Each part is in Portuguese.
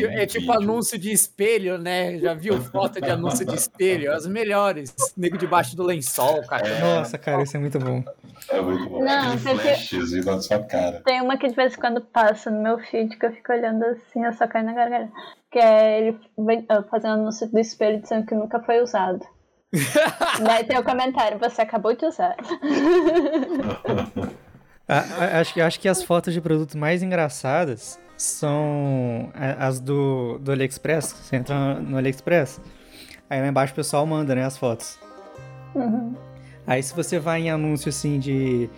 tipo, é tipo anúncio de espelho, né? Já viu foto de anúncio de espelho? As melhores. Nego debaixo do lençol, cara. É. Nossa, cara, isso é muito bom. É muito bom. Não, flashes na sua cara. Tem uma que de vez em quando passa no meu feed que eu fico olhando assim, eu só caio na garganta. Que é ele ah, fazendo anúncio do espelho dizendo que nunca foi usado. Daí tem o comentário, você acabou de usar. acho, que, acho que as fotos de produtos mais engraçadas são as do, do AliExpress. Você entra no AliExpress, aí lá embaixo o pessoal manda né, as fotos. Uhum. Aí se você vai em anúncio assim de,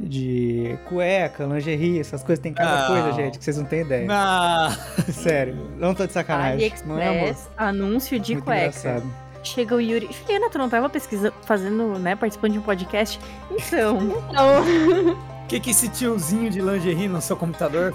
de cueca, lingerie, essas coisas, tem cada não. coisa, gente, que vocês não têm ideia. Não. Sério, não tô de sacanagem. AliExpress, não é, anúncio de Muito cueca. Engraçado. Chega o Yuri. Juliana, tu não tava pesquisando, fazendo, né, participando de um podcast? Então. Então. O que, que esse tiozinho de lingerie no seu computador?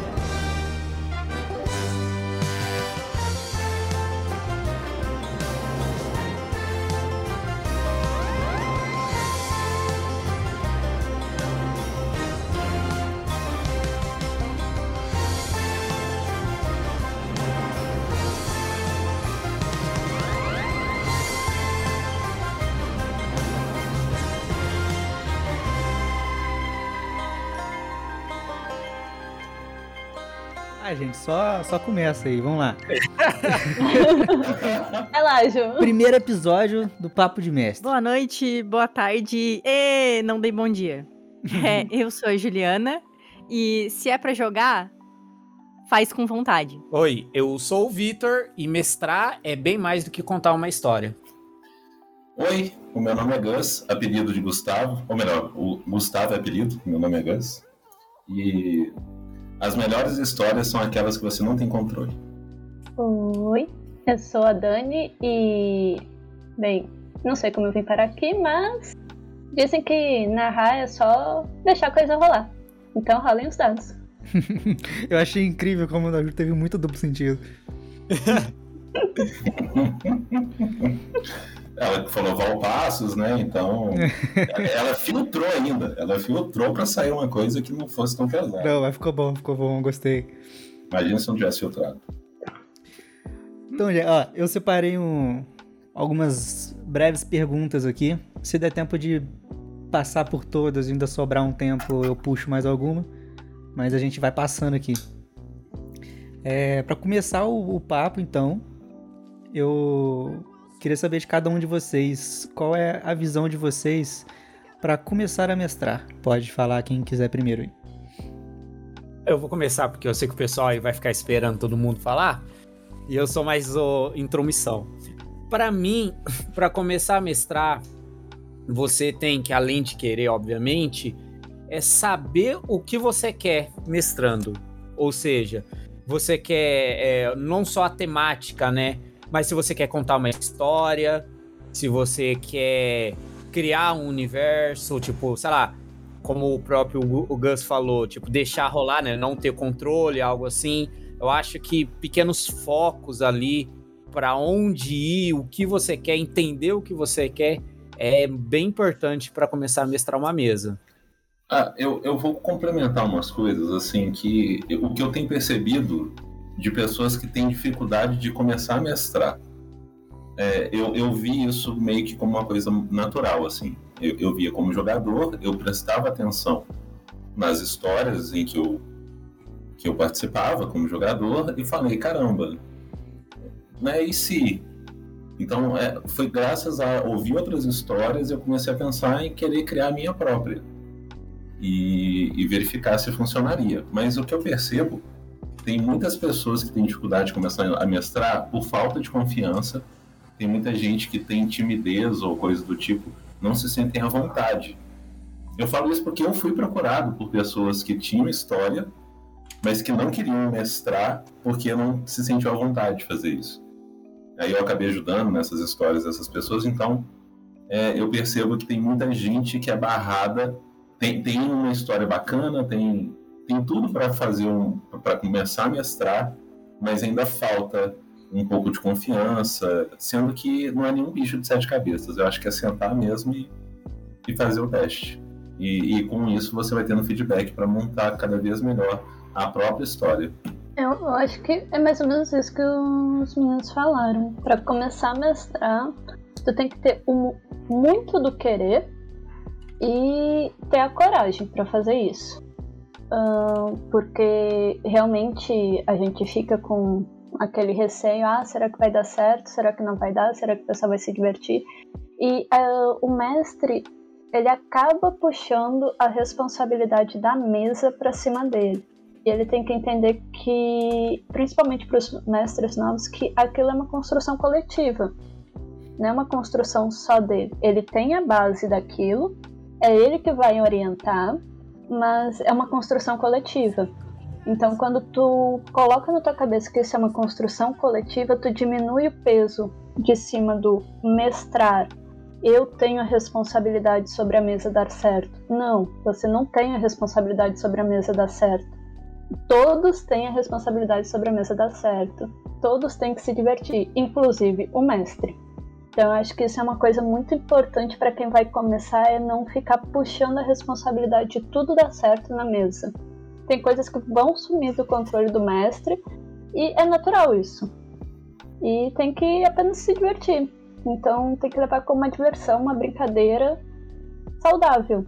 Só, só começa aí, vamos lá. Relaxa. Primeiro episódio do Papo de Mestre. Boa noite, boa tarde e não dei bom dia. É, eu sou a Juliana e se é para jogar, faz com vontade. Oi, eu sou o Vitor e mestrar é bem mais do que contar uma história. Oi, o meu nome é Gus, apelido de Gustavo, ou melhor, o Gustavo é apelido, meu nome é Gus. E as melhores histórias são aquelas que você não tem controle. Oi, eu sou a Dani e. Bem, não sei como eu vim parar aqui, mas. Dizem que narrar é só deixar a coisa rolar. Então rolem os dados. eu achei incrível como o Naruto teve muito duplo sentido. ela falou Valpassos, né? Então, ela filtrou ainda. Ela filtrou para sair uma coisa que não fosse tão pesada. Não, mas ficou bom, ficou bom, gostei. Imagina se não tivesse filtrado. Então, ó, eu separei um, algumas breves perguntas aqui. Se der tempo de passar por todas e ainda sobrar um tempo, eu puxo mais alguma. Mas a gente vai passando aqui. É, para começar o, o papo, então, eu Queria saber de cada um de vocês qual é a visão de vocês para começar a mestrar. Pode falar quem quiser primeiro. Eu vou começar porque eu sei que o pessoal aí vai ficar esperando todo mundo falar e eu sou mais o intromissão. Para mim, para começar a mestrar, você tem que além de querer, obviamente, é saber o que você quer mestrando. Ou seja, você quer é, não só a temática, né? Mas se você quer contar uma história, se você quer criar um universo, tipo, sei lá, como o próprio Gus falou, tipo, deixar rolar, né? Não ter controle, algo assim. Eu acho que pequenos focos ali para onde ir, o que você quer, entender o que você quer, é bem importante para começar a mestrar uma mesa. Ah, eu, eu vou complementar umas coisas, assim, que o que eu tenho percebido de pessoas que têm dificuldade de começar a mestrar. É, eu, eu vi isso meio que como uma coisa natural, assim. Eu, eu via como jogador, eu prestava atenção nas histórias em que eu, que eu participava como jogador e falei, caramba, né, e se? Então, é, foi graças a ouvir outras histórias eu comecei a pensar em querer criar a minha própria e, e verificar se funcionaria. Mas o que eu percebo tem muitas pessoas que têm dificuldade de começar a mestrar por falta de confiança. Tem muita gente que tem timidez ou coisa do tipo, não se sentem à vontade. Eu falo isso porque eu fui procurado por pessoas que tinham história, mas que não queriam mestrar porque não se sentiam à vontade de fazer isso. Aí eu acabei ajudando nessas histórias dessas pessoas, então é, eu percebo que tem muita gente que é barrada, tem, tem uma história bacana, tem tem tudo para fazer um, para começar a mestrar, mas ainda falta um pouco de confiança, sendo que não é nenhum bicho de sete cabeças. Eu acho que é sentar mesmo e, e fazer o teste. E, e, com isso você vai tendo feedback para montar cada vez melhor a própria história. Eu, acho que é mais ou menos isso que os meninos falaram. Para começar a mestrar, tu tem que ter um, muito do querer e ter a coragem para fazer isso. Porque realmente a gente fica com aquele receio: ah, será que vai dar certo? Será que não vai dar? Será que o pessoal vai se divertir? E uh, o mestre ele acaba puxando a responsabilidade da mesa para cima dele. E ele tem que entender que, principalmente para os mestres novos, que aquilo é uma construção coletiva, não é uma construção só dele. Ele tem a base daquilo, é ele que vai orientar, mas é uma construção coletiva. Então, quando tu coloca na tua cabeça que isso é uma construção coletiva, tu diminui o peso de cima do mestrar. Eu tenho a responsabilidade sobre a mesa dar certo. Não, você não tem a responsabilidade sobre a mesa dar certo todos têm a responsabilidade sobre a mesa dar certo. Todos têm que se divertir, inclusive o mestre. Então acho que isso é uma coisa muito importante para quem vai começar é não ficar puxando a responsabilidade de tudo dar certo na mesa. Tem coisas que vão sumir do controle do mestre e é natural isso. E tem que apenas se divertir. Então tem que levar como uma diversão, uma brincadeira saudável.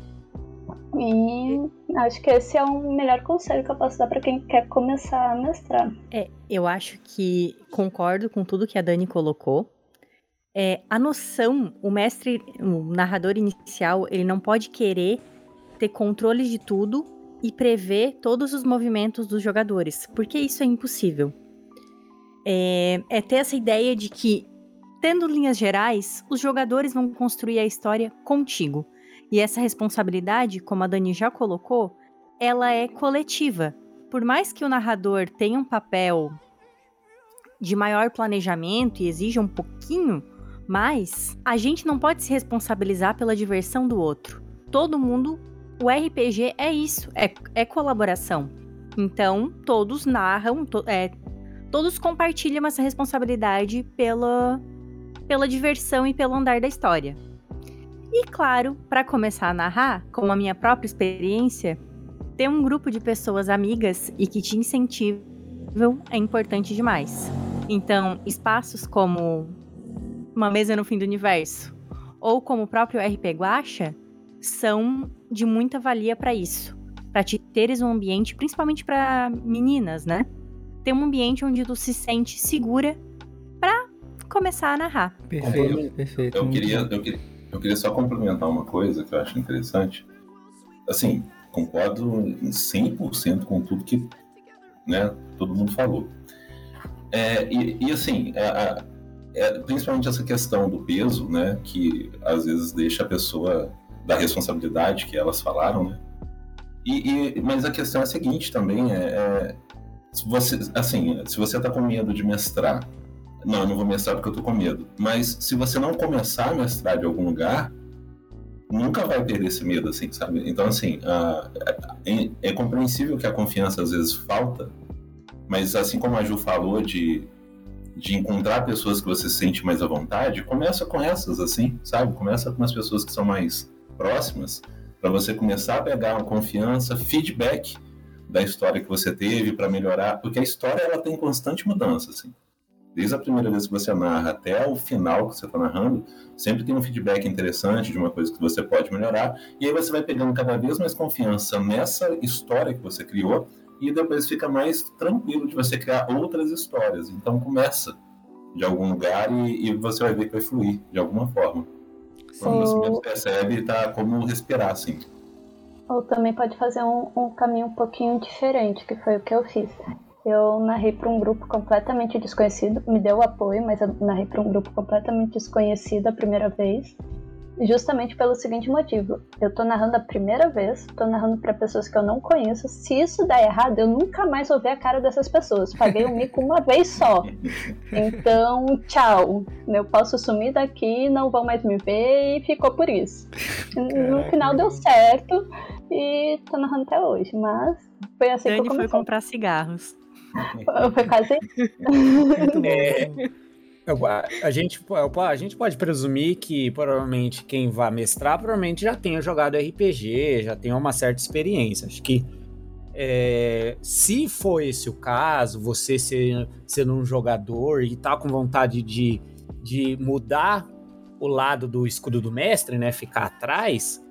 E acho que esse é o melhor conselho que eu posso dar para quem quer começar a mestrar. É, eu acho que concordo com tudo que a Dani colocou. É, a noção, o mestre, o narrador inicial, ele não pode querer ter controle de tudo e prever todos os movimentos dos jogadores, porque isso é impossível. É, é ter essa ideia de que, tendo linhas gerais, os jogadores vão construir a história contigo. E essa responsabilidade, como a Dani já colocou, ela é coletiva. Por mais que o narrador tenha um papel de maior planejamento e exija um pouquinho mais, a gente não pode se responsabilizar pela diversão do outro. Todo mundo, o RPG é isso, é, é colaboração. Então, todos narram, to, é, todos compartilham essa responsabilidade pela, pela diversão e pelo andar da história. E claro, para começar a narrar, com a minha própria experiência, ter um grupo de pessoas amigas e que te incentivam é importante demais. Então, espaços como uma mesa no fim do universo ou como o próprio RP Guacha são de muita valia para isso, para te teres um ambiente, principalmente para meninas, né? Ter um ambiente onde tu se sente segura para começar a narrar. Perfeito, perfeito. Eu queria, eu queria eu queria só complementar uma coisa que eu acho interessante. Assim, concordo 100% com tudo que né, todo mundo falou. É, e, e, assim, é, é, principalmente essa questão do peso, né, que às vezes deixa a pessoa da responsabilidade que elas falaram, né? E, e mas a questão é a seguinte também, é, é se você, assim, se você está com medo de mestrar não, eu não vou mestrar porque eu tô com medo. Mas se você não começar a mestrar de algum lugar, nunca vai perder esse medo, assim, sabe? Então, assim, uh, é, é, compreensível que a confiança às vezes falta, mas assim como a Ju falou de, de encontrar pessoas que você sente mais à vontade, começa com essas, assim, sabe? Começa com as pessoas que são mais próximas, para você começar a pegar uma confiança, feedback da história que você teve para melhorar, porque a história ela tem constante mudança, assim desde a primeira vez que você narra até o final que você está narrando, sempre tem um feedback interessante de uma coisa que você pode melhorar, e aí você vai pegando cada vez mais confiança nessa história que você criou, e depois fica mais tranquilo de você criar outras histórias. Então começa de algum lugar e, e você vai ver que vai fluir de alguma forma. Quando você mesmo percebe, tá como respirar, assim. Ou também pode fazer um, um caminho um pouquinho diferente, que foi o que eu fiz. Eu narrei para um grupo completamente desconhecido, me deu apoio, mas eu narrei para um grupo completamente desconhecido a primeira vez, justamente pelo seguinte motivo: eu tô narrando a primeira vez, tô narrando para pessoas que eu não conheço. Se isso der errado, eu nunca mais vou ver a cara dessas pessoas. Paguei o mico uma vez só. Então, tchau. Eu posso sumir daqui, não vão mais me ver e ficou por isso. No final deu certo e tô narrando até hoje, mas foi assim Dani que eu comecei. foi comprar cigarros. Foi quase. É, a, gente, a gente pode presumir que provavelmente quem vai mestrar provavelmente já tenha jogado RPG, já tenha uma certa experiência. Acho que é, se for esse o caso, você ser, sendo um jogador e tá com vontade de, de mudar o lado do escudo do mestre, né? Ficar atrás,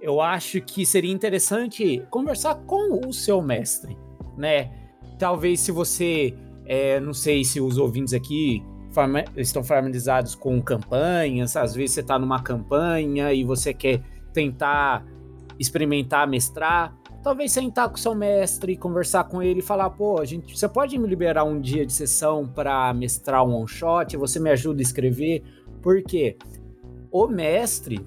eu acho que seria interessante conversar com o seu mestre, né? Talvez se você, é, não sei se os ouvintes aqui estão familiarizados com campanhas, às vezes você está numa campanha e você quer tentar experimentar mestrar, talvez sentar com seu mestre, conversar com ele e falar, pô, a gente, você pode me liberar um dia de sessão para mestrar um one shot, você me ajuda a escrever, porque o mestre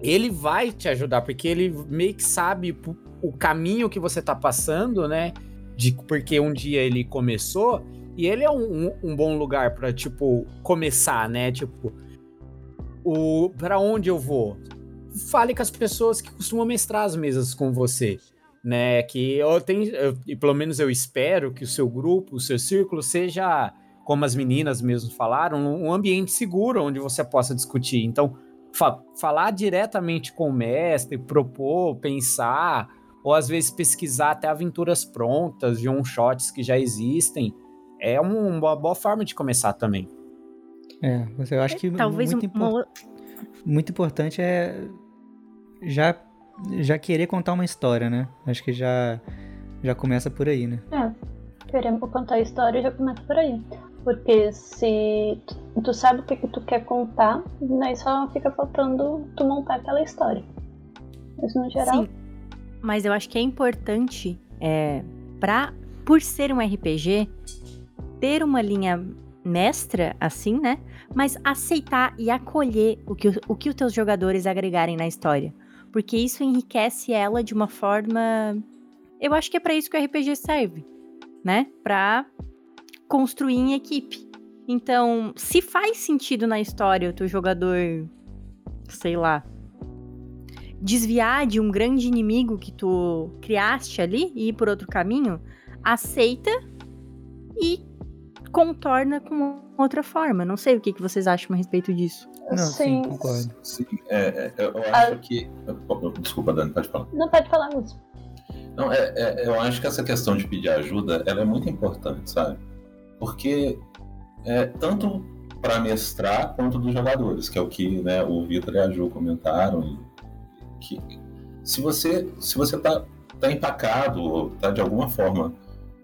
ele vai te ajudar, porque ele meio que sabe o caminho que você tá passando, né? De, porque um dia ele começou e ele é um, um, bom lugar para tipo, começar, né? Tipo, o para onde eu vou? Fale com as pessoas que costumam mestrar as mesas com você, né? Que eu tenho, eu, e pelo menos eu espero que o seu grupo, o seu círculo seja, como as meninas mesmo falaram, um ambiente seguro onde você possa discutir. Então, fa falar diretamente com o mestre, propor, pensar, ou às vezes pesquisar até aventuras prontas de one-shots que já existem, é uma boa forma de começar também. É, eu acho que Talvez muito, uma... muito importante é já, já querer contar uma história, né? Acho que já, já começa por aí, né? É, querendo contar a história já começa por aí. Porque se tu, tu sabe o que, que tu quer contar, daí só fica faltando tu montar aquela história. Mas no geral. Sim. Mas eu acho que é importante, é, pra, por ser um RPG, ter uma linha mestra, assim, né? Mas aceitar e acolher o que, o que os teus jogadores agregarem na história. Porque isso enriquece ela de uma forma. Eu acho que é para isso que o RPG serve, né? Pra construir em equipe. Então, se faz sentido na história o teu jogador, sei lá, desviar de um grande inimigo que tu criaste ali e ir por outro caminho, aceita e contorna com outra forma. Não sei o que, que vocês acham a respeito disso. Não, sim, sim concordo. Sim, é, é, eu acho ah, que. Desculpa, Dani, pode falar. Não, pode falar, Lúcio. Não, é, é, eu acho que essa questão de pedir ajuda ela é muito importante, sabe? porque é, tanto para mestrar quanto dos jogadores, que é o que né, o Vitor e a Ju comentaram, que se você se você tá, tá empacado ou tá de alguma forma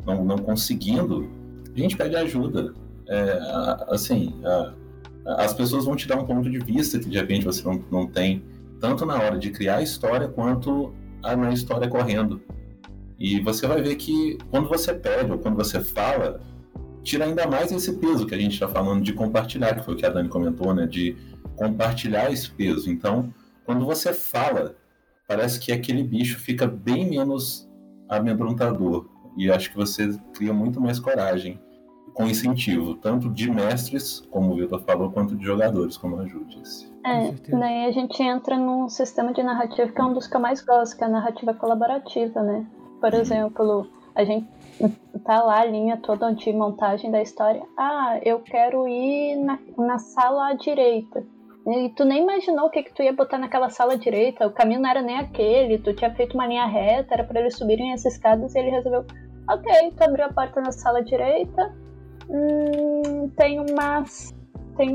não, não conseguindo, a gente pede ajuda. É, assim, a, as pessoas vão te dar um ponto de vista que de repente você não, não tem, tanto na hora de criar a história quanto a, na história correndo. E você vai ver que quando você pede ou quando você fala, tira ainda mais esse peso que a gente está falando de compartilhar, que foi o que a Dani comentou, né? De compartilhar esse peso. Então, quando você fala, parece que aquele bicho fica bem menos amedrontador. E acho que você cria muito mais coragem com incentivo, tanto de mestres, como o Vitor falou, quanto de jogadores, como a Ju disse. É, daí a gente entra num sistema de narrativa que é um dos que eu mais gosto, que é a narrativa colaborativa, né? Por uhum. exemplo, a gente tá lá a linha toda de montagem da história. Ah, eu quero ir na, na sala à direita. E tu nem imaginou o que, que tu ia botar naquela sala direita. O caminho não era nem aquele. Tu tinha feito uma linha reta, era para eles subirem as escadas e ele resolveu. Ok, tu abriu a porta na sala direita. Hum, tem uma. Tem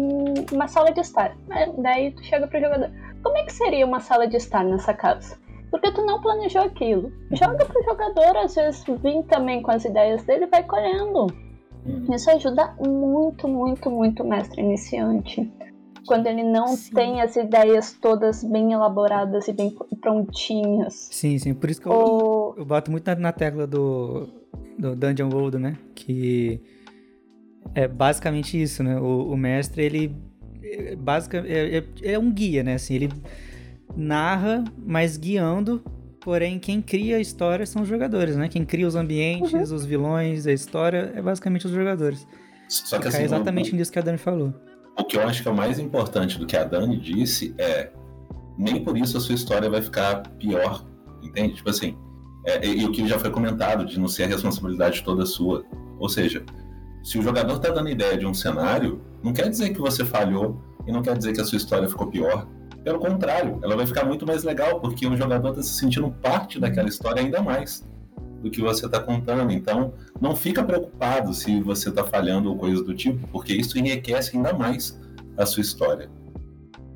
uma sala de estar. Daí tu chega pro jogador. Como é que seria uma sala de estar nessa casa? Porque tu não planejou aquilo. Joga pro jogador, às vezes, vir também com as ideias dele vai colhendo. Uhum. Isso ajuda muito, muito, muito o mestre iniciante. Quando ele não sim. tem as ideias todas bem elaboradas e bem prontinhas. Sim, sim. Por isso que eu, eu bato muito na, na tecla do, do Dungeon World, né? Que é basicamente isso, né? O, o mestre, ele é, basicamente é, é, é, um guia, né? Assim, ele narra, mas guiando. Porém, quem cria a história são os jogadores, né? Quem cria os ambientes, uhum. os vilões, a história é basicamente os jogadores. Só que assim, é exatamente nisso que a Dani falou. O que eu acho que é o mais importante do que a Dani disse é nem por isso a sua história vai ficar pior, entende? Tipo assim, é, e o que já foi comentado de não ser a responsabilidade toda sua. Ou seja, se o jogador está dando ideia de um cenário, não quer dizer que você falhou e não quer dizer que a sua história ficou pior. Pelo contrário, ela vai ficar muito mais legal, porque o jogador está se sentindo parte daquela história ainda mais. do que você está contando. Então, não fica preocupado se você está falhando ou coisa do tipo, porque isso enriquece ainda mais a sua história.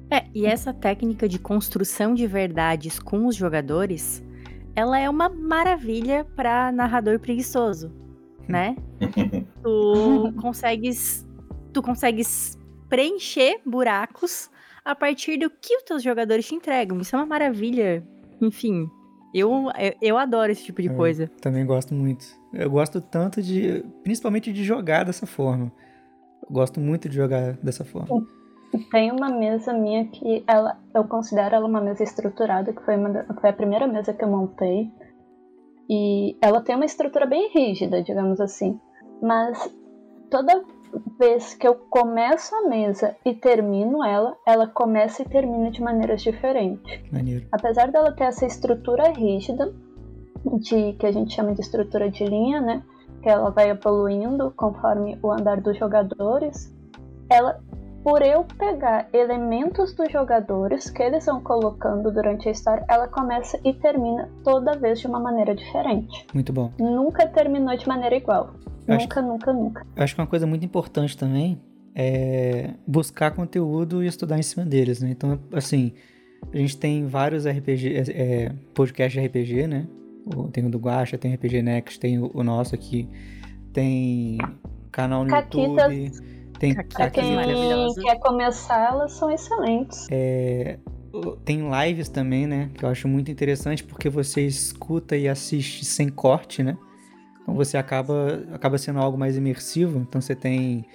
É, e essa técnica de construção de verdades com os jogadores, ela é uma maravilha para narrador preguiçoso, né? tu consegues tu consegues preencher buracos a partir do que os teus jogadores te entregam. Isso é uma maravilha. Enfim, eu, eu adoro esse tipo de eu coisa. Também gosto muito. Eu gosto tanto de. Principalmente de jogar dessa forma. Eu gosto muito de jogar dessa forma. Tem uma mesa minha que ela, eu considero ela uma mesa estruturada, que foi, uma, foi a primeira mesa que eu montei. E ela tem uma estrutura bem rígida, digamos assim. Mas toda vez que eu começo a mesa e termino ela, ela começa e termina de maneiras diferentes. Maneiro. Apesar dela ter essa estrutura rígida, de que a gente chama de estrutura de linha, né? Que ela vai evoluindo conforme o andar dos jogadores. Ela, por eu pegar elementos dos jogadores que eles vão colocando durante a história, ela começa e termina toda vez de uma maneira diferente. Muito bom. Nunca terminou de maneira igual. Eu nunca, acho, nunca, nunca. Eu acho que uma coisa muito importante também é buscar conteúdo e estudar em cima deles, né? Então, assim, a gente tem vários RPG, é, é, podcasts de RPG, né? Tem o do Guacha, tem o RPG Next, tem o, o nosso aqui, tem canal no Caquitas, YouTube. Tem pra quem quer começar, elas são excelentes. É, tem lives também, né? Que eu acho muito interessante porque você escuta e assiste sem corte, né? Então você acaba, acaba sendo algo mais imersivo. Então você tem.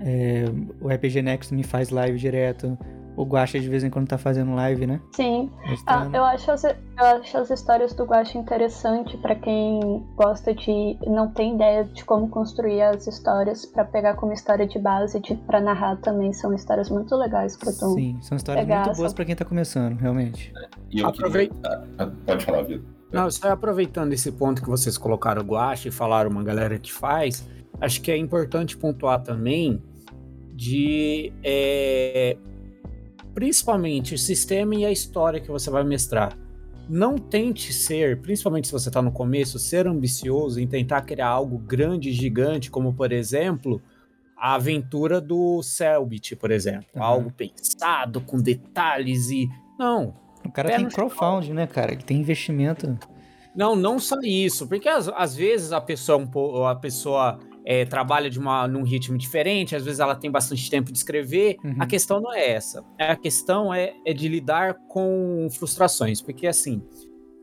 É, o RPG Next me faz live direto. O Guacha de vez em quando tá fazendo live, né? Sim. Ah, eu, acho as, eu acho as histórias do Guacha interessante para quem gosta de. não tem ideia de como construir as histórias para pegar como história de base de, para narrar também. São histórias muito legais pra tu. Sim, são histórias muito boas para quem tá começando, realmente. E eu Aproveita. Queria... Pode falar, Vitor. Não, só aproveitando esse ponto que vocês colocaram o Guache e falaram uma galera que faz, acho que é importante pontuar também de é, principalmente o sistema e a história que você vai mestrar. Não tente ser, principalmente se você está no começo, ser ambicioso em tentar criar algo grande, gigante, como por exemplo a aventura do Selbit, por exemplo, uhum. algo pensado com detalhes e não, o cara tem crowdfunding, né, cara? Ele tem investimento. Não, não só isso, porque às, às vezes a pessoa, um, a pessoa é, trabalha de uma, num ritmo diferente, às vezes ela tem bastante tempo de escrever. Uhum. A questão não é essa. A questão é, é de lidar com frustrações, porque assim,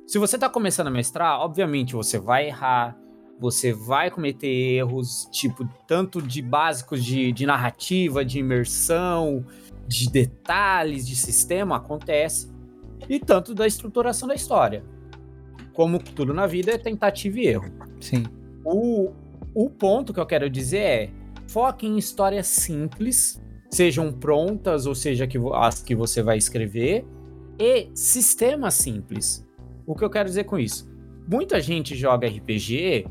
se você está começando a mestrar, obviamente você vai errar, você vai cometer erros, tipo, tanto de básicos de, de narrativa, de imersão, de detalhes, de sistema, acontece e tanto da estruturação da história. Como tudo na vida é tentativa e erro. Sim. O, o ponto que eu quero dizer é: foque em histórias simples, sejam prontas, ou seja, que, as que você vai escrever, e sistemas simples. O que eu quero dizer com isso? Muita gente joga RPG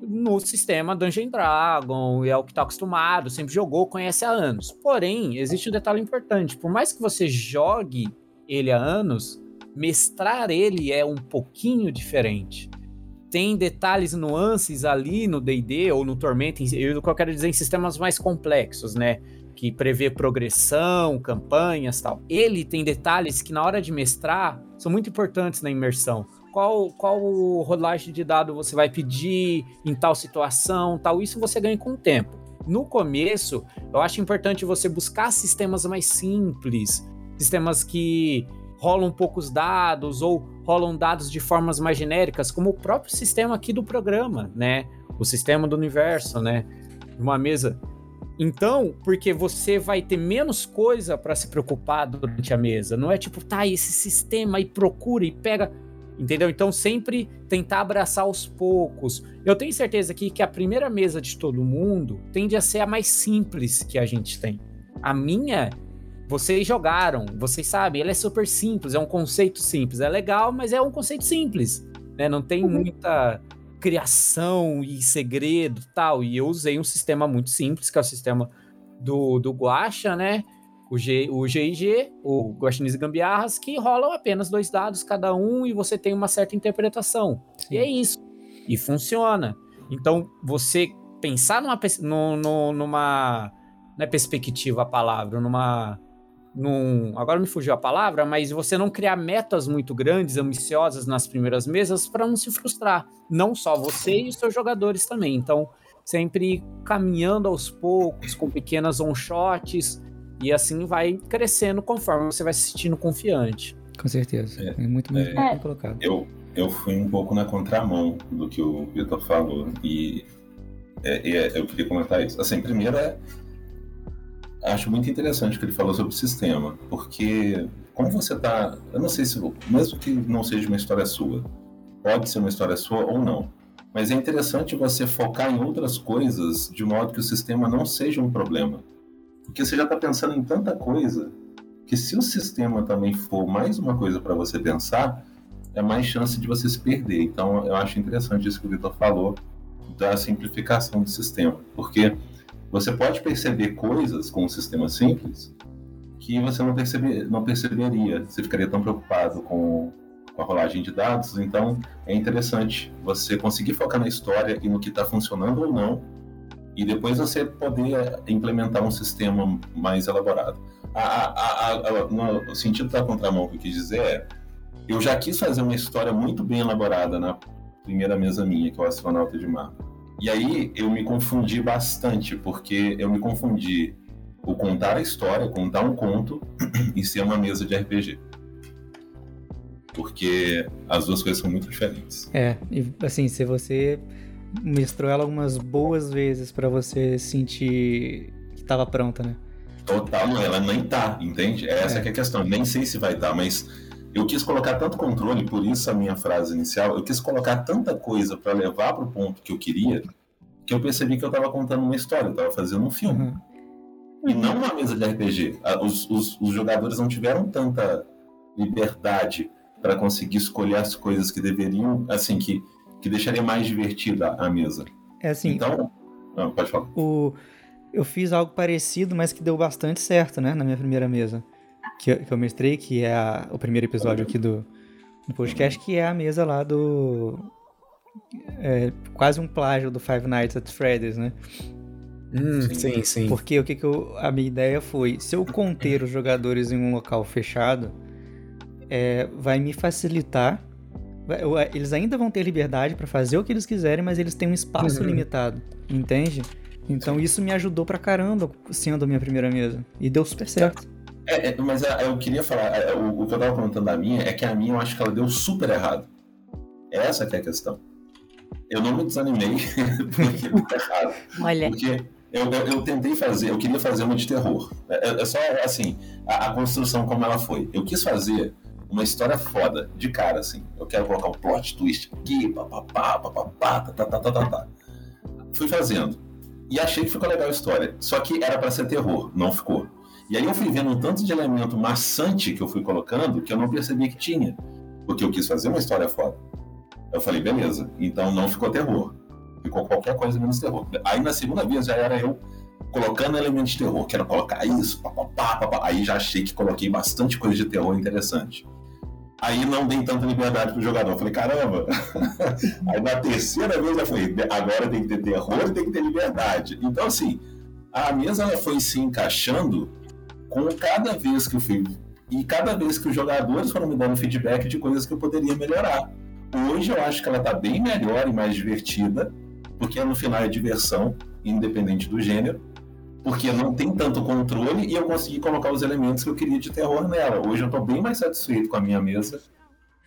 no sistema Dungeon Dragon, é o que está acostumado, sempre jogou, conhece há anos. Porém, existe um detalhe importante: por mais que você jogue ele há anos, mestrar ele é um pouquinho diferente. Tem detalhes nuances ali no D&D ou no Tormenta, eu quero dizer em sistemas mais complexos, né? Que prevê progressão, campanhas tal. Ele tem detalhes que na hora de mestrar são muito importantes na imersão. Qual, qual rolagem de dado você vai pedir em tal situação, tal. Isso você ganha com o tempo. No começo, eu acho importante você buscar sistemas mais simples, sistemas que rolam poucos dados ou rolam dados de formas mais genéricas, como o próprio sistema aqui do programa, né? O sistema do universo, né? Uma mesa. Então, porque você vai ter menos coisa para se preocupar durante a mesa. Não é tipo, tá, esse sistema aí procura e pega. Entendeu? Então, sempre tentar abraçar aos poucos. Eu tenho certeza aqui que a primeira mesa de todo mundo tende a ser a mais simples que a gente tem. A minha vocês jogaram, vocês sabem, ele é super simples, é um conceito simples. É legal, mas é um conceito simples. Né? Não tem uhum. muita criação e segredo tal. E eu usei um sistema muito simples, que é o sistema do, do Guacha, né? O, G, o GIG, o Guaxinins e Gambiarras, que rolam apenas dois dados cada um e você tem uma certa interpretação. Sim. E é isso. E funciona. Então, você pensar numa, no, no, numa não é perspectiva a palavra, numa num, agora me fugiu a palavra, mas você não criar metas muito grandes, ambiciosas nas primeiras mesas para não se frustrar. Não só você e os seus jogadores também. Então, sempre caminhando aos poucos, com pequenas on-shots, e assim vai crescendo conforme você vai se sentindo confiante. Com certeza. É, é muito, muito é, bem colocado. Eu, eu fui um pouco na contramão do que o Vitor falou, e é, é, eu queria comentar isso. Assim, primeiro é acho muito interessante o que ele falou sobre o sistema, porque como você está, eu não sei se, mesmo que não seja uma história sua, pode ser uma história sua ou não, mas é interessante você focar em outras coisas de modo que o sistema não seja um problema, porque você já está pensando em tanta coisa que se o sistema também for mais uma coisa para você pensar, é mais chance de você se perder. Então, eu acho interessante isso que o Vitor falou da simplificação do sistema, porque você pode perceber coisas com um sistema simples que você não, percebe, não perceberia. Você ficaria tão preocupado com, com a rolagem de dados. Então, é interessante você conseguir focar na história e no que está funcionando ou não, e depois você poder implementar um sistema mais elaborado. A, a, a, no sentido da contramão que eu quis dizer é, eu já quis fazer uma história muito bem elaborada na primeira mesa minha, que é o Astronauta de Mar. E aí eu me confundi bastante, porque eu me confundi o contar a história, contar um conto e ser uma mesa de RPG. Porque as duas coisas são muito diferentes. É, e assim, se você mestrou ela algumas boas vezes para você sentir que estava pronta, né? Total, não, ela nem tá, entende? Essa é. é a questão. Nem sei se vai estar, tá, mas eu quis colocar tanto controle, por isso a minha frase inicial, eu quis colocar tanta coisa para levar para o ponto que eu queria, que eu percebi que eu estava contando uma história, eu estava fazendo um filme. Uhum. E não uma mesa de RPG. Os, os, os jogadores não tiveram tanta liberdade para conseguir escolher as coisas que deveriam, assim, que, que deixaria mais divertida a mesa. É assim. Então, não, pode falar. O, eu fiz algo parecido, mas que deu bastante certo, né, na minha primeira mesa que, eu, que eu mestrei, que é a, o primeiro episódio aqui do, do podcast, que é a mesa lá do. É, quase um plágio do Five Nights at Freddy's, né? Hum, sim, sim. Porque o que, que eu, a minha ideia foi: se eu conter os jogadores em um local fechado, é, vai me facilitar. eles ainda vão ter liberdade para fazer o que eles quiserem, mas eles têm um espaço uhum. limitado, entende? Então isso me ajudou pra caramba sendo a minha primeira mesa. E deu super certo. É, é, mas é, eu queria falar, é, o, o, que eu tava comentando da minha é que a minha eu acho que ela deu super errado. Essa que é a questão. Eu não me desanimei porque deu errado. Olha. Porque eu, eu, eu, tentei fazer, eu queria fazer uma de terror. É, é, é só assim, a, a, construção como ela foi. Eu quis fazer uma história foda, de cara, assim. Eu quero colocar um plot twist aqui, papapá, papapá, tá, tá, tá, tá, tá, tá. Fui fazendo. E achei que ficou legal a história. Só que era para ser terror, não ficou. E aí eu fui vendo um tanto de elemento maçante que eu fui colocando que eu não percebia que tinha. Porque eu quis fazer uma história foda. Eu falei, beleza, então não ficou terror. Ficou qualquer coisa menos terror. Aí na segunda vez já era eu colocando elementos de terror. Quero colocar isso, papapá, papá. Aí já achei que coloquei bastante coisa de terror interessante. Aí não dei tanta liberdade pro jogador. Eu falei, caramba. Aí na terceira vez eu falei, agora tem que ter terror e tem que ter liberdade. Então, assim, a mesa foi se encaixando com cada vez que eu fui. E cada vez que os jogadores foram me dando feedback de coisas que eu poderia melhorar. Hoje eu acho que ela está bem melhor e mais divertida, porque no final é diversão, independente do gênero, porque não tem tanto controle e eu consegui colocar os elementos que eu queria de terror nela. Hoje eu estou bem mais satisfeito com a minha mesa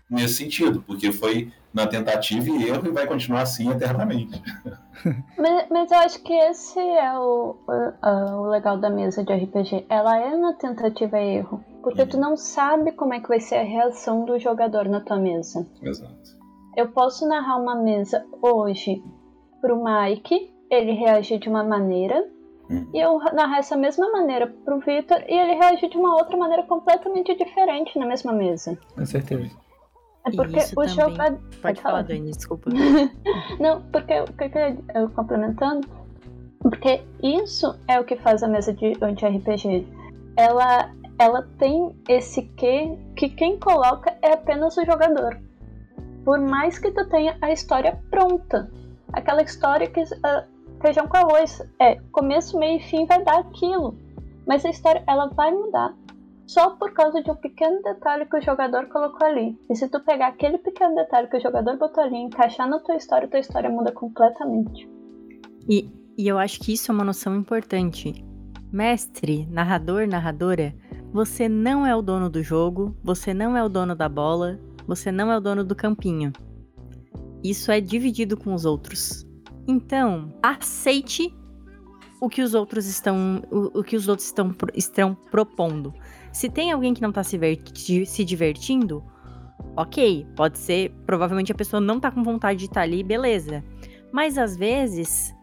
nesse sentido, porque foi na tentativa e erro e vai continuar assim eternamente. Mas, mas eu acho que esse é o, o, o, legal da mesa de RPG. Ela é na tentativa e erro. Porque tu não sabe como é que vai ser a reação do jogador na tua mesa. Exato. Eu posso narrar uma mesa hoje pro Mike, ele reage de uma maneira, hum. e eu narrar essa mesma maneira pro Victor, e ele reage de uma outra maneira completamente diferente na mesma mesa. Com certeza. É porque o jogador. Pode, Pode falar, Dani, desculpa. Não, porque eu complementando, porque isso é o que faz a mesa de, de RPG. Ela, ela tem esse que que quem coloca é apenas o jogador. Por mais que tu tenha a história pronta. Aquela história que uh, feijão com arroz. É, começo, meio e fim vai dar aquilo. Mas a história ela vai mudar só por causa de um pequeno detalhe que o jogador colocou ali. E se tu pegar aquele pequeno detalhe que o jogador botou ali e encaixar na tua história, tua história muda completamente. E, e eu acho que isso é uma noção importante. Mestre, narrador, narradora, você não é o dono do jogo, você não é o dono da bola, você não é o dono do campinho. Isso é dividido com os outros. Então, aceite o que os outros estão, o, o que os outros estão, estão propondo. Se tem alguém que não tá se, se divertindo, ok, pode ser, provavelmente a pessoa não tá com vontade de estar tá ali, beleza. Mas às vezes,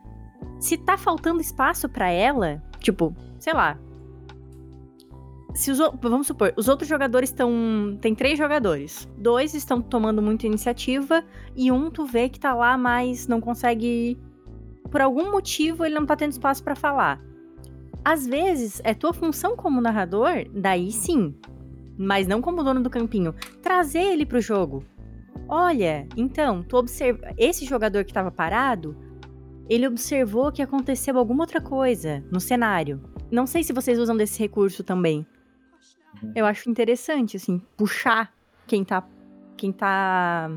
se tá faltando espaço para ela, tipo, sei lá. Se os, vamos supor, os outros jogadores estão. Tem três jogadores. Dois estão tomando muita iniciativa e um tu vê que tá lá, mas não consegue. Por algum motivo ele não tá tendo espaço para falar. Às vezes, é tua função como narrador, daí sim, mas não como dono do campinho, trazer ele pro jogo. Olha, então, tu observa esse jogador que estava parado, ele observou que aconteceu alguma outra coisa no cenário. Não sei se vocês usam desse recurso também. Eu acho interessante assim, puxar quem tá quem tá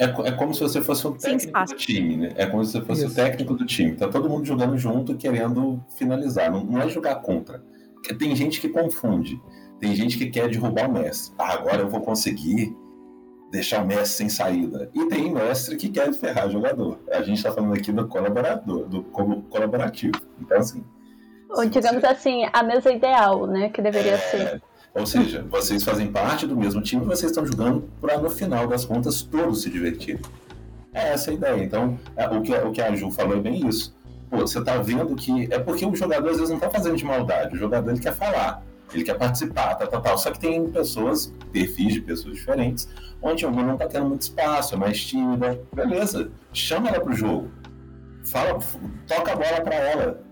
é, é como se você fosse um técnico do time, né? É como se você fosse Isso. o técnico do time. Tá todo mundo jogando junto, querendo finalizar. Não, não é jogar contra. Porque tem gente que confunde. Tem gente que quer derrubar o mestre. Ah, agora eu vou conseguir deixar o mestre sem saída. E tem mestre que quer ferrar o jogador. A gente está falando aqui do colaborador, do colaborativo. Então, assim. Ou digamos você... assim, a mesa ideal, né? Que deveria é... ser. Ou seja, vocês fazem parte do mesmo time, vocês estão jogando para no final das contas todos se divertirem. É essa a ideia. Então, é, o, que, o que a Ju falou é bem isso. Pô, você está vendo que. É porque o jogador às vezes não está fazendo de maldade, o jogador ele quer falar, ele quer participar, tal, tal, tal. Só que tem pessoas, perfis de pessoas diferentes, onde uma não está tendo muito espaço, é mais tímida. Beleza, chama ela para o jogo. Fala, toca a bola para ela.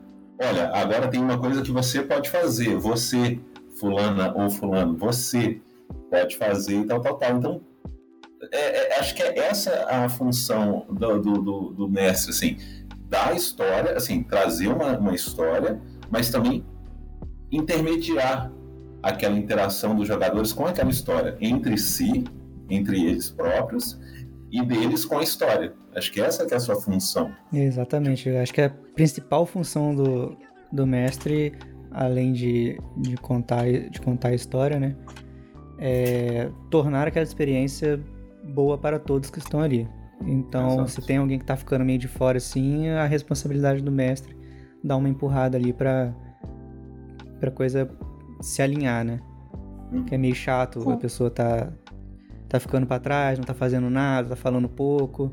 Olha, agora tem uma coisa que você pode fazer. Você fulana ou fulano, você pode fazer tal, tal, tal. Então, é, é, acho que é essa a função do, do, do, do mestre, assim, da história, assim, trazer uma, uma história, mas também intermediar aquela interação dos jogadores com aquela história, entre si, entre eles próprios, e deles com a história. Acho que essa que é a sua função. Exatamente. Acho que a principal função do, do mestre além de, de, contar, de contar a história, né? É, tornar aquela experiência boa para todos que estão ali. Então, Exato. se tem alguém que está ficando meio de fora assim, a responsabilidade do mestre dá uma empurrada ali para para coisa se alinhar, né? Hum. Que é meio chato, Sim. a pessoa tá tá ficando para trás, não tá fazendo nada, tá falando pouco.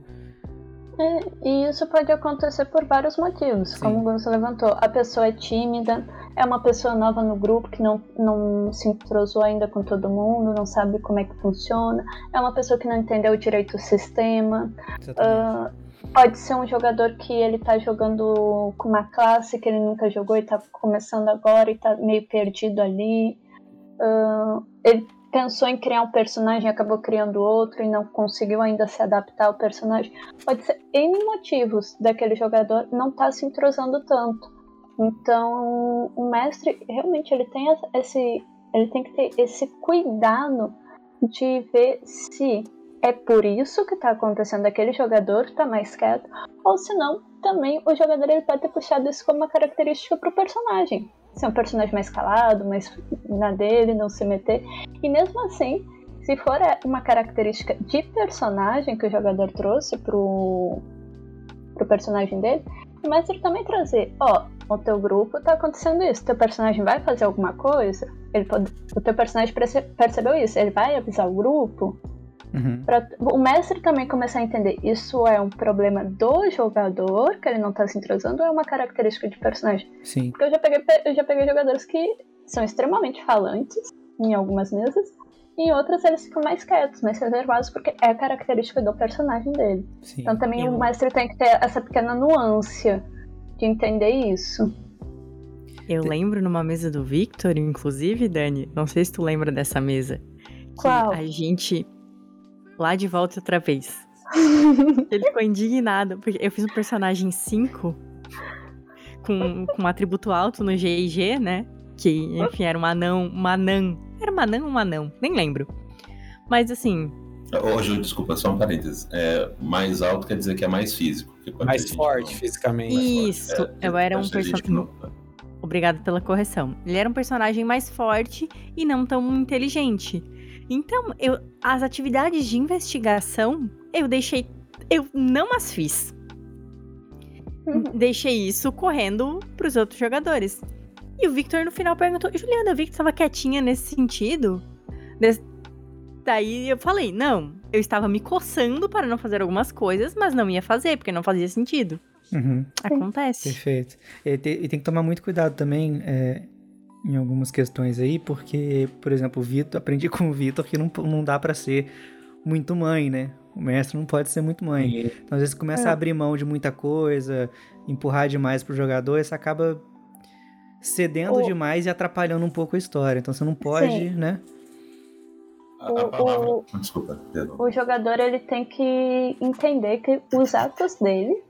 É, e isso pode acontecer por vários motivos, Sim. como você levantou. A pessoa é tímida, é uma pessoa nova no grupo que não, não se entrosou ainda com todo mundo, não sabe como é que funciona, é uma pessoa que não entendeu direito o sistema. Uh, pode ser um jogador que ele tá jogando com uma classe que ele nunca jogou e tá começando agora e tá meio perdido ali. Uh, ele pensou em criar um personagem e acabou criando outro e não conseguiu ainda se adaptar ao personagem. Pode ser N motivos daquele jogador não estar tá se entrosando tanto. Então, o mestre realmente ele tem esse ele tem que ter esse cuidado de ver se é por isso que está acontecendo aquele jogador está mais quieto, ou se não, também o jogador ele pode ter puxado isso como uma característica para o personagem. Ser um personagem mais calado, mais na dele, não se meter. E mesmo assim, se for uma característica de personagem que o jogador trouxe pro, pro personagem dele, o mestre também trazer, ó, o teu grupo tá acontecendo isso, teu personagem vai fazer alguma coisa, ele pode, o teu personagem percebeu isso, ele vai avisar o grupo. Uhum. Pra, o mestre também começar a entender isso é um problema do jogador, que ele não tá se entrosando, ou é uma característica de personagem? Sim. Porque eu já peguei, eu já peguei jogadores que são extremamente falantes em algumas mesas, e em outras eles ficam mais quietos, mais reservados, porque é a característica do personagem dele. Sim. Então também eu... o mestre tem que ter essa pequena nuance de entender isso. Eu lembro numa mesa do Victor, inclusive, Dani, não sei se tu lembra dessa mesa. Qual? a gente lá de volta outra vez. Ele ficou indignado, porque eu fiz um personagem 5 com, com um atributo alto no GIG, né? Que, enfim, era um anão, um anã. Era um anã ou um anão? Nem lembro. Mas assim. Ô, Ju, desculpa, só um parênteses. É, mais alto quer dizer que é mais físico. Mais forte não... fisicamente. Isso, é, eu era um personagem. Obrigada pela correção. Ele era um personagem mais forte e não tão inteligente. Então, eu, as atividades de investigação, eu deixei. Eu não as fiz. Uhum. Deixei isso correndo pros outros jogadores. E o Victor no final perguntou: Juliana, eu vi que tu tava quietinha nesse sentido. Des... Daí eu falei: não, eu estava me coçando para não fazer algumas coisas, mas não ia fazer, porque não fazia sentido. Uhum. Acontece. Perfeito. E tem, e tem, que tomar muito cuidado também é, em algumas questões aí, porque, por exemplo, o Vitor, aprendi com o Vitor que não, não dá para ser muito mãe, né? O mestre não pode ser muito mãe. Então, às vezes, começa é. a abrir mão de muita coisa, empurrar demais pro jogador, isso acaba cedendo demais e atrapalhando um pouco a história. Então, você não pode, Sim. né? O, a palavra... o, Desculpa, o jogador ele tem que entender que os atos dele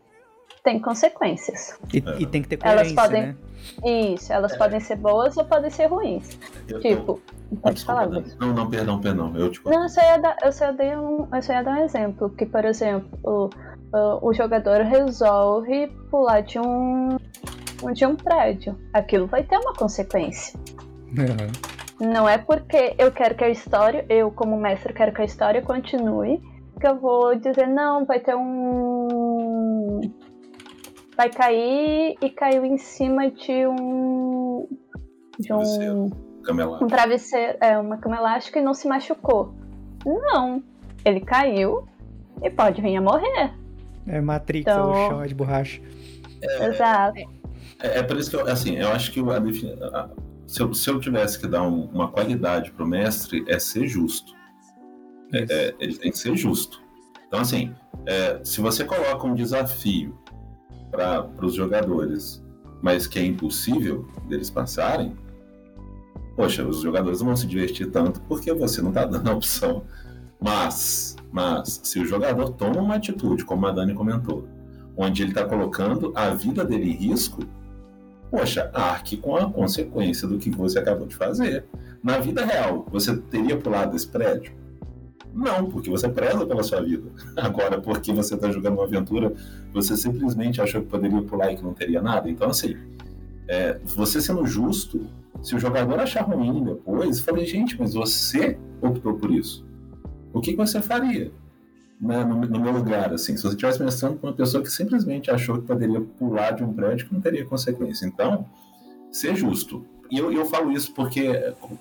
têm consequências. E, é. e tem que ter coerência, elas podem, né? Isso, elas é. podem ser boas ou podem ser ruins. Eu, tipo, eu, pode desculpa, falar. Não, não, perdão, perdão. Eu, tipo... Não, eu só, ia dar, eu, só dei um, eu só ia dar um exemplo. Que, por exemplo, o, o, o jogador resolve pular de um, de um prédio. Aquilo vai ter uma consequência. Uhum. Não é porque eu quero que a história, eu como mestre quero que a história continue, que eu vou dizer, não, vai ter um. Vai cair e caiu em cima de um. De um. Um travesseiro, é, uma cama elástica e não se machucou. Não. Ele caiu e pode vir a morrer. É Matrix, então... o chão é de borracha. É, Exato. É, é, por isso que eu, assim, eu acho que a, a, se eu, se eu tivesse que dar um, uma qualidade para o mestre, é ser justo. É, é, ele tem que ser justo. Então, assim, é, se você coloca um desafio para os jogadores, mas que é impossível deles passarem, poxa, os jogadores não vão se divertir tanto porque você não está dando a opção. Mas, mas, se o jogador toma uma atitude, como a Dani comentou, onde ele está colocando a vida dele em risco, poxa, arque com a consequência do que você acabou de fazer. Na vida real, você teria pulado esse prédio? Não, porque você preza pela sua vida. Agora, porque você está jogando uma aventura, você simplesmente achou que poderia pular e que não teria nada. Então, assim, é, você sendo justo, se o jogador achar ruim depois, falei, gente, mas você optou por isso. O que, que você faria? Né, no, no, meu lugar, assim, se você estivesse pensando com uma pessoa que simplesmente achou que poderia pular de um prédio que não teria consequência. Então, ser justo. E eu, eu falo isso porque,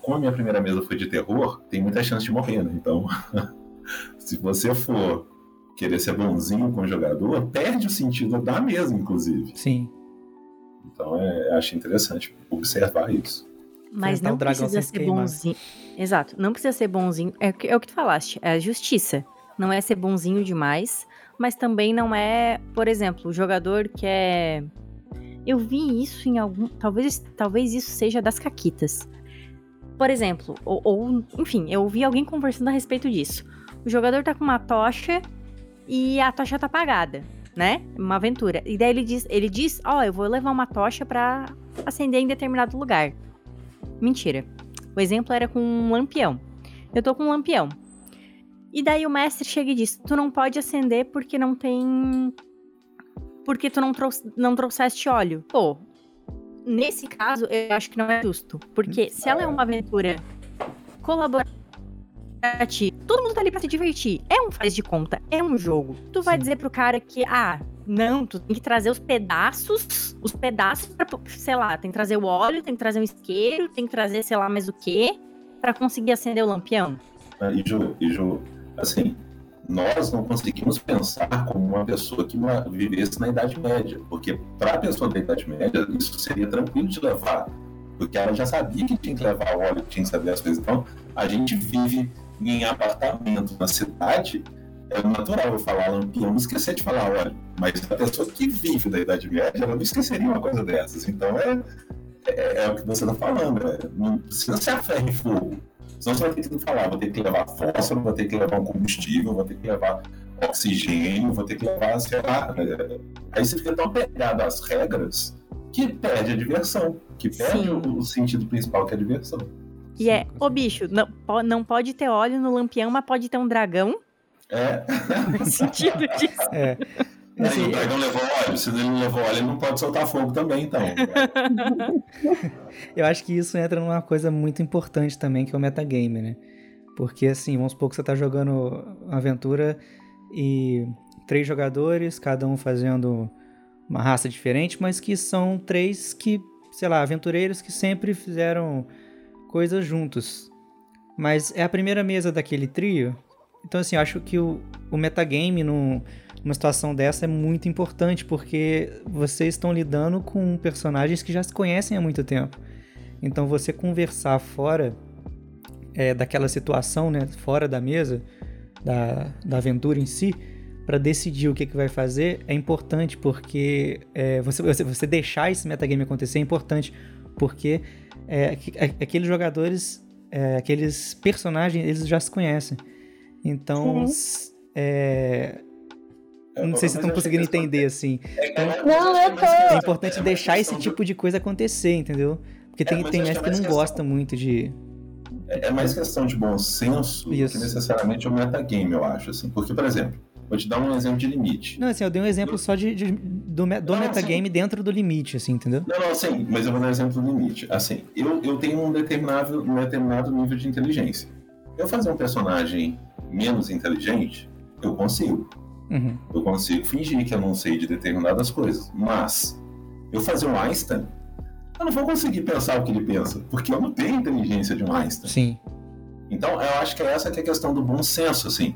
como a minha primeira mesa foi de terror, tem muita chance de morrer, né? Então, se você for querer ser bonzinho com o jogador, perde o sentido da mesa, inclusive. Sim. Então, é, acho interessante observar isso. Mas não precisa ser queimar. bonzinho. Exato, não precisa ser bonzinho. É, é o que tu falaste, é a justiça não é ser bonzinho demais, mas também não é, por exemplo, o jogador que é. Eu vi isso em algum. Talvez, talvez isso seja das caquitas. Por exemplo, ou, ou, enfim, eu ouvi alguém conversando a respeito disso. O jogador tá com uma tocha e a tocha tá apagada, né? Uma aventura. E daí ele diz, ele diz, ó, oh, eu vou levar uma tocha para acender em determinado lugar. Mentira. O exemplo era com um lampião. Eu tô com um lampião. E daí o mestre chega e diz: Tu não pode acender porque não tem. Porque tu não, trouxe, não trouxeste óleo. Pô, nesse caso, eu acho que não é justo. Porque se ela é uma aventura colaborativa, todo mundo tá ali pra se divertir. É um faz de conta, é um jogo. Tu vai Sim. dizer pro cara que, ah, não, tu tem que trazer os pedaços, os pedaços pra, sei lá, tem que trazer o óleo, tem que trazer um isqueiro, tem que trazer, sei lá, mais o quê, para conseguir acender o lampião. Ah, e Ju, e Ju, assim, nós não conseguimos pensar como uma pessoa que vivesse na Idade Média, porque para a pessoa da Idade Média isso seria tranquilo de levar, porque ela já sabia que tinha que levar óleo, tinha que saber as coisas. Então, a gente vive em apartamento na cidade, é natural eu falar lampião, esquecer de falar óleo, mas a pessoa que vive da Idade Média, ela não esqueceria uma coisa dessas. Então, é, é, é o que você está falando, é, não precisa ser a ferro e fogo Senão você vai ter que falar, vou ter que levar fósforo, vou ter que levar um combustível, vou ter que levar oxigênio, vou ter que levar, sei lá. É, aí você fica tão apegado às regras que perde a diversão, que perde o, o, sentido principal, que é a diversão. E é, ô bicho, não, não pode ter óleo no lampião, mas pode ter um dragão. É. Faz sentido disso. É. Assim, o dragão levou óleo, se ele não levou óleo, ele não pode soltar fogo também, então. Eu acho que isso entra numa coisa muito importante também, que é o metagame, né? Porque assim, vamos supor que você tá jogando aventura e três jogadores, cada um fazendo uma raça diferente, mas que são três que, sei lá, aventureiros que sempre fizeram coisas juntos. Mas é a primeira mesa daquele trio. Então, assim, eu acho que o, o metagame num, numa situação dessa é muito importante, porque vocês estão lidando com personagens que já se conhecem há muito tempo. Então, você conversar fora é, daquela situação, né, fora da mesa, da, da aventura em si, para decidir o que, que vai fazer é importante, porque é, você, você, você deixar esse metagame acontecer é importante, porque é, aqueles jogadores, é, aqueles personagens, eles já se conhecem. Então, é, não sei se estão conseguindo entender, assim. Então, não, eu tô. É importante deixar esse tipo de coisa acontecer, entendeu? Porque tem, tem mestre que não gosta muito de, é, é mais questão de bom senso Isso. do que necessariamente o metagame, eu acho. Assim. Porque, por exemplo, vou te dar um exemplo de limite. Não, assim, eu dei um exemplo eu... só de, de, do, do não, metagame assim, dentro do limite, assim, entendeu? Não, não, sim, mas eu vou dar um exemplo do limite. Assim, eu, eu tenho um determinado, um determinado nível de inteligência. Eu fazer um personagem menos inteligente, eu consigo. Uhum. Eu consigo fingir que eu não sei de determinadas coisas. Mas eu fazer um Einstein, eu não vou conseguir pensar o que ele pensa, porque eu não tenho inteligência de um Einstein. Sim. Então, eu acho que é essa que é a questão do bom senso, assim.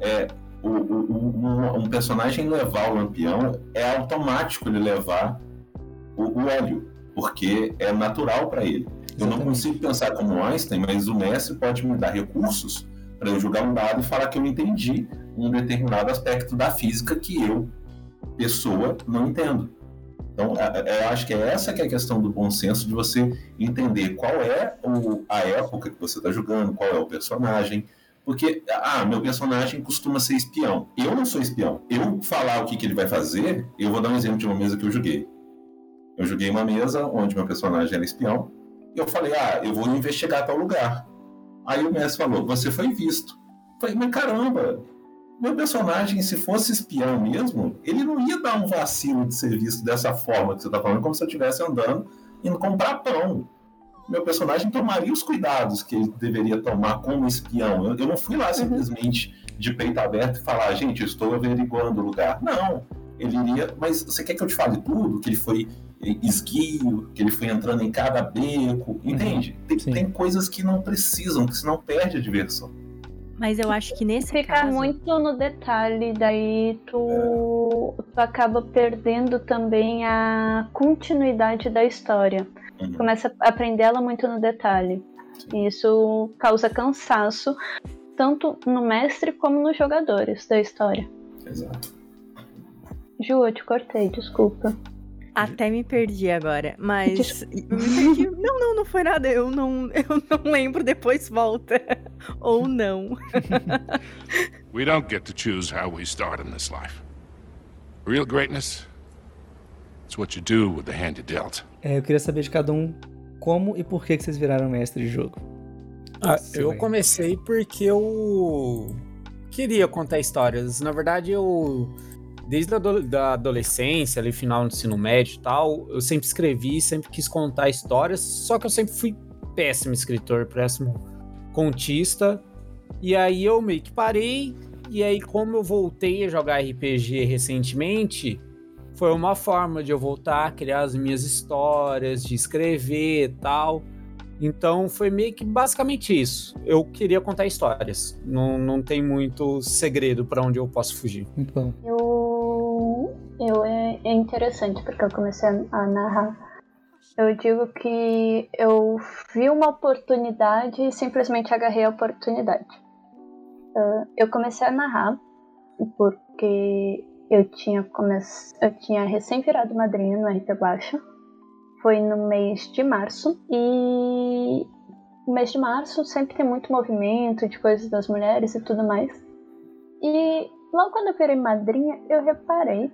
É, o, o, o, um personagem levar o lampião é automático ele levar o, o óleo, porque é natural para ele. Eu não consigo pensar como Einstein, mas o mestre pode me dar recursos para eu jogar um dado e falar que eu entendi um determinado aspecto da física que eu, pessoa, não entendo. Então, é, é, eu acho que é essa que é a questão do bom senso, de você entender qual é o, a época que você está jogando, qual é o personagem. Porque, ah, meu personagem costuma ser espião. Eu não sou espião. Eu falar o que, que ele vai fazer, eu vou dar um exemplo de uma mesa que eu joguei. Eu joguei uma mesa onde meu personagem era espião, e eu falei, ah, eu vou investigar tal lugar. Aí o mestre falou, você foi visto. Eu falei, mas caramba, meu personagem, se fosse espião mesmo, ele não ia dar um vacilo de ser visto dessa forma que você está falando, como se eu estivesse andando indo comprar pão. Meu personagem tomaria os cuidados que ele deveria tomar como espião. Eu, eu não fui lá uhum. simplesmente de peito aberto e falar, gente, eu estou averiguando o lugar. Não. Ele iria, mas você quer que eu te fale tudo? Que ele foi esguio, que ele foi entrando em cada beco, entende? Tem, tem coisas que não precisam, que senão perde a diversão. Mas eu acho que nesse Fica caso... muito no detalhe, daí tu, tu acaba perdendo também a continuidade da história. Uhum. Começa a aprender ela muito no detalhe. E isso causa cansaço, tanto no mestre como nos jogadores da história. Exato. Ju, eu te cortei, desculpa. Até me perdi agora, mas. não, não, não foi nada. Eu não, eu não lembro, depois volta. Ou não. we don't get to choose how we start in this life. Real greatness is what you do with the hand you dealt. É, eu queria saber de cada um como e por que, que vocês viraram mestre de jogo. Ah, eu comecei porque eu queria contar histórias. Na verdade, eu desde a da adolescência, ali final do ensino médio e tal, eu sempre escrevi, sempre quis contar histórias, só que eu sempre fui péssimo escritor, péssimo contista. E aí eu meio que parei, e aí como eu voltei a jogar RPG recentemente, foi uma forma de eu voltar a criar as minhas histórias, de escrever e tal. Então foi meio que basicamente isso. Eu queria contar histórias. Não, não tem muito segredo para onde eu posso fugir. Muito bom. Eu eu é, é interessante porque eu comecei a narrar. Eu digo que eu vi uma oportunidade e simplesmente agarrei a oportunidade. Uh, eu comecei a narrar porque eu tinha come... eu tinha recém virado madrinha no RP Baixa. Foi no mês de março e no mês de março sempre tem muito movimento de coisas das mulheres e tudo mais. E logo quando eu virei madrinha, eu reparei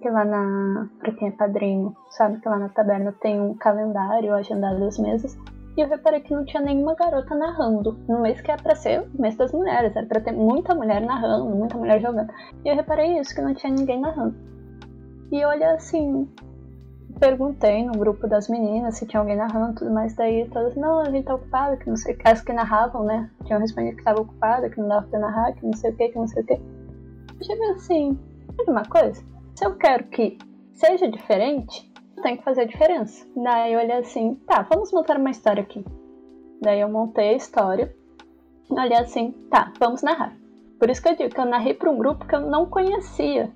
que lá na. Pra quem é padrinho, sabe que lá na taberna tem um calendário agendado das mesas. E eu reparei que não tinha nenhuma garota narrando. No mês que é pra ser o mês das mulheres, era pra ter muita mulher narrando, muita mulher jogando. E eu reparei isso, que não tinha ninguém narrando. E olhei assim, perguntei no grupo das meninas se tinha alguém narrando tudo mais. Daí todas, não, a gente tá ocupada, que não sei o que. As que narravam, né? Tinham respondido que tava ocupada, que não dava pra narrar, que não sei o que, que não sei o que. Eu cheguei assim, sabe uma coisa? Se eu quero que seja diferente, tem que fazer a diferença. Daí eu olhei assim, tá, vamos montar uma história aqui. Daí eu montei a história. Olhei assim, tá, vamos narrar. Por isso que eu digo que eu narrei para um grupo que eu não conhecia.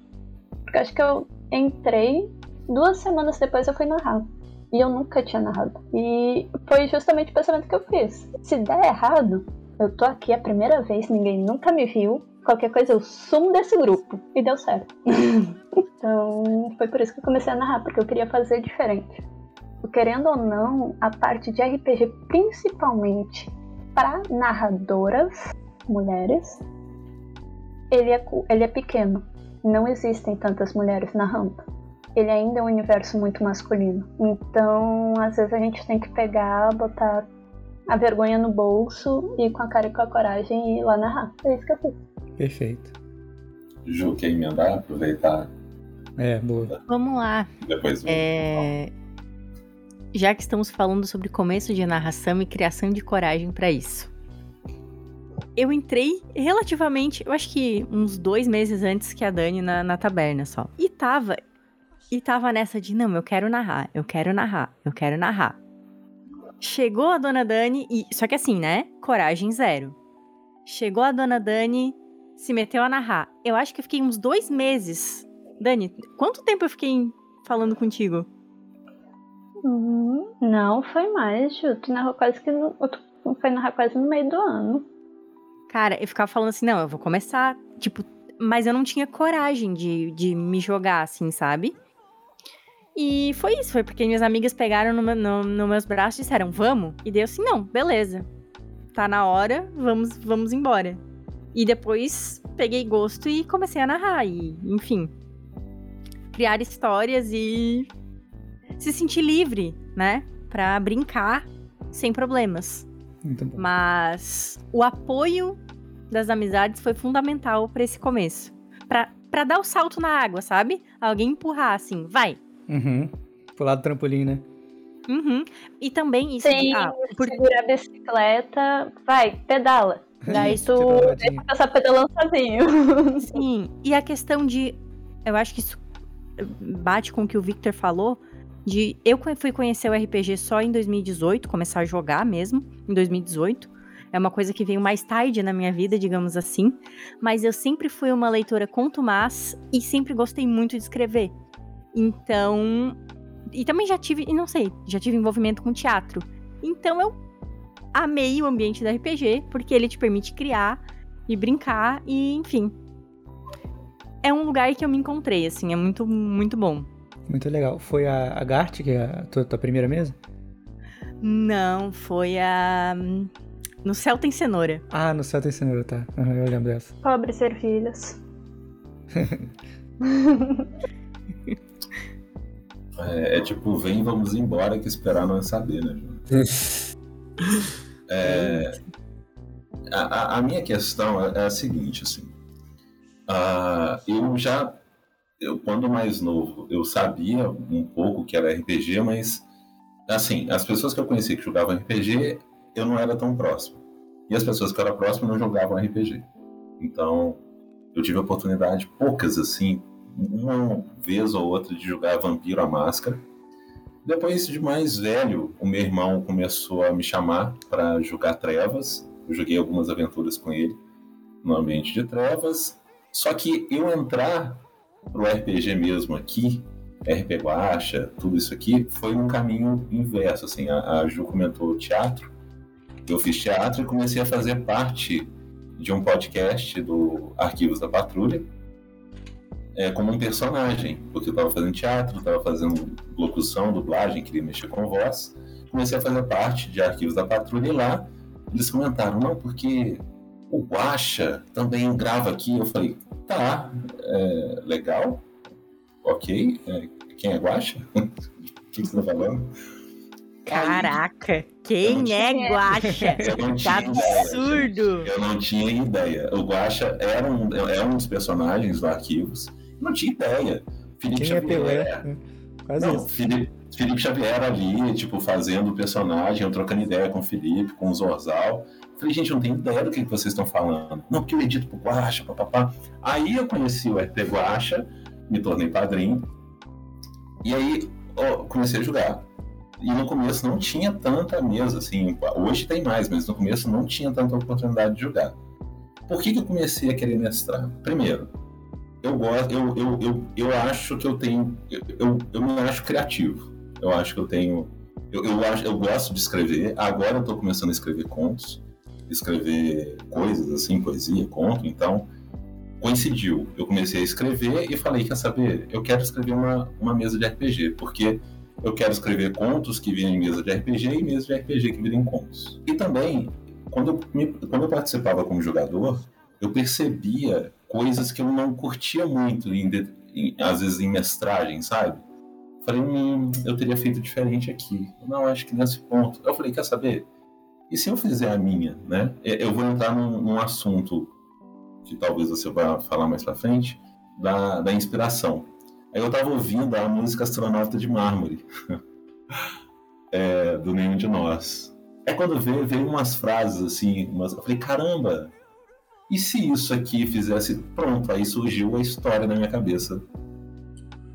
Porque acho que eu entrei, duas semanas depois eu fui narrar. E eu nunca tinha narrado. E foi justamente o pensamento que eu fiz. Se der errado, eu tô aqui a primeira vez, ninguém nunca me viu qualquer coisa eu sumo desse grupo. E deu certo. então, foi por isso que eu comecei a narrar, porque eu queria fazer diferente. Querendo ou não, a parte de RPG, principalmente para narradoras, mulheres, ele é, ele é pequeno. Não existem tantas mulheres narrando. Ele ainda é um universo muito masculino. Então, às vezes a gente tem que pegar, botar a vergonha no bolso e com a cara e com a coragem ir lá narrar. É isso que eu fiz. Perfeito. Ju, quer emendar? Aproveitar. É, boa. Vamos lá. Depois. É... Já que estamos falando sobre começo de narração e criação de coragem para isso. Eu entrei relativamente, eu acho que uns dois meses antes que a Dani na, na taberna só. E tava. E tava nessa de, não, eu quero narrar, eu quero narrar, eu quero narrar. Chegou a dona Dani e. Só que assim, né? Coragem zero. Chegou a dona Dani se meteu a narrar. Eu acho que eu fiquei uns dois meses. Dani, quanto tempo eu fiquei falando contigo? Hum, não, foi mais, Ju. Tu narrou quase que no. Tu foi narrar quase no meio do ano. Cara, eu ficava falando assim, não, eu vou começar. Tipo, mas eu não tinha coragem de, de me jogar, assim, sabe? E foi isso, foi porque minhas amigas pegaram no, no, no meus braços e disseram, vamos? E deu assim, não, beleza. Tá na hora, vamos, vamos embora. E depois peguei gosto e comecei a narrar. E, enfim, criar histórias e se sentir livre, né? Pra brincar sem problemas. Muito bom. Mas o apoio das amizades foi fundamental para esse começo. Pra dar o salto na água, sabe? Alguém empurrar assim, vai. Uhum. Pular do trampolim, né? Uhum. E também isso. Sim, de, ah, por... segurar a bicicleta, vai, pedala. Daí tu deixa passar pedalando sozinho. Sim, e a questão de. Eu acho que isso bate com o que o Victor falou. De eu fui conhecer o RPG só em 2018, começar a jogar mesmo, em 2018. É uma coisa que veio mais tarde na minha vida, digamos assim. Mas eu sempre fui uma leitora contumaz e sempre gostei muito de escrever. Então. E também já tive, e não sei, já tive envolvimento com teatro. Então eu amei o ambiente do RPG, porque ele te permite criar e brincar e, enfim. É um lugar que eu me encontrei, assim, é muito, muito bom. Muito legal. Foi a, a Gart, que é a tua, tua primeira mesa? Não, foi a. No Céu Tem Cenoura. Ah, no Céu Tem Cenoura, tá. Uhum, eu lembro dessa. Pobres ervilhas. é, é, tipo, vem, vamos embora, que esperar não é saber, né? É, a, a, minha questão é, é a seguinte, assim. Uh, eu já, eu, quando mais novo, eu sabia um pouco que era RPG, mas, assim, as pessoas que eu conheci que jogavam RPG, eu não era tão próximo. E as pessoas que eu era próximo não jogavam RPG. Então, eu tive oportunidade, poucas, assim, uma vez ou outra, de jogar Vampiro à Máscara depois de mais velho, o meu irmão começou a me chamar para jogar Trevas. Eu joguei algumas aventuras com ele no ambiente de Trevas. Só que eu entrar pro RPG mesmo aqui, RP Guacha, tudo isso aqui, foi um caminho inverso. Assim, a Ju comentou teatro. Eu fiz teatro e comecei a fazer parte de um podcast do Arquivos da Patrulha, é, como um personagem, porque eu estava fazendo teatro, estava fazendo locução, dublagem, queria mexer com voz. comecei a fazer parte de arquivos da patrulha e lá eles comentaram, não, porque o Guacha também grava aqui. Eu falei, tá, é, legal, ok. É, quem é Guacha? o que, você tá falando? Caraca, quem é Guacha? Que absurdo! Ideia, eu não tinha ideia. O Guacha era um, é um dos personagens do Arquivos. Não tinha ideia. Felipe quem Xavier. É Pelé? Quase não, isso. Felipe, Felipe Xavier ali, tipo, fazendo o personagem, eu trocando ideia com o Felipe, com o Zorzal. Falei, gente, eu não tenho ideia do que, que vocês estão falando. Não, porque eu edito pro Guacha, papapá. Aí eu conheci o RP Guacha, me tornei padrinho. E aí, ó, comecei a jogar. E no começo não tinha tanta mesa, assim. Hoje tem mais, mas no começo não tinha tanta oportunidade de jogar. Por que, que eu comecei a querer mestrar? Primeiro, eu gosto, eu, eu, eu, eu acho que eu tenho. Eu, eu, me acho criativo. Eu acho que eu tenho. Eu, eu, acho, eu gosto de escrever. Agora eu tô começando a escrever contos, escrever coisas assim, poesia, conto. Então, coincidiu. Eu comecei a escrever e falei: quer saber? Eu quero escrever uma, uma mesa de RPG, porque eu quero escrever contos que virem mesa de RPG e mesa de RPG que virem contos. E também, quando eu, quando eu participava como jogador, eu percebia coisas que eu não curtia muito, em, em, às vezes em mestragem, sabe? Falei, hum, eu teria feito diferente aqui. Não, acho que nesse ponto. Eu falei, quer saber? E se eu fizer a minha, né? Eu vou entrar num, num assunto que talvez você vá falar mais pra frente, da, da inspiração. Aí eu tava ouvindo a música Astronauta de Mármore, é, do Nenhum de Nós. É quando veio, veio umas frases assim, umas, eu falei, caramba, e se isso aqui fizesse. Pronto, aí surgiu a história na minha cabeça.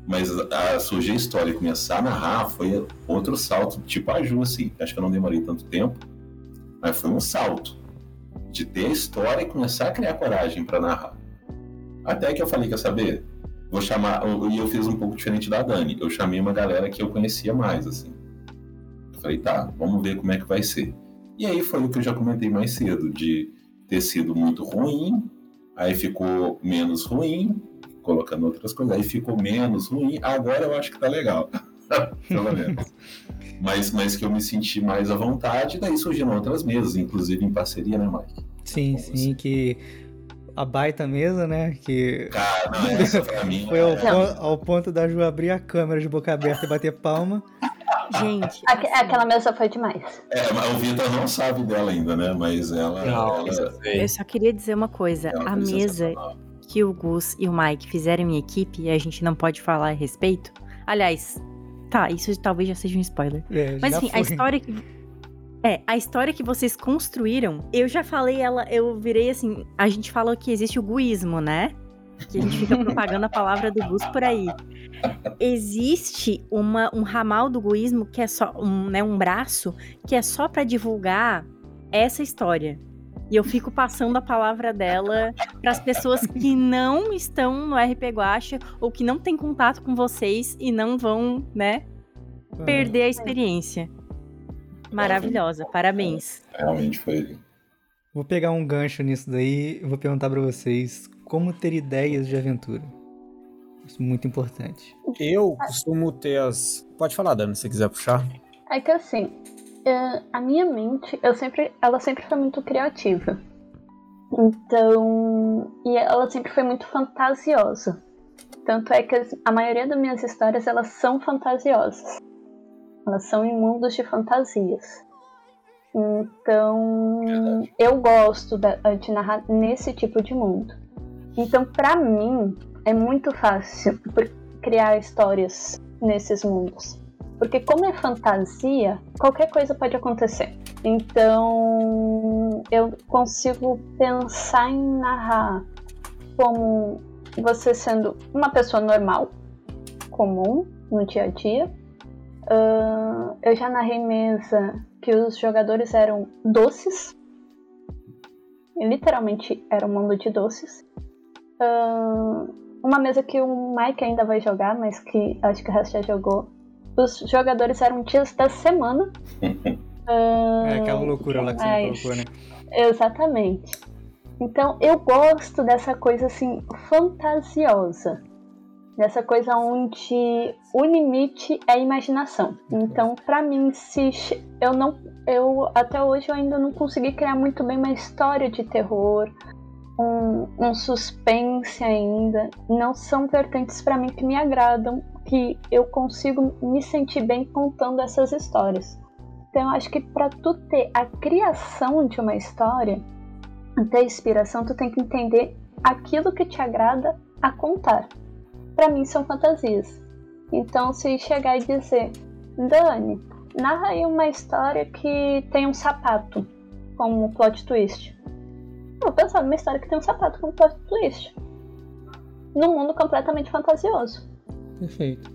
Mas a, surgir a história e começar a narrar foi outro salto, tipo a Ju, assim. Acho que eu não demorei tanto tempo, mas foi um salto de ter a história e começar a criar coragem para narrar. Até que eu falei, quer saber? Vou chamar. E eu fiz um pouco diferente da Dani. Eu chamei uma galera que eu conhecia mais, assim. Eu falei, tá, vamos ver como é que vai ser. E aí foi o que eu já comentei mais cedo, de ter sido muito ruim, aí ficou menos ruim, colocando outras coisas, aí ficou menos ruim, agora eu acho que tá legal. Pelo menos. mas, mas que eu me senti mais à vontade, daí surgiram outras mesas, inclusive em parceria, né, Mike? Sim, Com sim, você. que a baita mesa, né? Que. Cara, não, essa pra mim. Foi ao, é... ao, ponto da Ju abrir a câmera de boca aberta e bater palma. Gente. Assim... Aquela mesa foi demais. É, mas o Vitor não sabe dela ainda, né? Mas ela. Não, ela... Eu só queria dizer uma coisa. a mesa que o Gus e o Mike fizeram em equipe e a gente não pode falar a respeito. Aliás, tá, isso talvez já seja um spoiler. É, mas enfim, foi. a história que é, a história que vocês construíram, eu já falei ela, eu virei assim, a gente falou que existe o guismo, né? Que a gente fica propagando a palavra do Gus por aí. Existe uma, um ramal do guismo que é só um, né, um braço que é só para divulgar essa história. E eu fico passando a palavra dela para as pessoas que não estão no RP Guacha ou que não têm contato com vocês e não vão, né, perder a experiência. Maravilhosa, parabéns. Realmente foi. Vou pegar um gancho nisso daí e vou perguntar para vocês como ter ideias de aventura. Isso é muito importante. Eu costumo ter as. Pode falar, Dani, se quiser puxar. É que assim, é, a minha mente, eu sempre, ela sempre foi muito criativa. Então, e ela sempre foi muito fantasiosa. Tanto é que a maioria das minhas histórias elas são fantasiosas. Elas são em mundos de fantasias. Então, eu gosto de narrar nesse tipo de mundo. Então, para mim, é muito fácil criar histórias nesses mundos. Porque, como é fantasia, qualquer coisa pode acontecer. Então, eu consigo pensar em narrar como você sendo uma pessoa normal, comum, no dia a dia, Uh, eu já narrei mesa que os jogadores eram doces. Literalmente era um mundo de doces. Uh, uma mesa que o Mike ainda vai jogar, mas que acho que o resto já jogou. Os jogadores eram dias da semana. uh, é aquela loucura lá que você mas... colocou, né? Exatamente. Então eu gosto dessa coisa assim fantasiosa. Dessa coisa onde o limite é a imaginação. Então, para mim, se eu não, eu até hoje eu ainda não consegui criar muito bem uma história de terror, um, um suspense ainda. Não são vertentes para mim que me agradam, que eu consigo me sentir bem contando essas histórias. Então, eu acho que para tu ter a criação de uma história, ter inspiração, tu tem que entender aquilo que te agrada a contar para mim são fantasias. Então, se chegar e dizer, Dani, narra aí uma história que tem um sapato como plot twist. Eu vou pensar numa história que tem um sapato como plot twist. Num mundo completamente fantasioso. Perfeito.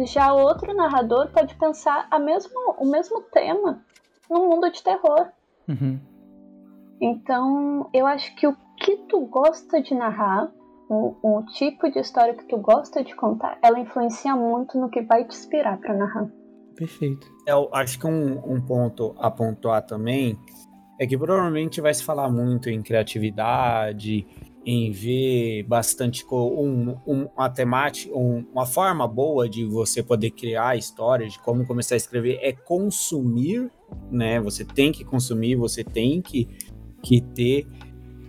Já outro narrador pode pensar a mesmo, o mesmo tema num mundo de terror. Uhum. Então, eu acho que o que tu gosta de narrar o, o tipo de história que tu gosta de contar, ela influencia muito no que vai te inspirar para narrar. Perfeito. Eu acho que um, um ponto a pontuar também é que provavelmente vai se falar muito em criatividade, em ver bastante um, um, uma temática, um, uma forma boa de você poder criar histórias, de como começar a escrever, é consumir, né? Você tem que consumir, você tem que, que ter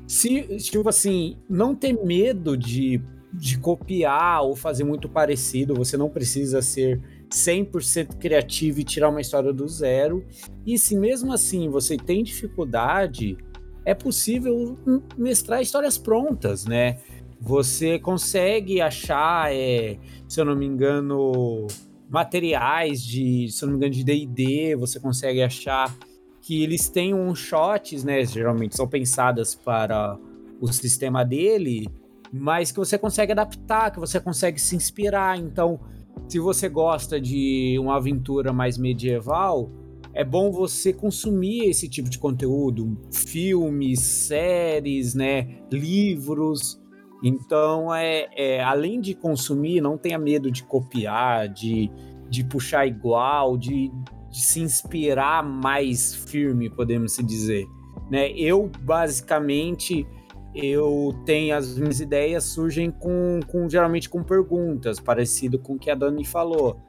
se, tipo assim, não ter medo de, de copiar ou fazer muito parecido, você não precisa ser 100% criativo e tirar uma história do zero. E se mesmo assim você tem dificuldade, é possível mestrar histórias prontas, né? Você consegue achar, é, se eu não me engano, materiais de, se eu não me engano, de D&D, você consegue achar que eles têm um shots, né? Geralmente são pensadas para o sistema dele, mas que você consegue adaptar, que você consegue se inspirar. Então, se você gosta de uma aventura mais medieval, é bom você consumir esse tipo de conteúdo, filmes, séries, né, livros. Então, é, é além de consumir, não tenha medo de copiar, de, de puxar igual, de de se inspirar mais firme, podemos dizer. Né? Eu, basicamente, eu tenho as minhas ideias surgem com, com geralmente com perguntas, parecido com o que a Dani falou.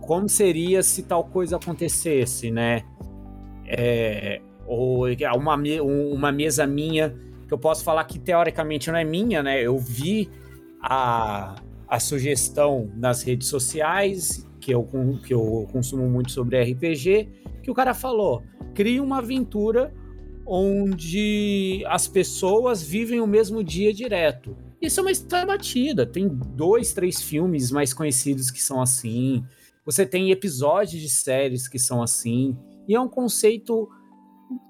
Como seria se tal coisa acontecesse, né? É, ou uma, uma mesa minha que eu posso falar que teoricamente não é minha, né? Eu vi a, a sugestão nas redes sociais que eu, que eu consumo muito sobre RPG, que o cara falou: crie uma aventura onde as pessoas vivem o mesmo dia direto. Isso é uma história batida. Tem dois, três filmes mais conhecidos que são assim. Você tem episódios de séries que são assim. E é um conceito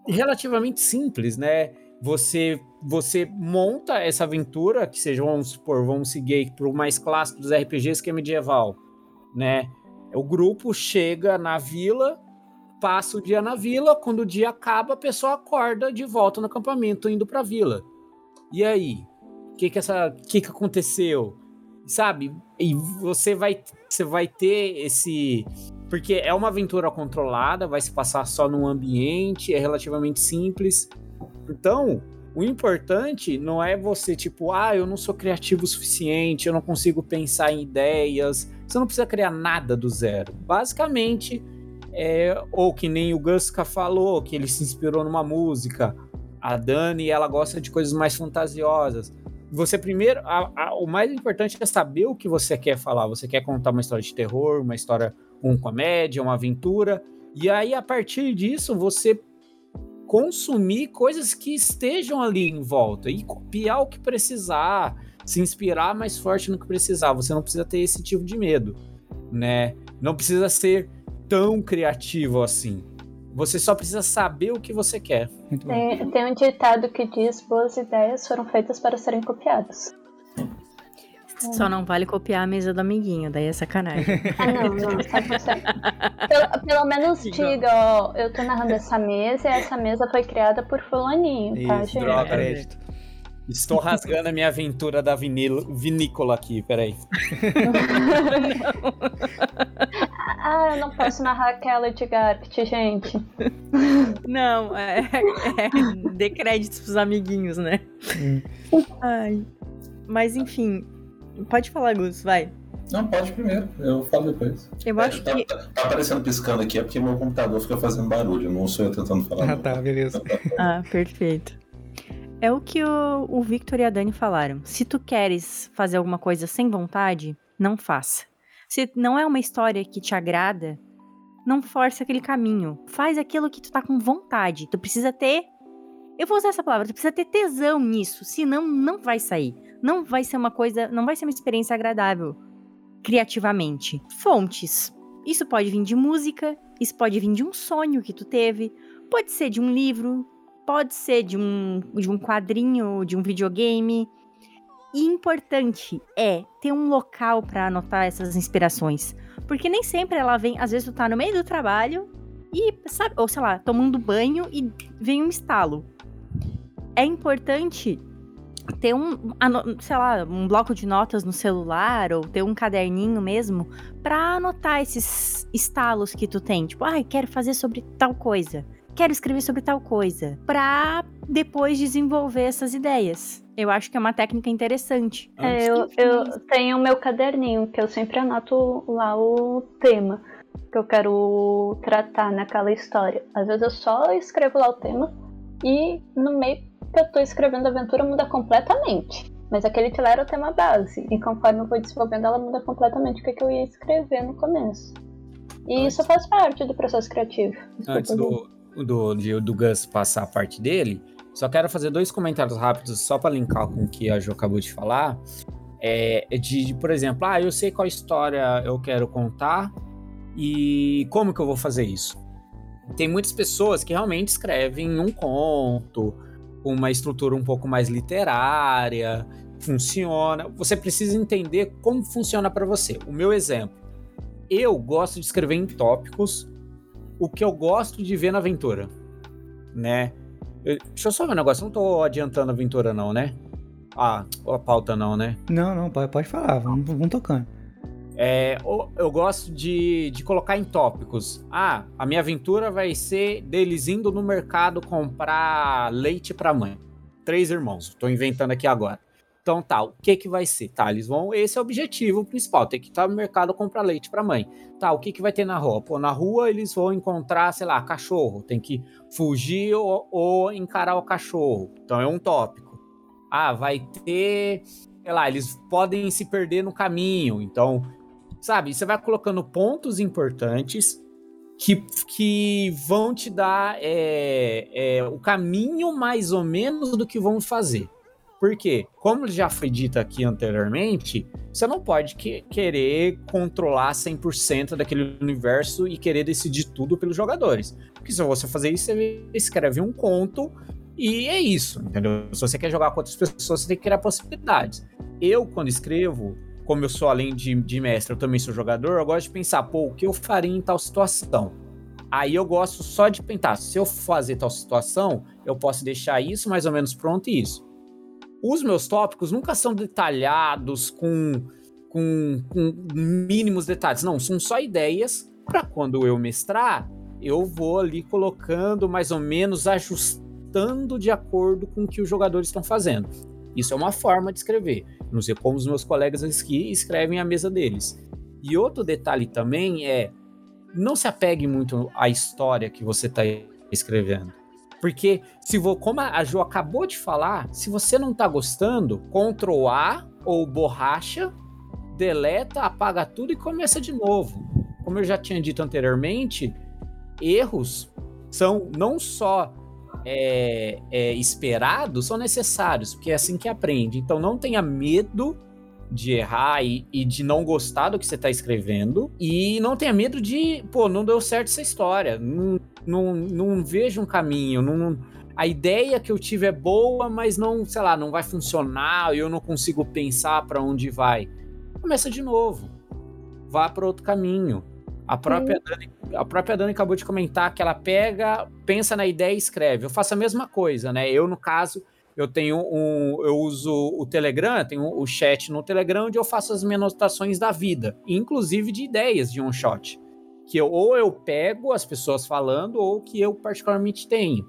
relativamente simples, né? Você você monta essa aventura, que seja, vamos supor, vamos seguir para o mais clássico dos RPGs, que é medieval, né? O grupo chega na vila, passa o dia na vila, quando o dia acaba, a pessoa acorda de volta no acampamento, indo pra vila. E aí? O que que, essa, que que aconteceu? Sabe? E você vai, você vai ter esse... Porque é uma aventura controlada, vai se passar só num ambiente, é relativamente simples. Então, o importante não é você, tipo, ah, eu não sou criativo o suficiente, eu não consigo pensar em ideias. Você não precisa criar nada do zero. Basicamente, é, ou que nem o Guska falou, que ele se inspirou numa música. A Dani, ela gosta de coisas mais fantasiosas. Você primeiro, a, a, o mais importante é saber o que você quer falar. Você quer contar uma história de terror, uma história com comédia, uma aventura. E aí, a partir disso, você consumir coisas que estejam ali em volta e copiar o que precisar, se inspirar mais forte no que precisar. Você não precisa ter esse tipo de medo, né? Não precisa ser tão criativo assim. Você só precisa saber o que você quer. Tem, tem um ditado que diz: boas ideias foram feitas para serem copiadas. Só não vale copiar a mesa do amiguinho, daí é sacanagem. ah, não, não, tá pelo, pelo menos diga, ó, eu tô narrando essa mesa e essa mesa foi criada por fulaninho, tá, gente? Droga, crédito. Estou rasgando a minha aventura da vinil, vinícola aqui, peraí. ah, eu não posso narrar aquela de Garpt, gente. Não, é, é, dê créditos pros amiguinhos, né? Hum. Ai. Mas enfim, Pode falar, Gus, vai. Não, pode primeiro, eu falo depois. Eu É, acho tá, que. tá- tá aparecendo piscando aqui, é porque meu computador fica fazendo barulho, não sou eu tentando falar. Ah, não. tá, beleza. Ah, perfeito. É o que o, o Victor e a Dani falaram. Se tu queres fazer alguma coisa sem vontade, não faça. Se não é uma história que te agrada, não force aquele caminho. Faz aquilo que tu tá com vontade. Tu precisa ter. Eu vou usar essa palavra, tu precisa ter tesão nisso, senão não vai sair. Não vai ser uma coisa, não vai ser uma experiência agradável criativamente. Fontes. Isso pode vir de música, isso pode vir de um sonho que tu teve, pode ser de um livro, pode ser de um, de um quadrinho, de um videogame. E importante é ter um local para anotar essas inspirações. Porque nem sempre ela vem, às vezes tu tá no meio do trabalho e, sabe, ou sei lá, tomando banho e vem um estalo. É importante ter um, sei lá, um bloco de notas no celular ou ter um caderninho mesmo pra anotar esses estalos que tu tem. Tipo, ai, quero fazer sobre tal coisa. Quero escrever sobre tal coisa. Pra depois desenvolver essas ideias. Eu acho que é uma técnica interessante. É, eu, eu tenho o meu caderninho, que eu sempre anoto lá o tema que eu quero tratar naquela história. Às vezes eu só escrevo lá o tema e no meio que eu tô escrevendo a aventura muda completamente. Mas aquele que lá era o tema base. E conforme eu vou desenvolvendo, ela muda completamente o que, que eu ia escrever no começo. E isso faz parte do processo criativo. Antes do, do, de- do Gus passar a parte dele, só quero fazer dois comentários rápidos só para linkar com o que a Jo acabou de falar. É, de, de, por exemplo, ah, eu sei qual história eu quero contar e como que eu vou fazer isso. Tem muitas pessoas que realmente escrevem um conto, com uma estrutura um pouco mais literária, funciona. Você precisa entender como funciona para você. O meu exemplo, eu gosto de escrever em tópicos o que eu gosto de ver na aventura, né? Eu- deixa eu só ver um negócio, não tô adiantando a aventura não, né? Ah, a pauta não, né? Não, não, pode, pode falar, vamos, vamos tocando. É, eu gosto de, de colocar em tópicos. Ah, a minha aventura vai ser deles indo no mercado comprar leite pra mãe. Três irmãos, tô inventando aqui agora. Então tá, o que que vai ser? Tá, eles vão, esse é o objetivo principal, tem que estar no mercado comprar leite pra mãe. Tá, o que que vai ter na rua? Pô, na rua eles vão encontrar, sei lá, cachorro, tem que fugir ou, ou encarar o cachorro. Então é um tópico. Ah, vai ter, sei lá, eles podem se perder no caminho, então sabe? Você vai colocando pontos importantes que, que vão te dar é, é, o caminho mais ou menos do que vão fazer. Por quê? Como já foi dito aqui anteriormente, você não pode que- querer controlar 100% daquele universo e querer decidir tudo pelos jogadores. Porque se você fazer isso, você escreve um conto e é isso, entendeu? Se você quer jogar com outras pessoas, você tem que criar possibilidades. Eu, quando escrevo, como eu sou além de, de mestre, eu também sou jogador, eu gosto de pensar, pô, o que eu faria em tal situação? Aí eu gosto só de pensar, se eu fazer tal situação, eu posso deixar isso mais ou menos pronto e isso. Os meus tópicos nunca são detalhados com, com, com mínimos detalhes, não, são só ideias para quando eu mestrar, eu vou ali colocando mais ou menos, ajustando de acordo com o que os jogadores estão fazendo. Isso é uma forma de escrever. Não sei como os meus colegas aqui escrevem a mesa deles. E outro detalhe também é não se apegue muito à história que você está escrevendo. Porque se vo, como a Jo acabou de falar, se você não está gostando, Ctrl A ou borracha, deleta, apaga tudo e começa de novo. Como eu já tinha dito anteriormente, erros são não só é, é, esperados, são necessários, porque é assim que aprende. Então não tenha medo de errar e, e de não gostar do que você está escrevendo. E não tenha medo de, pô, não deu certo essa história. Não, não, não vejo um caminho. Não, a ideia que eu tive é boa, mas não, sei lá, não vai funcionar. Eu não consigo pensar para onde vai. Começa de novo. Vá para outro caminho. A própria, Dani, a própria Dani acabou de comentar que ela pega, pensa na ideia e escreve. Eu faço a mesma coisa, né? Eu, no caso, eu tenho um. Eu uso o Telegram, tenho o chat no Telegram, onde eu faço as minhas anotações da vida, inclusive de ideias de um shot. Que eu, ou eu pego as pessoas falando, ou que eu particularmente tenho.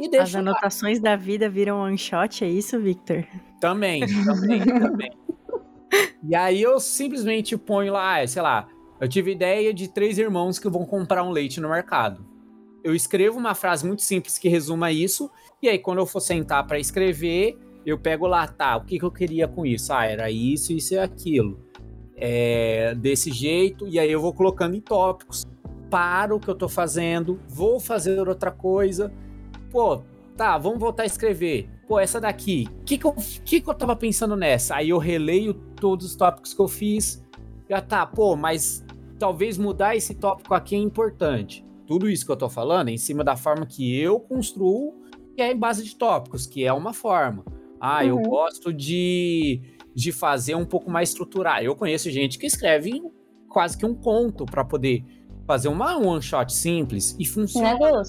As deixo lá. anotações da vida viram one shot, é isso, Victor? Também, também, também. E aí eu simplesmente ponho lá, sei lá, eu tive ideia de três irmãos que vão comprar um leite no mercado. Eu escrevo uma frase muito simples que resuma isso, e aí quando eu for sentar para escrever, eu pego lá, tá, o que, que eu queria com isso? Ah, era isso, isso e aquilo. É, desse jeito, e aí eu vou colocando em tópicos. Paro o que eu tô fazendo, vou fazer outra coisa. Pô, tá, vamos voltar a escrever. Pô, essa daqui, o que que, eu, que que eu tava pensando nessa? Aí eu releio todos os tópicos que eu fiz. Já tá, pô, mas talvez mudar esse tópico aqui é importante. Tudo isso que eu tô falando é em cima da forma que eu construo, que é em base de tópicos, que é uma forma. Ah, uhum. eu gosto de, de fazer um pouco mais estruturado. Eu conheço gente que escreve quase que um conto para poder fazer uma one shot simples e funciona.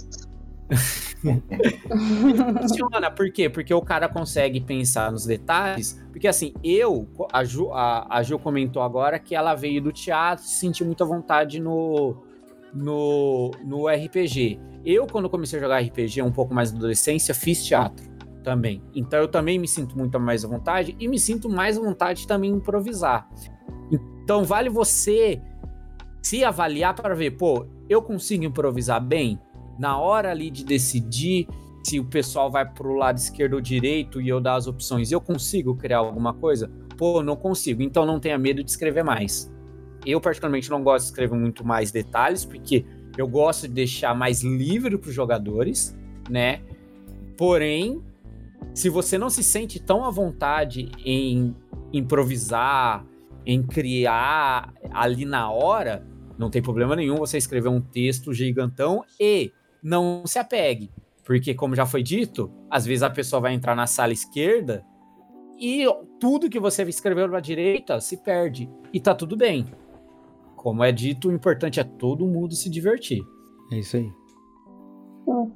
funciona, por quê? Porque o cara consegue pensar nos detalhes. Porque assim, eu, a Ju, a, a Ju comentou agora que ela veio do teatro, se sentiu muita vontade no, no, no RPG. Eu, quando comecei a jogar RPG um pouco mais na adolescência, fiz teatro também. Então eu também me sinto muito mais à vontade e me sinto mais à vontade também improvisar. Então vale você se avaliar para ver, pô, eu consigo improvisar bem na hora ali de decidir se o pessoal vai pro lado esquerdo ou direito e eu dar as opções, eu consigo criar alguma coisa? Pô, não consigo. Então não tenha medo de escrever mais. Eu particularmente não gosto de escrever muito mais detalhes porque eu gosto de deixar mais livre para os jogadores, né? Porém, se você não se sente tão à vontade em improvisar, em criar ali na hora, não tem problema nenhum você escrever um texto gigantão e não se apegue. Porque, como já foi dito, às vezes a pessoa vai entrar na sala esquerda e tudo que você escreveu na direita se perde. E tá tudo bem. Como é dito, o importante é todo mundo se divertir. É isso aí.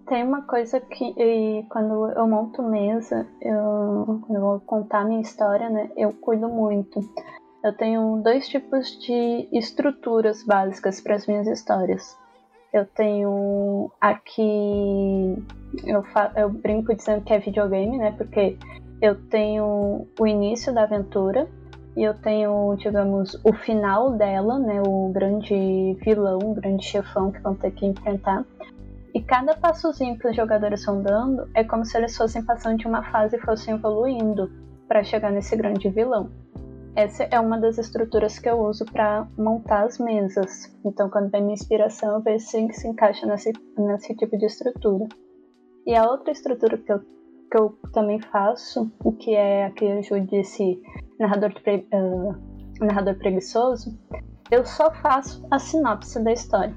Tem uma coisa que quando eu monto mesa, eu, quando eu vou contar minha história, né, eu cuido muito. Eu tenho dois tipos de estruturas básicas para as minhas histórias. Eu tenho aqui, eu, eu brinco dizendo que é videogame, né, porque eu tenho o início da aventura e eu tenho, digamos, o final dela, né, o grande vilão, o grande chefão que vão ter que enfrentar. E cada passozinho que os jogadores estão dando é como se eles fossem passando de uma fase e fossem evoluindo para chegar nesse grande vilão. Essa é uma das estruturas que eu uso para montar as mesas. Então, quando vem minha inspiração, eu vejo se se encaixa nesse, nesse tipo de estrutura. E a outra estrutura que eu, que eu também faço, que é a que eu disse narrador, pre, uh, narrador preguiçoso, eu só faço a sinopse da história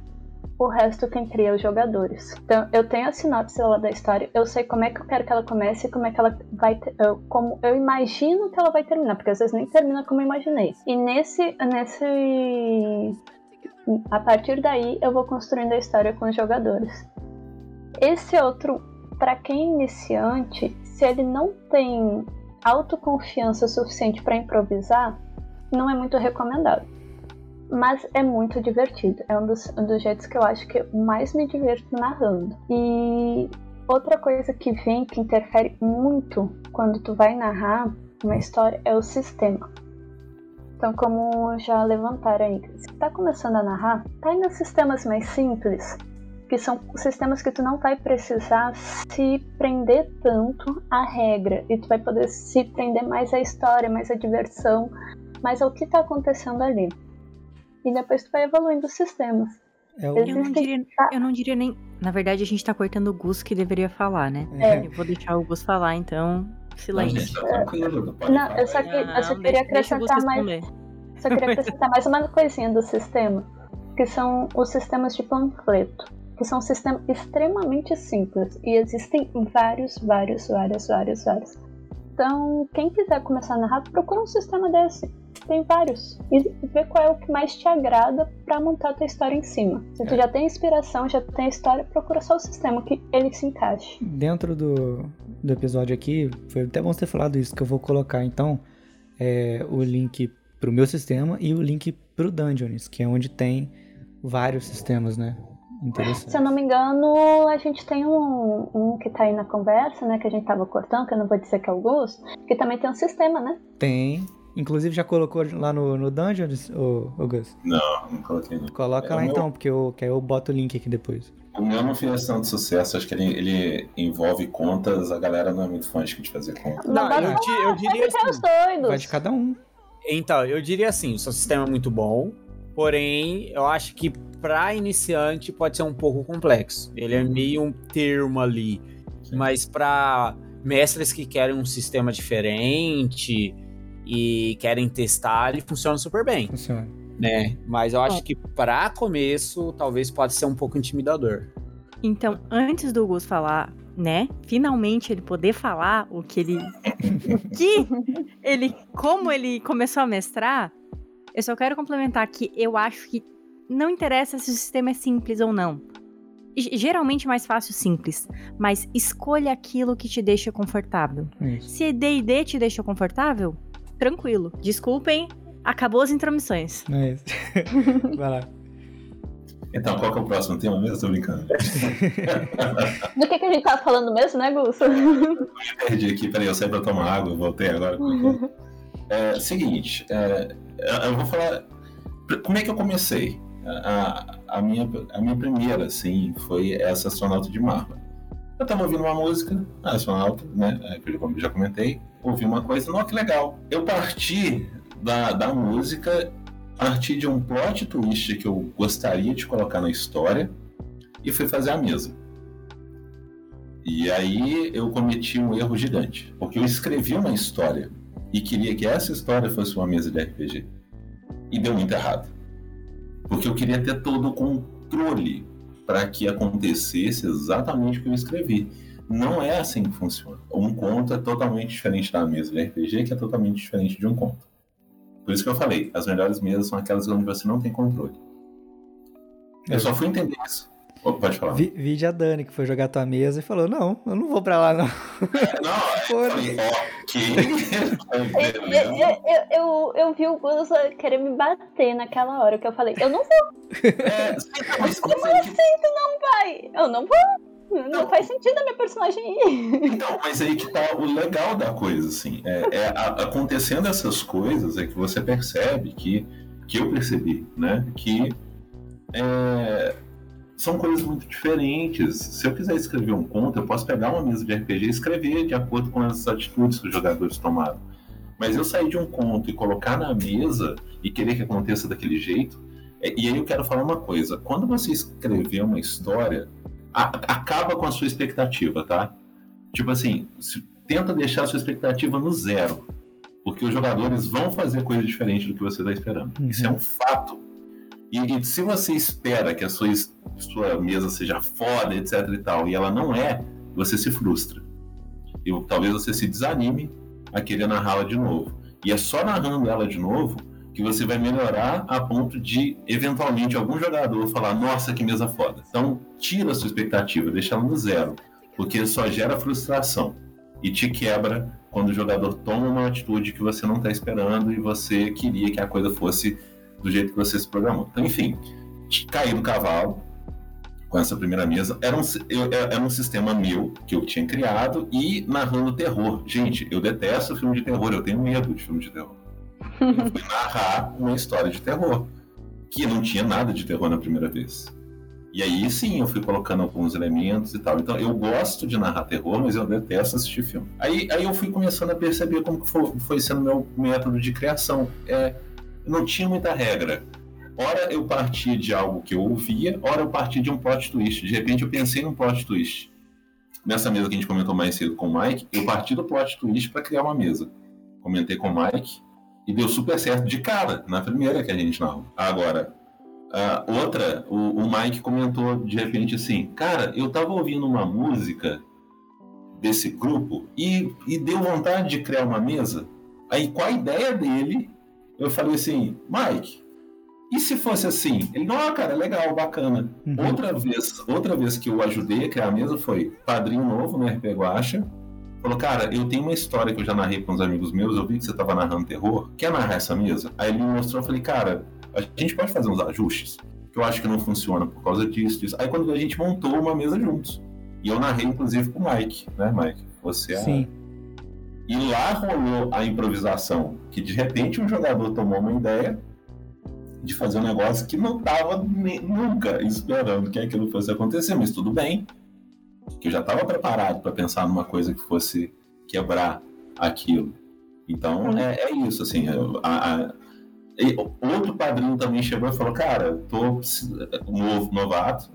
o resto quem cria é os jogadores. Então, eu tenho a sinopse lá da história, eu sei como é que eu quero que ela comece e como é que ela vai, eu, como eu imagino que ela vai terminar, porque às vezes nem termina como eu imaginei. E nesse, nesse, a partir daí eu vou construindo a história com os jogadores. Esse outro, para quem é iniciante, se ele não tem autoconfiança suficiente para improvisar, não é muito recomendado mas é muito divertido. É um dos, um dos jeitos que eu acho que mais me divirto narrando. E outra coisa que vem que interfere muito quando tu vai narrar uma história é o sistema. Então, como já levantaram aí, se tá começando a narrar, tá indo sistemas mais simples, que são sistemas que tu não vai precisar se prender tanto à regra e tu vai poder se prender mais à história, mais à diversão, mais ao que tá acontecendo ali e depois tu vai evoluindo os sistemas. É o... eu, não diria, eu não diria nem. Na verdade, a gente tá cortando o Gus que deveria falar, né? É. Eu vou deixar o Gus falar, então. Silêncio. Não, não eu só, que, eu só queria acrescentar mais. Só queria acrescentar mais uma coisinha do sistema, que são os sistemas de panfleto, que são um sistema extremamente simples e existem vários, vários, vários, vários, vários. Então, quem quiser começar a narrar, procura um sistema desse tem vários. E vê qual é o que mais te agrada para montar a tua história em cima. Se tu é. já tem inspiração, já tem a história, procura só o sistema que ele se encaixe. Dentro do, do episódio aqui, foi até bom você ter falado isso, que eu vou colocar então é, o link pro meu sistema e o link pro Dungeons, que é onde tem vários sistemas, né? Se eu não me engano, a gente tem um, um que tá aí na conversa, né? Que a gente tava cortando, que eu não vou dizer que é o Gus, que também tem um sistema, né? Tem, Inclusive já colocou lá no, no Dungeon, o, o Gus? Não, não coloquei não. Coloca É, lá meu- então, porque eu, que aí eu boto o link aqui depois. O meu não fez tanto sucesso, acho que ele, ele envolve contas, a galera não é muito fã de fazer conta. Não, Mas eu, di- eu diria assim. doidos. Vai de cada um. Então, eu diria assim, o seu sistema é muito bom, porém, eu acho que para iniciante pode ser um pouco complexo. Ele é meio um termo ali, Sim. mas para mestres que querem um sistema diferente e querem testar, ele funciona super bem, Funciona. né? Mas eu acho que para começo, talvez pode ser um pouco intimidador. Então, antes do Gus falar, né? Finalmente ele poder falar o que ele. o que ele. Como ele começou a mestrar, eu só quero complementar que eu acho que não interessa se o sistema é simples ou não. G- Geralmente é mais fácil simples, mas escolha aquilo que te deixa confortável. Isso. Se D&D te deixa confortável, tranquilo. Desculpem, acabou as intromissões. É isso. Vai lá. Então, qual que é o próximo tema mesmo? Tô brincando. Do que, que a gente tava falando mesmo, né, Gus? Perdi aqui, peraí, eu saí pra tomar água, voltei agora. É, seguinte, é, eu vou falar. Como é que eu comecei? A, a, minha, a minha primeira, assim, foi essa astronauta de mármore. Eu tava ouvindo uma música, a astronauta, né? é, que eu já comentei, ouvi uma coisa, não, que legal. Eu parti da, da música, parti de um plot twist que eu gostaria de colocar na história e fui fazer a mesa. E aí eu cometi um erro gigante, porque eu escrevi uma história e queria que essa história fosse uma mesa de RPG. E deu muito errado. Porque eu queria ter todo o controle para que acontecesse exatamente o que eu escrevi. Não é assim que funciona. Um conto é totalmente diferente da mesa de RPG, que é totalmente diferente de um conto. Por isso que eu falei, as melhores mesas são aquelas onde você não tem controle. Eu só fui entender isso. Pode falar. Vi, vi a Dani que foi jogar tua mesa e falou: Não, eu não vou pra lá, não. Não, eu Foda. falei, ok. Eu, Beleza. eu, eu, eu vi o Gus querer me bater naquela hora que eu falei, eu não vou, É, sim, mas, mas aí que pai, eu não vou. Não, Não. faz sentido a minha personagem ir. Então, mas aí que tá o legal da coisa, assim. É, é a- acontecendo essas coisas é que você percebe que, que eu percebi, né? Que é, são coisas muito diferentes. Se eu quiser escrever um conto, eu posso pegar uma mesa de RPG e escrever de acordo com as atitudes que os jogadores tomaram. Mas eu sair de um conto e colocar na mesa e querer que aconteça daquele jeito. é- e aí eu quero falar uma coisa: quando você escrever uma história, a- acaba com a sua expectativa, tá? Tipo assim, se- tenta deixar a sua expectativa no zero. Porque os jogadores vão fazer coisa diferente do que você está esperando. Uhum. Isso é um fato. E, e se você espera que a sua, sua mesa seja foda, etc e tal, e ela não é, você se frustra. E talvez você se desanime a querer narrá-la de novo. E é só narrando ela de novo que você vai melhorar a ponto de, eventualmente, algum jogador falar: Nossa, que mesa foda. Então, tira a sua expectativa, deixa ela no zero. Porque só gera frustração e te quebra quando o jogador toma uma atitude que você não está esperando e você queria que a coisa fosse do jeito que você se programou. Então, enfim, caí do cavalo com essa primeira mesa. Era um, eu- era um sistema meu que eu tinha criado e narrando terror. Gente, eu detesto filme de terror, eu tenho medo de filme de terror. Eu fui narrar uma história de terror, que não tinha nada de terror na primeira vez. E aí sim eu fui colocando alguns elementos e tal. Então eu gosto de narrar terror, mas eu detesto assistir filme. Aí, aí eu fui começando a perceber como que foi, foi sendo meu método de criação. É, não tinha muita regra. Ora eu partia de algo que eu ouvia, ora eu partia de um plot twist. De repente eu pensei num plot twist. Nessa mesa que a gente comentou mais cedo com o Mike, eu parti do plot twist para criar uma mesa. Comentei com o Mike e deu super certo de cara, na primeira que a gente narrou. Agora, outra, o, o Mike comentou de repente assim: Cara, eu tava ouvindo uma música desse grupo e, e deu vontade de criar uma mesa. Aí, com a ideia dele, eu falei assim: Mike, e se fosse assim? Ele, não, cara, legal, bacana. Uhum. Outra vez, outra vez que eu ajudei a criar a mesa foi padrinho novo no RP Guacha. Falou, cara, eu tenho uma história que eu já narrei com uns amigos meus, eu vi que você tava narrando terror. Quer narrar essa mesa? Aí ele me mostrou, eu falei, cara, a gente pode fazer uns ajustes, que eu acho que não funciona por causa disso, disso. Aí quando a gente montou uma mesa juntos. E eu narrei, inclusive, com o Mike, né, Mike? Você é. Sim. E lá rolou a improvisação, que de repente um jogador tomou uma ideia de fazer um negócio que não estava nunca esperando que aquilo fosse acontecer, mas tudo bem, que eu já estava preparado para pensar numa coisa que fosse quebrar aquilo. Então é, é isso, assim. A, a, outro padrinho também chegou e falou: Cara, tô novo, novato,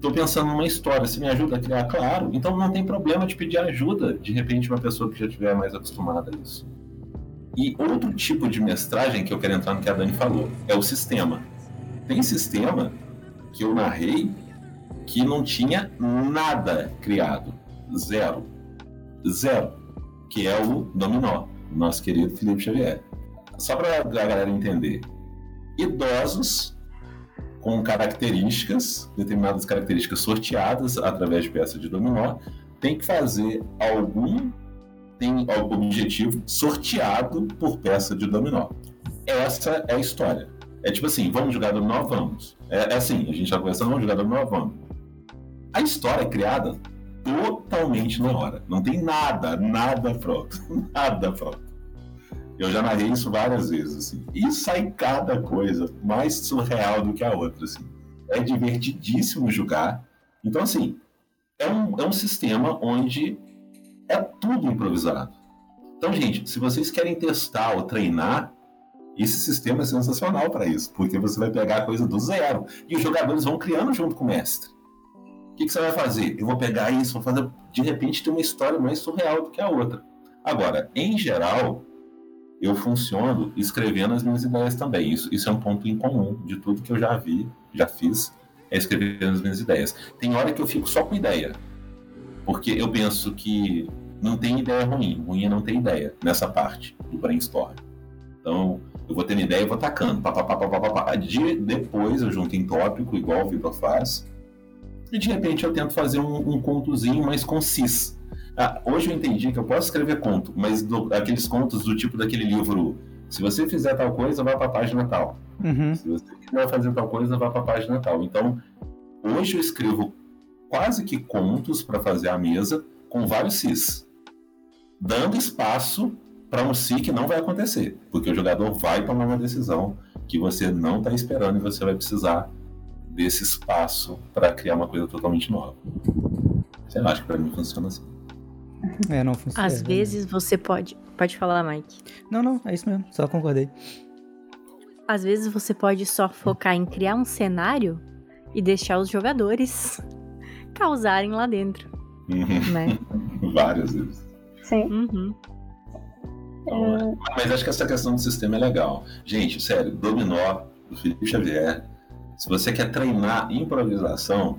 tô pensando numa história, você me ajuda a criar? Claro, então não tem problema de pedir ajuda, de repente, uma pessoa que já estiver mais acostumada a isso. E outro tipo de mestragem que eu quero entrar no que a Dani falou é o sistema. Tem sistema que eu narrei que não tinha nada criado. Zero. Zero. Que é o dominó, nosso querido Felipe Xavier. Só para a galera entender. Idosos com características, determinadas características sorteadas através de peça de dominó, tem que fazer algum tem objetivo sorteado por peça de dominó. Essa é a história. É tipo assim, vamos jogar dominó? Vamos. É, é assim, a gente já conversando, vamos jogar dominó? Vamos. A história é criada totalmente na hora. Não tem nada, nada pronto. Nada pronto. Eu já narrei isso várias vezes, assim. E sai cada coisa mais surreal do que a outra, assim. É divertidíssimo jogar. Então, assim, é um, é um sistema onde é tudo improvisado. Então, gente, se vocês querem testar ou treinar, esse sistema é sensacional para isso, porque você vai pegar a coisa do zero e os jogadores vão criando junto com o mestre. O que, que você vai fazer? Eu vou pegar isso, vou fazer. De repente, ter uma história mais surreal do que a outra. Agora, em geral, eu funciono escrevendo as minhas ideias também. Isso, isso é um ponto em comum de tudo que eu já vi, já fiz, é escrever as minhas ideias. Tem hora que eu fico só com ideia. Porque eu penso que não tem ideia ruim. Ruim é não ter ideia nessa parte do brainstorm. Então, eu vou tendo ideia e vou tacando. Pá, pá, pá, pá, pá, pá. De, depois eu junto em tópico, igual o Vitor faz. E de repente eu tento fazer um, um contozinho mais conciso. Ah, hoje eu entendi que eu posso escrever conto, mas do, aqueles contos do tipo daquele livro. Se você fizer tal coisa, vá para a página tal. Uhum. Se você quiser fazer tal coisa, vá para a página tal. Então, hoje eu escrevo quase que contos para fazer a mesa com vários cis, dando espaço para um si que não vai acontecer, porque o jogador vai tomar uma decisão que você não está esperando e você vai precisar desse espaço para criar uma coisa totalmente nova. Você acha que para mim funciona assim? É, não funciona. Às é, vezes você pode. Pode falar, Mike. Não, não, é isso mesmo, só concordei. Às vezes você pode só focar em criar um cenário e deixar os jogadores causarem lá dentro. Uhum. Né? Várias vezes. Sim. Uhum. Então, Mas acho que essa questão do sistema é legal. Gente, sério, Dominó, do Felipe Xavier. Se você quer treinar improvisação,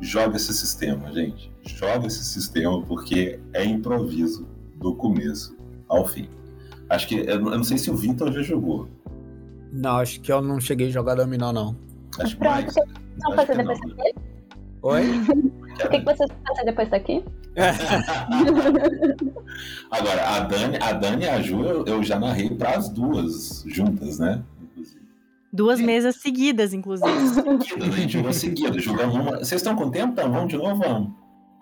joga esse sistema, gente. Joga esse sistema porque é improviso do começo ao fim. Acho que. Eu não sei se o Vitor já jogou. Não, acho que eu não cheguei a jogar dominó, não. Acho Pronto, mais. Não Acho fazer que depois não, né? daqui? Oi? O que, que vocês vão fazer depois daqui? Agora, a Dani, a Dani e a Ju, eu, eu já narrei para as duas juntas, né? Duas mesas seguidas, inclusive. Seguidas, a gente jogou seguida. Jogamos uma. Vocês estão com tempo? Então, vamos de novo? Vamos.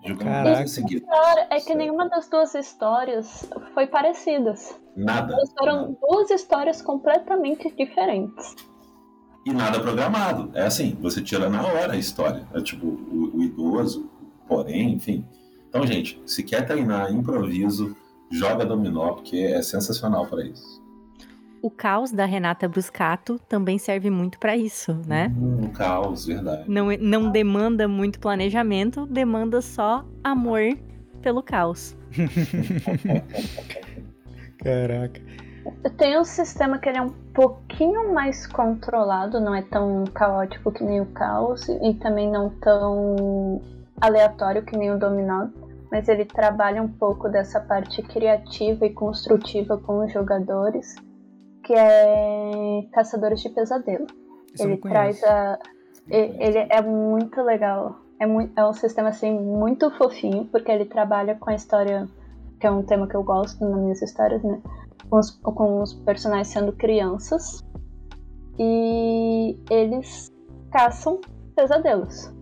Jogamos Caraca. duas seguidas. Pior é que nenhuma das duas histórias foi parecidas. Nada. Elas foram duas histórias completamente diferentes. E nada programado. É assim, você tira na hora a história. É tipo, o, o idoso, porém, enfim. Então, gente, se quer treinar improviso, joga dominó, porque é sensacional para isso. O caos da Renata Bruscato também serve muito pra isso, né? Um caos, verdade. Não, não demanda muito planejamento, demanda só amor pelo caos. Caraca. Tem um sistema que ele é um pouquinho mais controlado, não é tão caótico que nem o caos e também não tão aleatório que nem o dominó, mas ele trabalha um pouco dessa parte criativa e construtiva com os jogadores, que é Caçadores de Pesadelo. Isso ele traz a ele é muito legal. É, muito, é um sistema assim muito fofinho, porque ele trabalha com a história, que é um tema que eu gosto nas minhas histórias, né? Com os, com os personagens sendo crianças. E eles caçam pesadelos.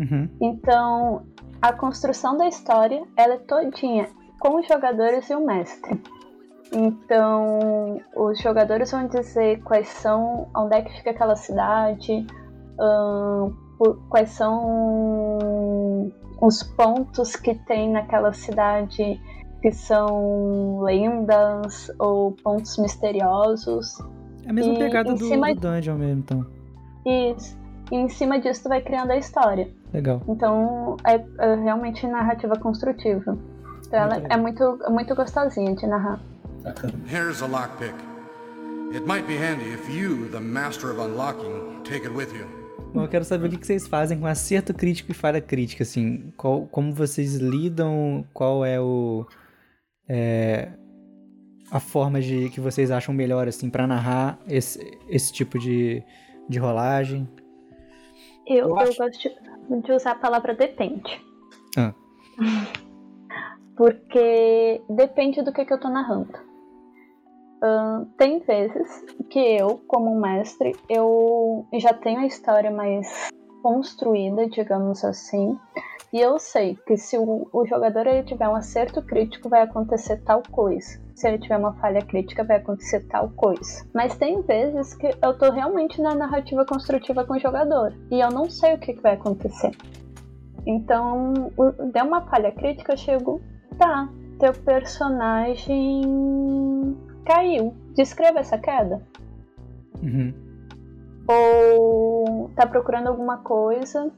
Uhum. Então, a construção da história, ela é todinha com os jogadores e o mestre. Então, os jogadores vão dizer quais são, onde é que fica aquela cidade, hum, quais são os pontos que tem naquela cidade que são lendas ou pontos misteriosos. É a mesma E pegada do, cima- do Dungeon mesmo, então. Isso. E em cima disso tu vai criando a história. Legal. Então é, é realmente narrativa construtiva. Então ela Muito é muito, é muito gostosinha de narrar. Here's a lockpick. It might be handy if you, the master of unlocking, take it with you. Bom, eu quero saber o que vocês fazem com acerto crítico e falha crítica, assim. Qual, como vocês lidam, qual é o... é, a forma de que vocês acham melhor, assim, pra narrar esse, esse tipo de, de rolagem. Eu, Eu eu, acho- gosto de, de usar a palavra depende. Ah. Porque depende do que, que eu tô narrando. Tem vezes que eu, como mestre, eu já tenho a história mais construída, digamos assim, e eu sei que se o, o jogador ele tiver um acerto crítico, vai acontecer tal coisa. Se ele tiver uma falha crítica, vai acontecer tal coisa. Mas tem vezes que eu tô realmente na narrativa construtiva com o jogador, e eu não sei o que, que vai acontecer. Então, deu uma falha crítica, eu chego, tá, teu personagem caiu. Descreva essa queda. Uhum. Ou tá procurando alguma coisa.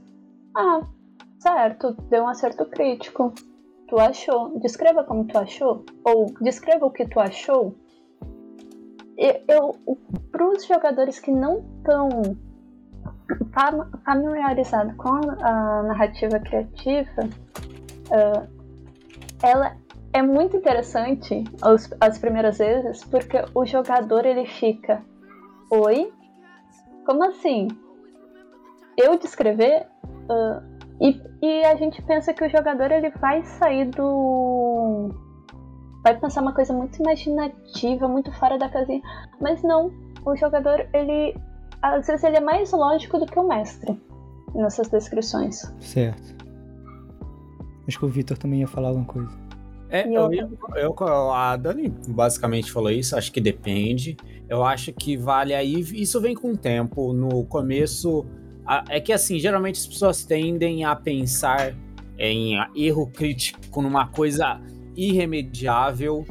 Ah, certo, deu um acerto crítico. Tu achou. Descreva como tu achou. Ou descreva o que tu achou. Eu, eu para os jogadores que não estão familiarizados com a, narrativa criativa, ah, ela é muito interessante as, as primeiras vezes, porque o jogador ele fica, oi, como assim? Eu descrever? Ah, e, e a gente pensa que o jogador ele vai sair do. Vai pensar uma coisa muito imaginativa, muito fora da casinha. Mas não. O jogador, ele. Às vezes ele é mais lógico do que o mestre nessas descrições. Certo. Acho que o Vitor também ia falar alguma coisa. É, eu, eu, eu- a Dani basicamente falou isso, acho que depende. Eu acho que vale aí, isso vem com o tempo. No começo, a- é que assim, geralmente as pessoas tendem a pensar em erro crítico numa coisa irremediável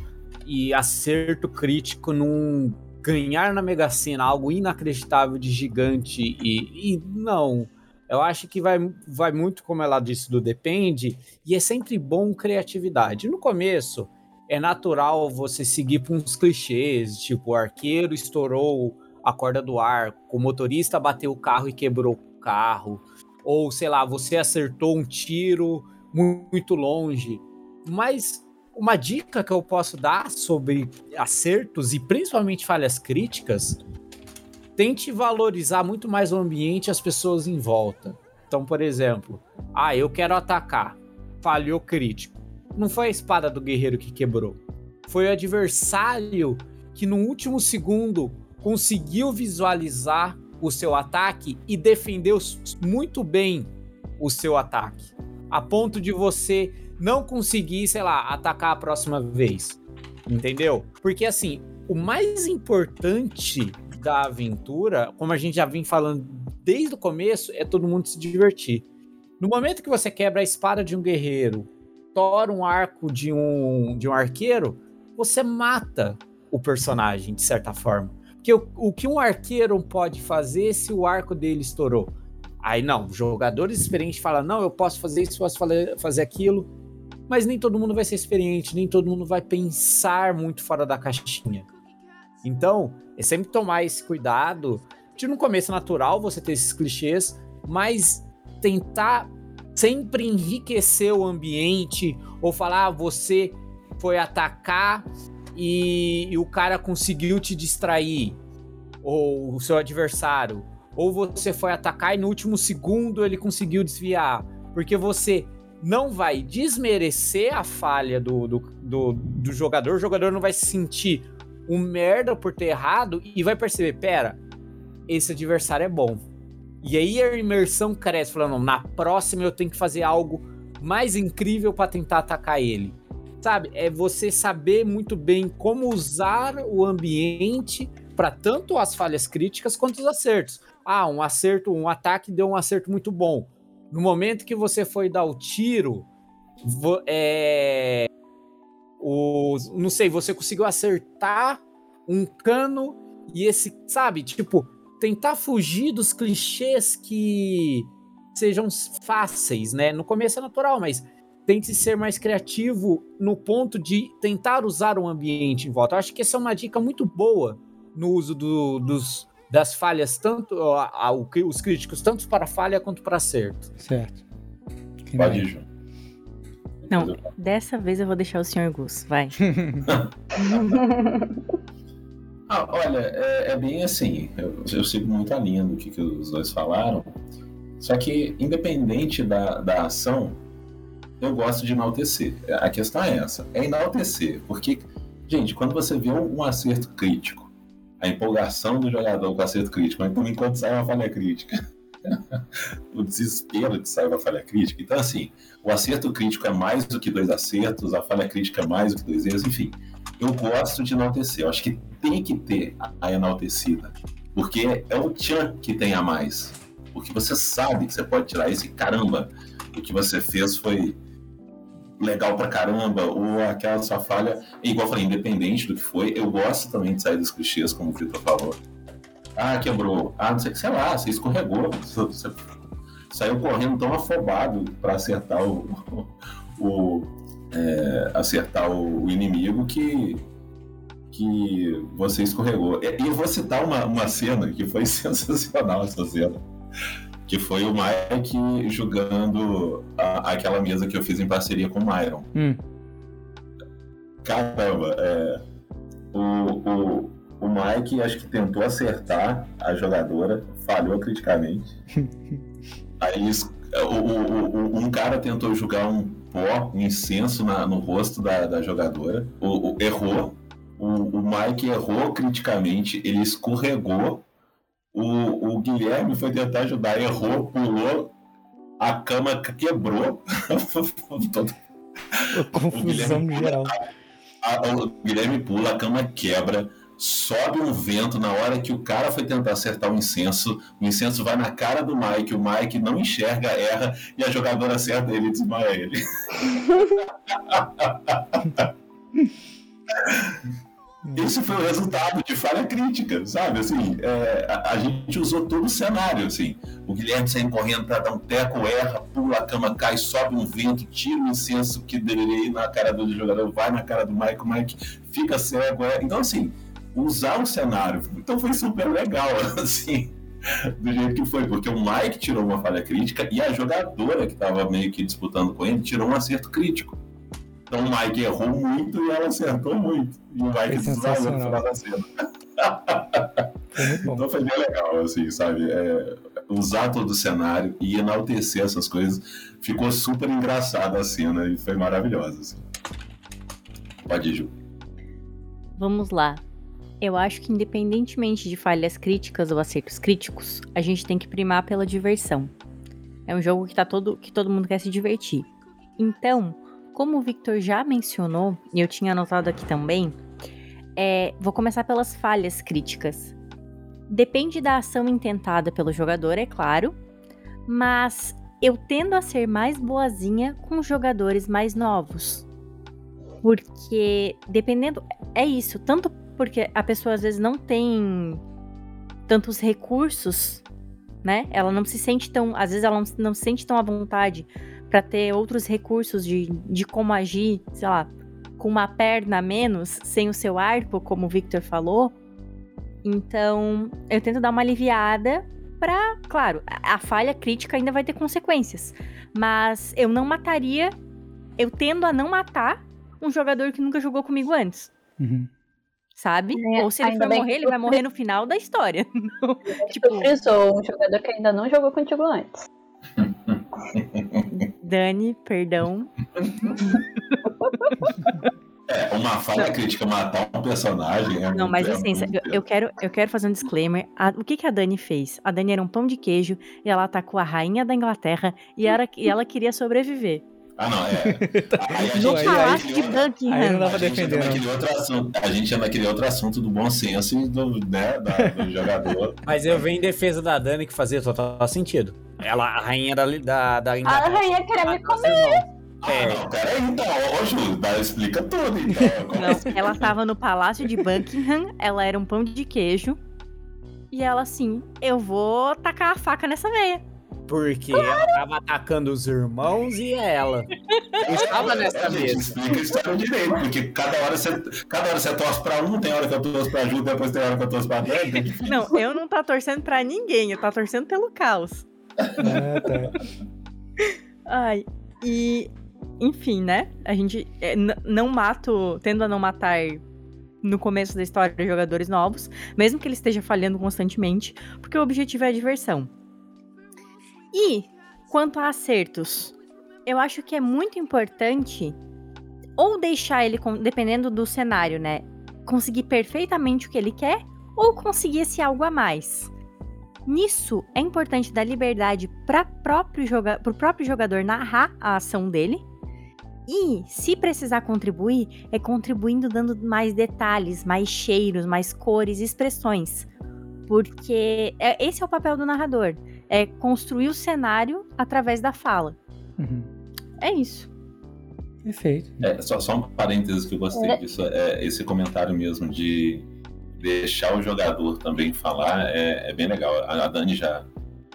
e acerto crítico num ganhar na Mega Sena, algo inacreditável de gigante e, e não. Eu acho que vai, vai muito, como ela disse, do depende, e é sempre bom criatividade. No começo, é natural você seguir por uns clichês, tipo, o arqueiro estourou a corda do arco, o motorista bateu o carro e quebrou o carro, ou sei lá, você acertou um tiro mu- muito longe. Mas uma dica que eu posso dar sobre acertos e principalmente falhas críticas, tente valorizar muito mais o ambiente e as pessoas em volta. Então, por exemplo, ah, eu quero atacar, falhou crítico. Não foi a espada do guerreiro que quebrou. Foi o adversário que no último segundo conseguiu visualizar o seu ataque e defendeu muito bem o seu ataque. A ponto de você não conseguir, sei lá, atacar a próxima vez. Entendeu? Porque assim, o mais importante da aventura, como a gente já vem falando desde o começo, é todo mundo se divertir. No momento que você quebra a espada de um guerreiro, tora um arco de um, de um arqueiro, você mata o personagem, de certa forma. Porque o, o que um arqueiro pode fazer se o arco dele estourou? Aí não, jogadores experientes falam: não, eu posso fazer isso, posso fazer aquilo. Mas nem todo mundo vai ser experiente, nem todo mundo vai pensar muito fora da caixinha. Então, é sempre tomar esse cuidado de no começo natural você ter esses clichês, mas tentar sempre enriquecer o ambiente ou falar ah, você foi atacar e, e o cara conseguiu te distrair ou o seu adversário. Ou você foi atacar e no último segundo ele conseguiu desviar. Porque você não vai desmerecer a falha do, do, do, do jogador, o jogador não vai se sentir um merda por ter errado e vai perceber, pera, esse adversário é bom. E aí a imersão cresce, falando, na próxima eu tenho que fazer algo mais incrível para tentar atacar ele. sabe? É você saber muito bem como usar o ambiente para tanto as falhas críticas quanto os acertos. Ah, um acerto, um ataque deu um acerto muito bom. No momento que você foi dar o tiro, é, o, não sei, você conseguiu acertar um cano e esse, sabe, tipo, tentar fugir dos clichês que sejam fáceis, né? No começo é natural, mas tente ser mais criativo no ponto de tentar usar o ambiente em volta. Eu acho que essa é uma dica muito boa no uso do, dos, das falhas, tanto a, a, os críticos, tanto para falha quanto para acerto. Certo. Pode ir, João. Não, dessa vez eu vou deixar o senhor Gus, vai. ah, olha, é, é, bem assim, eu, eu sigo muito a linha do que, que os dois falaram, só que independente da, da ação, eu gosto de enaltecer. A questão é essa, é enaltecer, porque, gente, quando você vê um acerto crítico, a empolgação do jogador com acerto crítico, mas também quando sai uma falha crítica, o desespero de sair uma falha crítica. Então, assim, o acerto crítico é mais do que dois acertos, a falha crítica é mais do que dois erros, enfim. Eu gosto de enaltecer, eu acho que tem que ter a enaltecida, porque é o tchan que tem a mais. Porque você sabe que você pode tirar esse caramba, o que você fez foi legal pra caramba, ou aquela sua falha, igual eu falei, independente do que foi, eu gosto também de sair dos clichês, como o Vitor falou. Ah, quebrou. Ah, não sei, sei lá, você escorregou. Você saiu correndo tão afobado para acertar o, o é, acertar o inimigo que que você escorregou. E eu vou citar uma, uma cena que foi sensacional essa cena. Que foi o Mike jogando a, aquela mesa que eu fiz em parceria com o Myron. Hum. Caramba, é, o, o, o Mike acho que tentou acertar a jogadora, falhou criticamente. Aí o, o, um cara tentou jogar um pó, um incenso na, no rosto da, da jogadora, o, errou. O, Mike errou criticamente, ele escorregou. O, Guilherme foi tentar ajudar, errou, pulou, a cama quebrou. Confusão geral. A, a, o Guilherme pula, a cama quebra sobe um vento na hora que o cara foi tentar acertar o incenso, o incenso vai na cara do Mike, o Mike não enxerga, erra, e a jogadora acerta ele e desmaia ele. Esse foi o resultado de falha crítica, sabe? Assim, é, a, a, gente usou todo o cenário, assim. O Guilherme saindo correndo para dar um teco, erra, pula, a cama cai, sobe um vento, tira o incenso que deveria ir na cara do jogador, vai na cara do Mike, o Mike fica cego. É. Então, assim, usar o cenário. Então foi super legal, assim, do jeito que foi, porque o Mike tirou uma falha crítica e a jogadora que estava meio que disputando com ele tirou um acerto crítico. Então o Mike errou muito e ela acertou muito. E o Mike desvaiou no final da cena. então foi bem legal, assim, sabe? É, usar todo o cenário e enaltecer essas coisas. Ficou super engraçada a cena e foi maravilhosa, assim. Pode ir, Ju. Vamos lá. Eu acho que independentemente de falhas críticas ou acertos críticos, a gente tem que primar pela diversão. É um jogo que, tá todo, que todo mundo quer se divertir. Então, como o Victor já mencionou, e eu tinha anotado aqui também, é, vou começar pelas falhas críticas. Depende da ação intentada pelo jogador, é claro, mas eu tendo a ser mais boazinha com jogadores mais novos. Porque dependendo. É isso, tanto porque a pessoa às vezes não tem tantos recursos, né? Ela não se sente tão, às vezes ela não, não se sente tão à vontade para ter outros recursos de, de como agir, sei lá, com uma perna a menos, sem o seu arco, como o Victor falou. Então, eu tento dar uma aliviada para, claro, a, falha crítica ainda vai ter consequências, mas eu não mataria, eu tendo a não matar um jogador que nunca jogou comigo antes. Uhum sabe? É, Ou se ele for morrer, ele vai morrer no final da história. tipo, tu frisou um jogador que ainda não jogou contigo antes. Dani, perdão. É, uma falha crítica matar um personagem. É não, mas assim, eu, eu, quero, eu quero fazer um disclaimer. A, o que, que a Dani fez? A Dani era um pão de queijo e ela atacou a rainha da Inglaterra e, era, e ela queria sobreviver. Ah, não, é. Aí a No gente Palácio aí- de Buckingham. aí não dá a pra gente defender, entra não. naquele outro assunto, a gente é naquele outro assunto do bom senso e do, né, da- do jogador. Mas eu venho em defesa da Dani que fazia total sentido. Ela, a rainha da, da, da A rainha queria me os comer. Ah, É. não, peraí, então, ô dá- explica tudo, então. Não, ela tava no Palácio de Buckingham, ela era um pão de queijo. E ela assim, eu vou tacar a faca nessa veia. Porque ela tava atacando os irmãos e ela. Eu estava nessa É, mesa. Explica a história direito, porque cada hora você, cada hora você torce pra um, tem hora que eu torço pra Ju, depois tem hora que eu torço pra que- Não, eu não tá torcendo pra ninguém, eu tá torcendo pelo caos. Ah, tá. Ai, e enfim, né? A gente é, não mato, tendo a não matar no começo da história jogadores novos, mesmo que ele esteja falhando constantemente, porque o objetivo é a diversão. E quanto a acertos, eu acho que é muito importante ou deixar ele, dependendo do cenário, né, conseguir perfeitamente o que ele quer, ou conseguir esse algo a mais. Nisso, é importante dar liberdade para próprio próprio jogador narrar a ação dele. E, se precisar contribuir, é contribuindo dando mais detalhes, mais cheiros, mais cores, expressões. Porque é- esse é o papel do narrador. É construir o cenário através da fala. Uhum. É isso. Perfeito. É, só, só um parênteses que eu gostei É. disso, é esse comentário mesmo de deixar o jogador também falar é, é bem legal. A, a Dani já.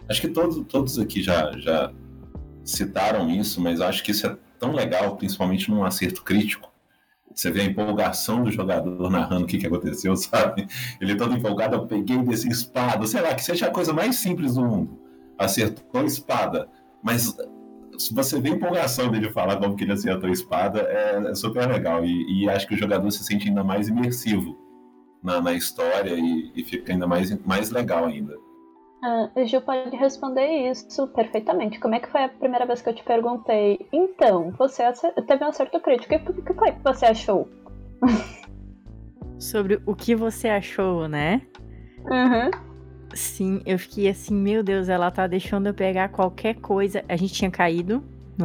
Acho que todos, todos aqui já, já citaram isso, mas acho que isso é tão legal, principalmente num acerto crítico. Você vê a empolgação do jogador narrando o que, que aconteceu, sabe? Ele todo empolgado, eu peguei desse espada, sei lá, que seja a coisa mais simples do mundo. Acertou a espada. Mas se você vê a empolgação dele falar como que ele acertou a espada, é, é super legal. E, e acho que o jogador se sente ainda mais imersivo na, na história e, e fica ainda mais, mais legal ainda. Ah, o Gil pode responder isso perfeitamente. Como é que foi a primeira vez que eu te perguntei? Então, você teve um acerto crítico. O que, o que foi que você achou? Sobre o que você achou, né? Uhum. Sim, eu fiquei assim, meu Deus, ela tá deixando eu pegar qualquer coisa. A gente tinha caído,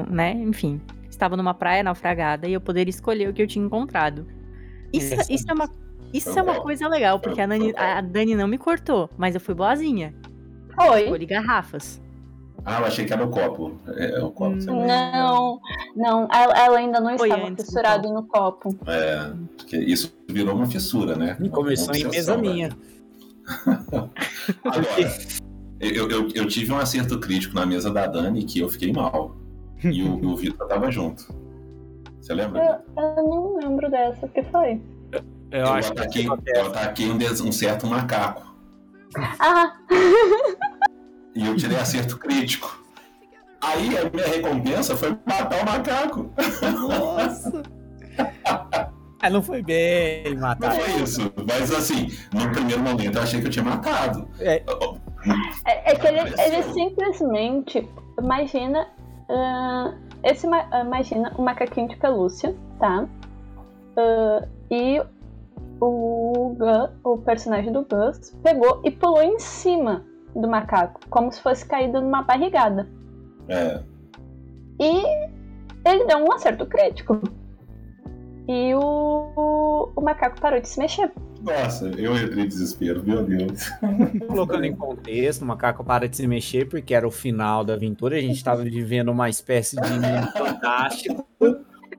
né? Enfim, estava numa praia naufragada e eu poderia escolher o que eu tinha encontrado. Isso, isso é uma, isso é uma coisa legal, porque a Dani, a Dani não me cortou, mas eu fui boazinha. Foi. Escolhi garrafas. Ah, eu achei que era o copo. É, é o copo. Não, não, ela, ainda não Foi estava fissurada no copo. É, porque isso virou uma fissura, né? E começou Uma em mesa né? minha. Agora, eu, eu, eu tive um acerto crítico na mesa da Dani que eu fiquei mal. E o, o Vitor tava junto. Você lembra? Eu, eu não lembro dessa, o que foi? Eu, Eu, acho que ataquei, eu ataquei um, um certo macaco. Ah, E eu tirei acerto crítico. Aí a minha recompensa foi matar o macaco. Nossa! Ah, não foi bem Não matar. foi isso. Mas assim, no primeiro momento eu achei que eu tinha matado. É. é, é que ele, ele simplesmente. Imagina. ah, esse, ma- imagina um macaquinho de pelúcia, tá? Ah, e o Gus, o personagem do Gus, pegou e pulou em cima do macaco, como se fosse caído numa barrigada. É, E ele deu um acerto crítico. E o, o macaco parou de se mexer. nossa, eu entrei em desespero, meu Deus. Colocando em contexto, o macaco para de se mexer porque era o final da aventura. A gente estava vivendo uma espécie de mundo fantástico,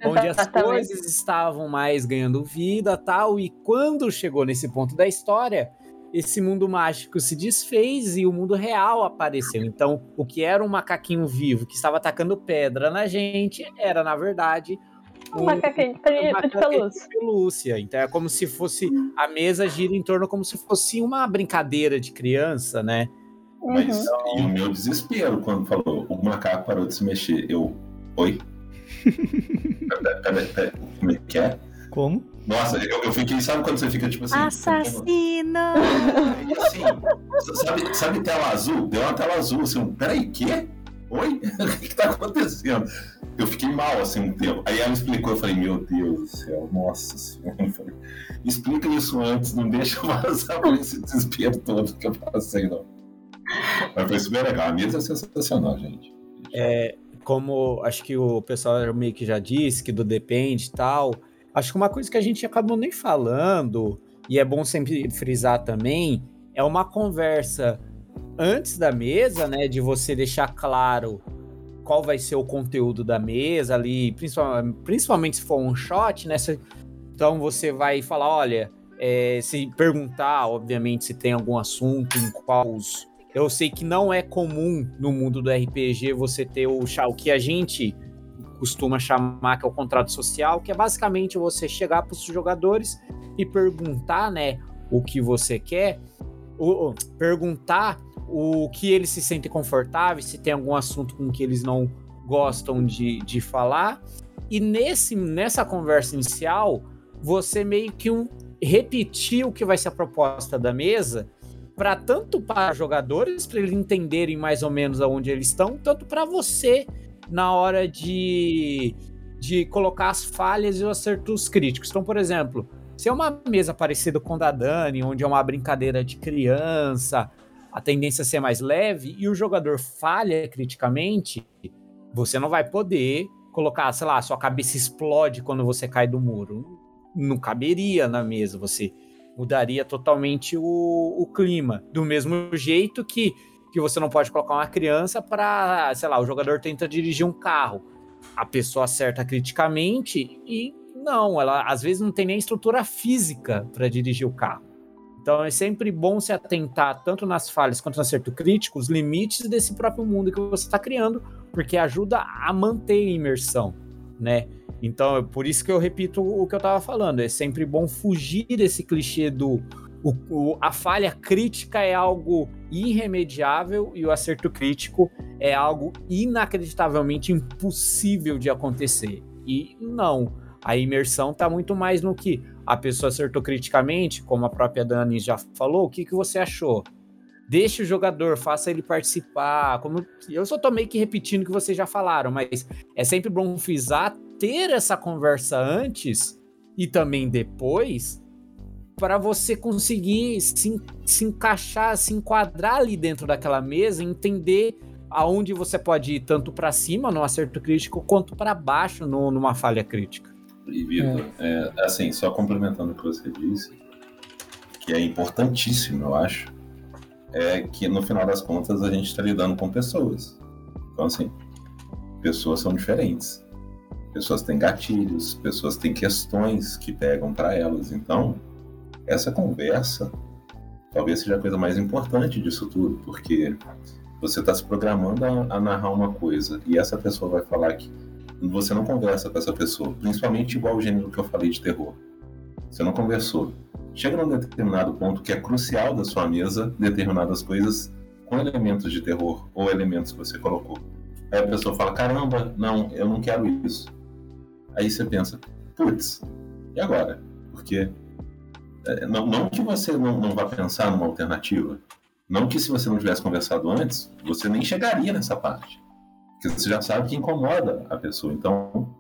onde as coisas estavam mais ganhando vida tal. E quando chegou nesse ponto da história, esse mundo mágico se desfez e o mundo real apareceu. Então, o que era um macaquinho vivo que estava atacando pedra na gente era, na verdade, Um macaquinho de, pelúcia. de pelúcia. Então é como se fosse a mesa gira em torno como se fosse uma brincadeira de criança, né? Mas Uhum. e o meu desespero quando falou o macaco parou de se mexer. Eu. Oi? Pera, pera, pera, como é que é? Como? Nossa, eu, eu fiquei, sabe quando você fica tipo assim? Assassina! E assim, sabe, sabe tela azul? Deu uma tela azul, assim, um, peraí, quê? Oi? o que, que tá acontecendo? Eu fiquei mal assim um tempo. Aí ela explicou, eu falei, meu Deus do céu, nossa senhora. Falei, Explica isso antes, não deixa eu passar por esse desespero todo que eu passei, não. Mas foi super legal. A mesa é sensacional, gente. Como acho que o pessoal meio que já disse, que do depende e tal, acho que uma coisa que a gente acabou nem falando, e é bom sempre frisar também, é uma conversa antes da mesa, né, de você deixar claro qual vai ser o conteúdo da mesa ali, principalmente, principalmente se for um shot, né? Então você vai falar, olha, é, se perguntar, obviamente, se tem algum assunto em qual os eu sei que não é comum no mundo do RPG você ter o, o que a gente costuma chamar que é o contrato social, que é basicamente você chegar para os jogadores e perguntar, né, o que você quer, o, perguntar o que eles se sentem confortáveis, se tem algum assunto com que eles não gostam de, de falar. E nesse, nessa conversa inicial, você meio que um, repetir o que vai ser a proposta da mesa para tanto para jogadores para eles entenderem mais ou menos aonde eles estão, tanto para você na hora de de colocar as falhas e os acertos críticos. Então, por exemplo, se é uma mesa parecida com a da Dani, onde é uma brincadeira de criança, a tendência é ser mais leve e o jogador falha criticamente, você não vai poder colocar, sei lá, sua cabeça explode quando você cai do muro. Não caberia na mesa, você mudaria totalmente o, o clima. Do mesmo jeito que, que você não pode colocar uma criança para, sei lá, o jogador tenta dirigir um carro. A pessoa acerta criticamente e não, ela às vezes não tem nem estrutura física para dirigir o carro. Então é sempre bom se atentar tanto nas falhas quanto no acerto crítico, os limites desse próprio mundo que você está criando, porque ajuda a manter a imersão, né? Então, é por isso que eu repito o que eu estava falando. É sempre bom fugir desse clichê do. O, o, a falha crítica é algo irremediável e o acerto crítico é algo inacreditavelmente impossível de acontecer. E não. A imersão está muito mais no que a pessoa acertou criticamente, como a própria Dani já falou. O que, que você achou? Deixe o jogador, faça ele participar. Como eu só tô meio que repetindo o que vocês já falaram, mas é sempre bom frisar ter essa conversa antes e também depois para você conseguir se, se encaixar, se enquadrar ali dentro daquela mesa, entender aonde você pode ir tanto para cima no acerto crítico quanto para baixo no, numa falha crítica. E Vitor, é. é, assim, só complementando o que você disse, que é importantíssimo, eu acho, é que no final das contas a gente está lidando com pessoas. Então, assim, pessoas são diferentes pessoas têm gatilhos, pessoas têm questões que pegam para elas. Então, essa conversa talvez seja a coisa mais importante disso tudo, porque você está se programando a, a, narrar uma coisa e essa pessoa vai falar que você não conversa com essa pessoa, principalmente igual o gênero que eu falei de terror. Você não conversou. Chega num determinado ponto que é crucial da sua mesa determinadas coisas com elementos de terror ou elementos que você colocou. Aí a pessoa fala: caramba, não, eu não quero isso. Aí você pensa, putz, e agora? Porque é, não, não que você não, não vá pensar numa alternativa, não que se você não tivesse conversado antes, você nem chegaria nessa parte. Porque você já sabe que incomoda a pessoa. Então,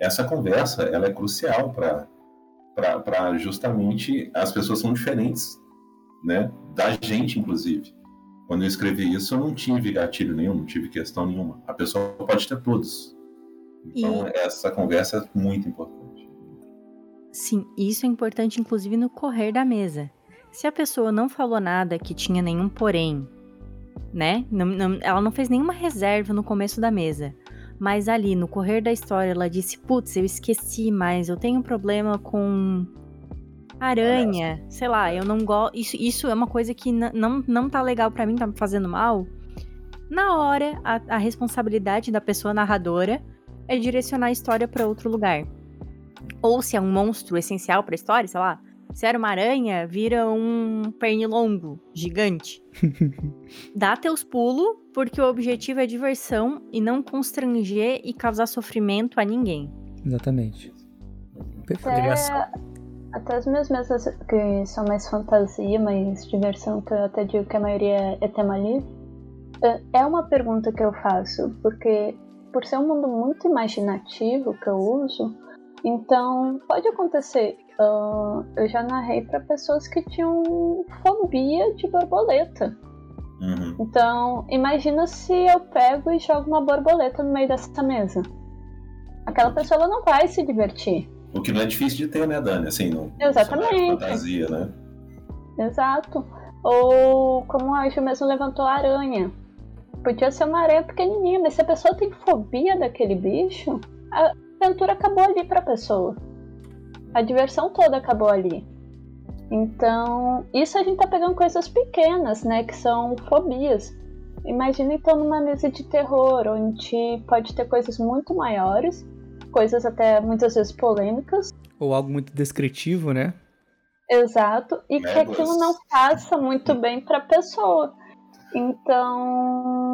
essa conversa ela é crucial para justamente as pessoas são diferentes, né? Da gente, inclusive. Quando eu escrevi isso, eu não tive gatilho nenhum, não tive questão nenhuma. A pessoa pode ter todos. Então, e... essa conversa é muito importante. Sim, isso é importante, inclusive, no correr da mesa. Se a pessoa não falou nada que tinha nenhum porém, né? Não, não, ela não fez nenhuma reserva no começo da mesa. Mas ali, no correr da história, ela disse: Putz, eu esqueci, mas eu tenho um problema com aranha. Sei lá, eu não gosto. Isso, isso é uma coisa que não, não tá legal para mim, tá me fazendo mal. Na hora, a, a responsabilidade da pessoa narradora é direcionar a história para outro lugar. Ou se é um monstro essencial para a história, sei lá, se era uma aranha, vira um pernilongo gigante. Dá teus pulos, porque o objetivo é diversão e não constranger e causar sofrimento a ninguém. Exatamente. Perfeito. Até, até as minhas mesas que são mais fantasia, mais diversão, que eu até digo que a maioria é tema livre, é, é uma pergunta que eu faço, porque por ser um mundo muito imaginativo que eu uso, então pode acontecer. Uh, eu já narrei para pessoas que tinham fobia de borboleta. Uhum. Então, imagina se eu pego e jogo uma borboleta no meio dessa mesa. Aquela pessoa não vai se divertir. O que não é difícil de ter, né, Dani? Assim, no Exatamente. cenário de fantasia, né? Exato. Ou como a Ju mesmo levantou a aranha. Podia ser uma aranha pequenininha, mas se a pessoa tem fobia daquele bicho, a aventura acabou ali pra pessoa. A diversão toda acabou ali. Então, isso a gente tá pegando coisas pequenas, né? Que são fobias. Imagina então numa mesa de terror, onde pode ter coisas muito maiores, coisas até muitas vezes polêmicas. Ou algo muito descritivo, né? Exato, e que aquilo não passa muito bem para a pessoa. Então,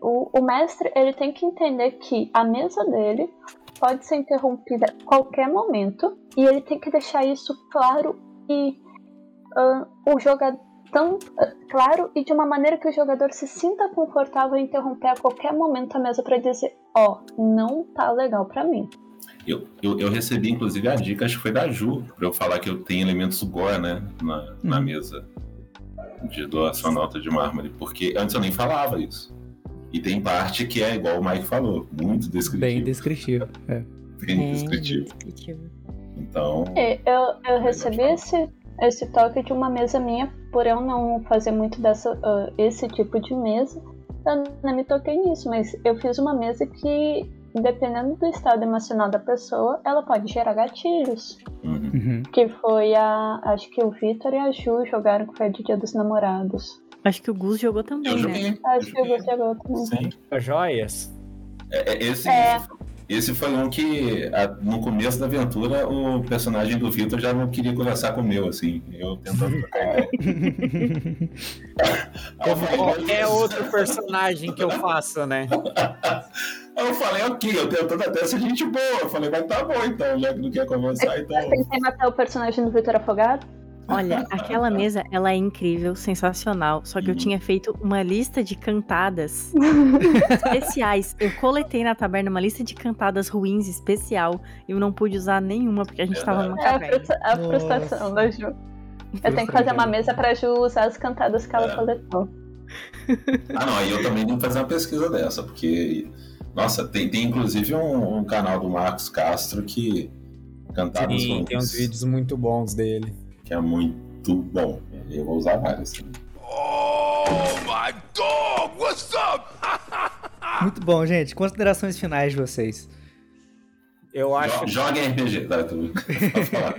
o, o mestre ele tem que entender que a mesa dele pode ser interrompida a qualquer momento e ele tem que deixar isso claro e ah, o jogador tão ah, claro e de uma maneira que o jogador se sinta confortável em interromper a qualquer momento a mesa para dizer, ó, não tá legal para mim. Eu, eu, eu recebi, inclusive, a dica, acho que foi da Ju, pra eu falar que eu tenho elementos gore, né, na, na Uhum. mesa de doação nota de mármore, porque antes eu nem falava isso. E tem parte que é igual o Mike falou, muito descritivo. Bem descritivo. É. bem É, descritivo. descritivo. Então, É, eu, eu recebi esse, esse toque de uma mesa minha, por eu não fazer muito dessa, ah, esse tipo de mesa, eu não me toquei nisso, mas eu fiz uma mesa que, dependendo do estado emocional da pessoa, ela pode gerar gatilhos. uhum. Uhum. Que foi a. Acho que o Vitor e a Ju jogaram, que foi de Dia dos Namorados. Acho que o Gus jogou também, eu né? joguei. Acho eu que o. Gus jogou também. Sim. Joias. É, é, esse, É. esse, foi um que, a- no começo da aventura, o personagem do Vitor já não queria conversar com o meu, assim. Eu tentando trocar Qualquer outro personagem que eu faça, né? Eu falei, ok, eu tentando até ser gente boa. Eu falei, mas tá bom então, já que não quer conversar, então. Eu tentei matar o personagem do Vitor Afogado. Olha, aquela mesa, ela é incrível, sensacional. Só que eu Uhum. tinha feito uma lista de cantadas especiais. Eu coletei na taberna uma lista de cantadas ruins especial. E eu não pude usar nenhuma, porque a gente tava numa É a, Nossa. frustração da Ju. Eu tenho que fazer uma mesa pra Ju usar as cantadas que ela É. coletou. Ah, não, aí eu também tenho que fazer uma pesquisa dessa, porque. Nossa, tem, tem inclusive um, um canal do Marcos Castro que. Cantadas Sim, ruins, tem uns vídeos muito bons dele. Que é muito bom. Eu vou usar vários. também. Oh, my dog! What's up? Muito bom, gente. Considerações finais de vocês. Eu acho Jo- Joga em RPG, tá? Tu... Pode falar.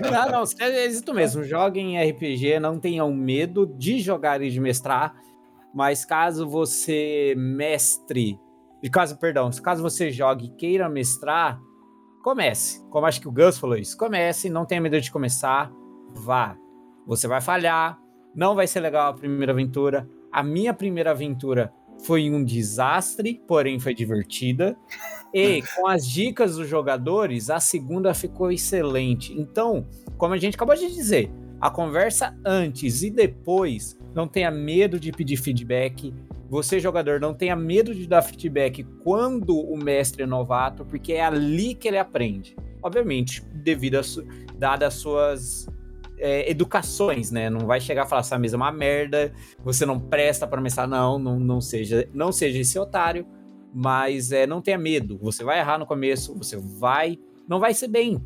Não, não, é isso mesmo. Joguem RPG, não tenham medo de jogar e de mestrar. Mas caso você mestre, de caso, perdão, caso você jogue e queira mestrar, comece. Como acho que o Gus falou isso, comece, não tenha medo de começar, vá. Você vai falhar, não vai ser legal a primeira aventura. A minha primeira aventura foi um desastre, porém foi divertida. E com as dicas dos jogadores, a segunda ficou excelente. Então, como a gente acabou de dizer, a conversa antes e depois, não tenha medo de pedir feedback. Você, jogador, não tenha medo de dar feedback quando o mestre é novato, porque é ali que ele aprende. Obviamente, devido a su dadas as suas é, educações, né? Não vai chegar e falar essa mesa é uma merda, você não presta para mestrar, não, não, não seja, não seja esse otário, mas é, não tenha medo. Você vai errar no começo, você vai, não vai ser bem.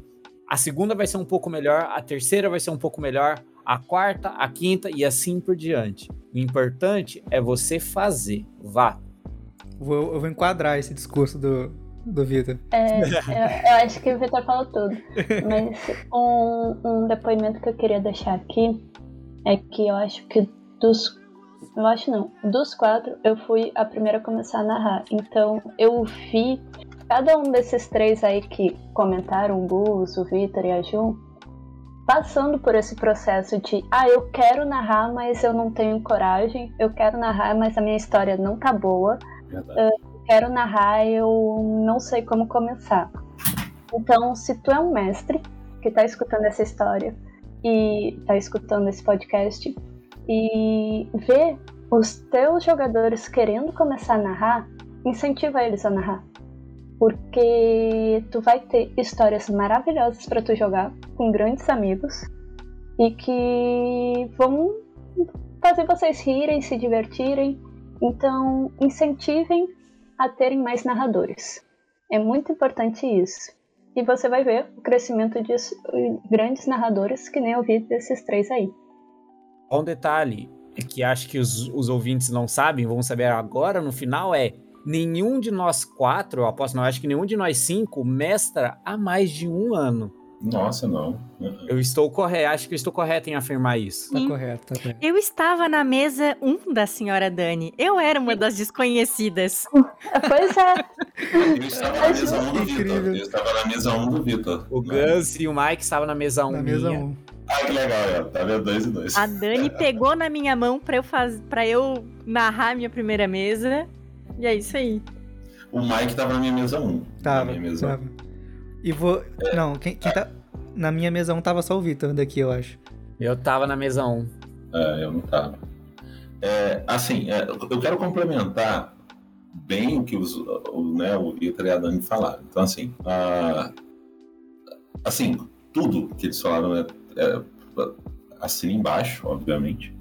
A segunda vai ser um pouco melhor, a terceira vai ser um pouco melhor, a quarta, a quinta e assim por diante. O importante é você fazer. Vá. Vou, eu vou enquadrar esse discurso do, do Vitor. É, eu, eu acho que o Vitor falou tudo. Mas um, um depoimento que eu queria deixar aqui é que eu acho que dos. Eu acho não. Dos quatro, eu fui a primeira a começar a narrar. Então eu vi cada um desses três aí que comentaram, o Gus, o Vitor e a Ju, passando por esse processo de ah, eu quero narrar, mas eu não tenho coragem. Eu quero narrar, mas a minha história não tá boa Verdade. Quero narrar, eu não sei como começar. Então, se tu é um mestre que tá escutando essa história e tá escutando esse podcast e vê os teus jogadores querendo começar a narrar, incentiva eles a narrar. Porque tu vai ter histórias maravilhosas para tu jogar com grandes amigos e que vão fazer vocês rirem, se divertirem. Então, incentivem a terem mais narradores. É muito importante isso. E você vai ver o crescimento de grandes narradores que nem eu vi desses três aí. Um detalhe é que acho que os, os ouvintes não sabem, vão saber agora no final é nenhum de nós quatro, eu aposto, não, acho que nenhum de nós cinco mestra há mais de um ano. Nossa, não. Eu estou correto, acho que eu estou correto em afirmar isso. Tá correto, tá correto. Eu estava na mesa 1 um da senhora Dani. Eu era uma das desconhecidas. Pois é. Eu estava na mesa 1 um do Vitor. Eu estava na mesa 1 um do Vitor. O Gus e o Mike estavam na mesa 1 um Na mesa minha. 1. Ah, que legal, é. Tá vendo? Dois e dois. A Dani pegou na minha mão pra eu, faz... pra eu narrar a minha primeira mesa. E é isso aí. O Mike tava na minha mesa 1. Tava, Na minha mesa tava. E vou... Não, quem, quem tá... Na minha mesa 1 tava só o Vitor daqui, eu acho. Eu tava na mesa 1. É, eu não tava. É, assim, é, eu quero complementar bem o que os, o, né, o Vitor e a Dani falaram. Então, assim, ah, assim, tudo que eles falaram é, é assina embaixo, obviamente.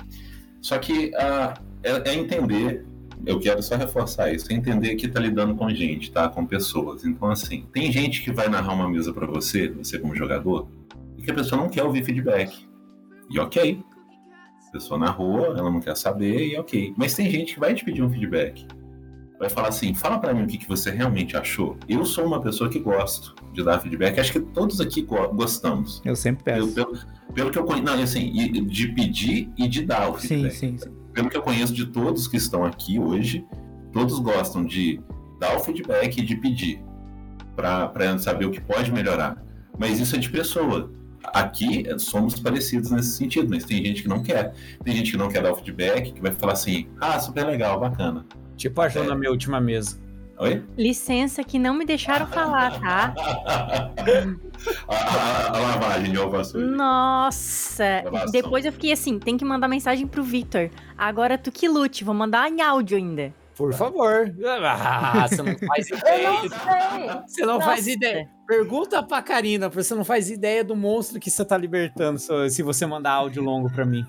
Só que ah, é, é entender, eu quero só reforçar isso, entender que tá lidando com gente, tá? Com pessoas. Então, assim, tem gente que vai narrar uma mesa para você, você como jogador, e que a pessoa não quer ouvir feedback. E ok. A pessoa na rua, ela não quer saber, e ok. Mas tem gente que vai te pedir um feedback. Vai falar assim, fala para mim o que, que você realmente achou. Eu sou uma pessoa que gosto de dar feedback. Acho que todos aqui go- gostamos. Eu sempre peço. pelo, pelo que eu conheço, não, assim, de pedir e de dar o Sim, feedback. sim, sim. Pelo que eu conheço de todos que estão aqui hoje, todos gostam de dar o feedback e de pedir para saber o que pode melhorar. Mas isso é de pessoa. Aqui eh, somos parecidos nesse sentido, mas tem gente que não quer. Tem gente que não quer dar o feedback, que vai falar assim: ah, super legal, bacana. Tipo a Ju na minha última mesa. Oi? Licença que não me deixaram falar, tá? a, a- a lavagem de suja. Nossa! Gravação. Depois eu fiquei assim, tem que mandar mensagem pro Vitor. Agora tu que lute, vou mandar em áudio ainda. Por favor. Ah, você não faz Eu ideia. não sei. Você não faz Nossa. ideia. Pergunta pra Karina, porque você não faz ideia do monstro que você tá libertando se- você mandar áudio longo pra mim.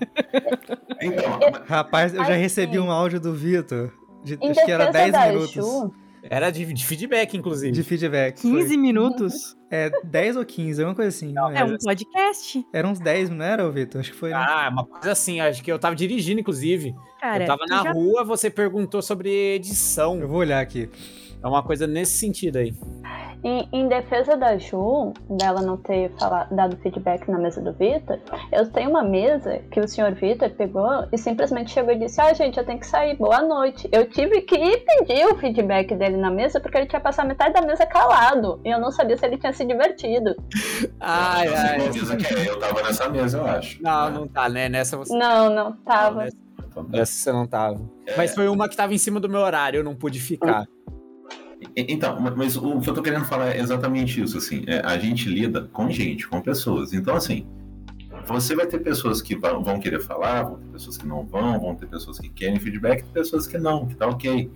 Então, Rapaz, eu já recebi um áudio do Vitor. De, acho que era defesa 10 da minutos Era de, de feedback, inclusive. de feedback. 15 Foi. minutos? É 10 ou 15, uma coisa assim. não É lembro. um podcast. Era uns 10, não era, Vitor? Acho que foi. né? Ah, uma coisa assim, acho que eu tava dirigindo, inclusive. Cara, eu tava na já- rua, você perguntou sobre edição. Eu vou olhar aqui. É uma coisa nesse sentido aí. Em, em defesa da Ju, dela não ter falado, dado feedback na mesa do Vitor, eu tenho uma mesa que o senhor Vitor pegou e simplesmente chegou e disse: Ah, gente, eu tenho que sair, boa noite. Eu tive que ir pedir o feedback dele na mesa porque ele tinha passado metade da mesa calado e eu não sabia se ele tinha se divertido. Ai, eu ai. que é. Eu tava nessa mesa, eu acho. Não, não tá, né? Nessa você. Não, não, tava. Não, nessa, nessa você não tava. Mas foi uma que tava em cima do meu horário, eu não pude ficar. Então, ma- mas o que eu tô querendo falar é exatamente isso, assim, é, a gente lida com gente, com pessoas, então assim, você vai ter pessoas que vão, querer falar, vão ter pessoas que não vão, vão ter pessoas que querem feedback, pessoas que não, que tá ok,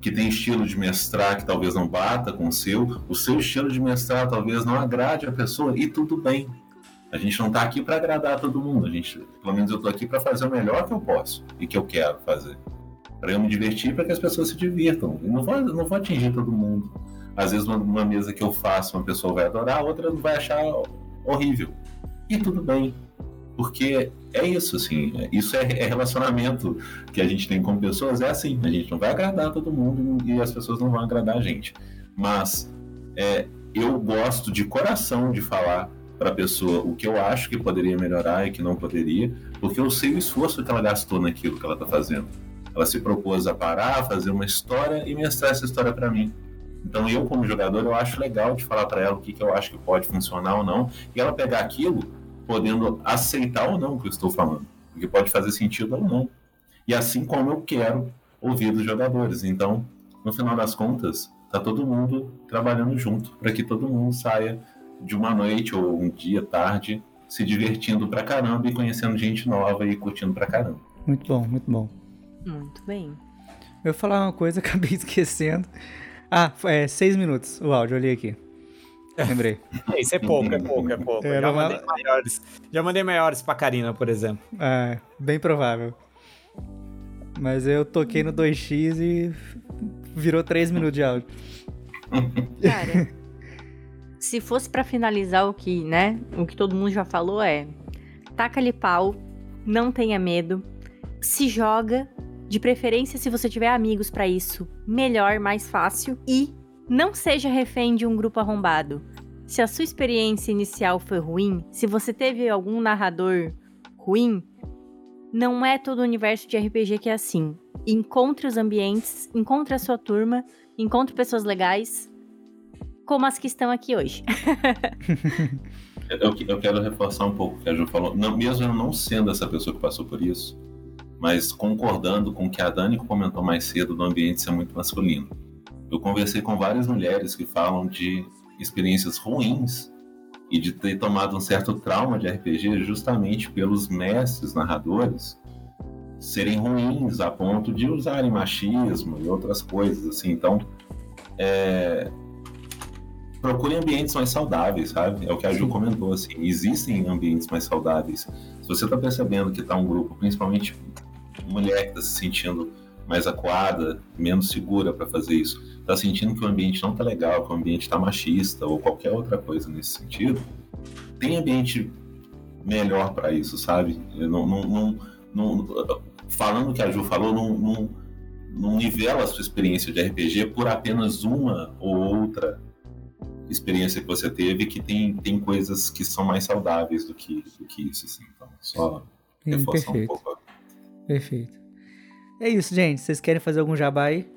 que tem estilo de mestrar que talvez não bata com o seu, o seu estilo de mestrar talvez não agrade a pessoa, e tudo bem. A gente não tá aqui para agradar todo mundo, a gente, pelo menos eu tô aqui para fazer o melhor que eu posso e que eu quero fazer para eu me divertir, para que as pessoas se divirtam. Eu não vou, não vou atingir todo mundo. Às vezes, uma, uma mesa que eu faço, uma pessoa vai adorar, a outra vai achar horrível. E tudo bem. Porque é isso, assim. Isso é, é relacionamento que a gente tem com pessoas. É assim. A gente não vai agradar todo mundo e as pessoas não vão agradar a gente. Mas é, eu gosto de coração de falar para a pessoa o que eu acho que poderia melhorar e que não poderia, porque eu sei o esforço que ela gastou naquilo que ela está fazendo. Ela se propôs a parar, fazer uma história e mostrar essa história para mim. Então eu, como jogador, eu acho legal de falar para ela o que, que eu acho que pode funcionar ou não, e ela pegar aquilo, podendo aceitar ou não o que eu estou falando, porque pode fazer sentido ou não. E assim como eu quero ouvir dos jogadores. Então, no final das contas, tá todo mundo trabalhando junto para que todo mundo saia de uma noite ou um dia, tarde, se divertindo pra caramba e conhecendo gente nova e curtindo pra caramba. Muito bom, muito bom. Muito bem. Eu ia falar uma coisa, acabei esquecendo. Ah, é seis minutos o áudio, olhei aqui. Lembrei. Isso é pouco, é pouco, é pouco. Era Já uma- mandei maiores. Já mandei maiores pra Karina, por exemplo. Ah, bem provável. Mas eu toquei no 2x e virou 3 minutos de áudio. Cara, se fosse pra finalizar o que, né, o que todo mundo já falou é: taca-lhe pau, não tenha medo, se joga, de preferência se você tiver amigos pra isso, melhor, mais fácil e não seja refém de um grupo arrombado. Se a sua experiência inicial foi ruim, se você teve algum narrador ruim, não é todo o universo de RPG que é assim. Encontre os ambientes, encontre a sua turma, encontre pessoas legais, como as que estão aqui hoje. eu, eu, quero reforçar um pouco o que a Ju falou. Não, mesmo eu não sendo essa pessoa que passou por isso, mas concordando com o que a Dani comentou mais cedo do ambiente ser muito masculino. Eu conversei com várias mulheres que falam de experiências ruins e de ter tomado um certo trauma de RPG justamente pelos mestres narradores serem ruins a ponto de usarem machismo e outras coisas assim. Então, é... procure ambientes mais saudáveis, sabe? É o que a Ju comentou assim. Existem ambientes mais saudáveis. Se você está percebendo que está um grupo, principalmente mulher que está se sentindo mais acuada, menos segura para fazer isso, está sentindo que o ambiente não está legal, que o ambiente está machista ou qualquer outra coisa nesse sentido, tem ambiente melhor para isso, sabe? Não, não, não, falando o que a Ju falou, não, não, não nivela a sua experiência de RPG por apenas uma ou outra experiência que você teve, que tem, tem coisas que são mais saudáveis do que, do que isso. Assim. Então, só reforçar um pouco. Perfeito. É isso, gente. Vocês querem fazer algum jabá aí?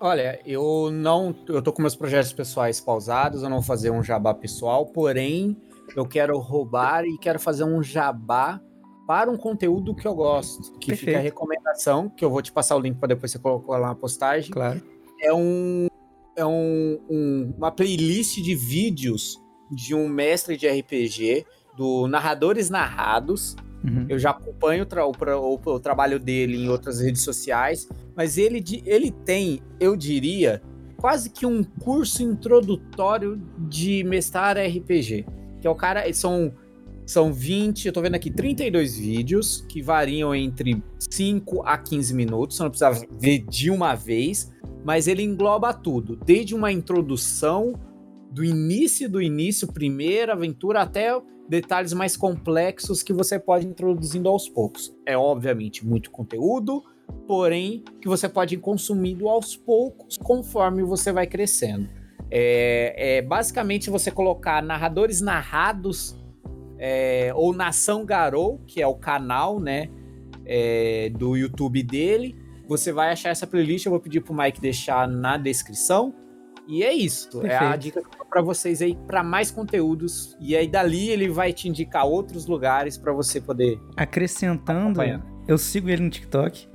Olha, eu não. Eu tô com meus projetos pessoais pausados, eu não vou fazer um jabá pessoal, porém, eu quero roubar e quero fazer um jabá para um conteúdo que eu gosto. Que Perfeito. fica a recomendação, que eu vou te passar o link para depois você colocar lá na postagem. Claro. É um. É um, um, uma playlist de vídeos de um mestre de RPG, do Narradores Narrados Uhum. Eu já acompanho o, tra o, o, o, trabalho dele em outras redes sociais, mas ele, ele tem, eu diria, quase que um curso introdutório de mestrar RPG. Que é o cara, são, são 20, eu tô vendo aqui 32 vídeos que variam entre 5 a 15 minutos, você não precisa ver de uma vez, mas ele engloba tudo, desde uma introdução do início do início, primeira aventura, até detalhes mais complexos que você pode introduzindo aos poucos. É obviamente muito conteúdo, porém que você pode ir consumindo aos poucos conforme você vai crescendo. É, é basicamente você colocar narradores narrados é, ou Nação Garou, que é o canal, né, é, do YouTube dele. Você vai achar essa playlist, eu vou pedir pro Mike deixar na descrição. E é isso. Perfeito. É a dica para vocês aí para mais conteúdos. E aí dali ele vai te indicar outros lugares para você poder. Acrescentando, eu sigo ele no TikTok.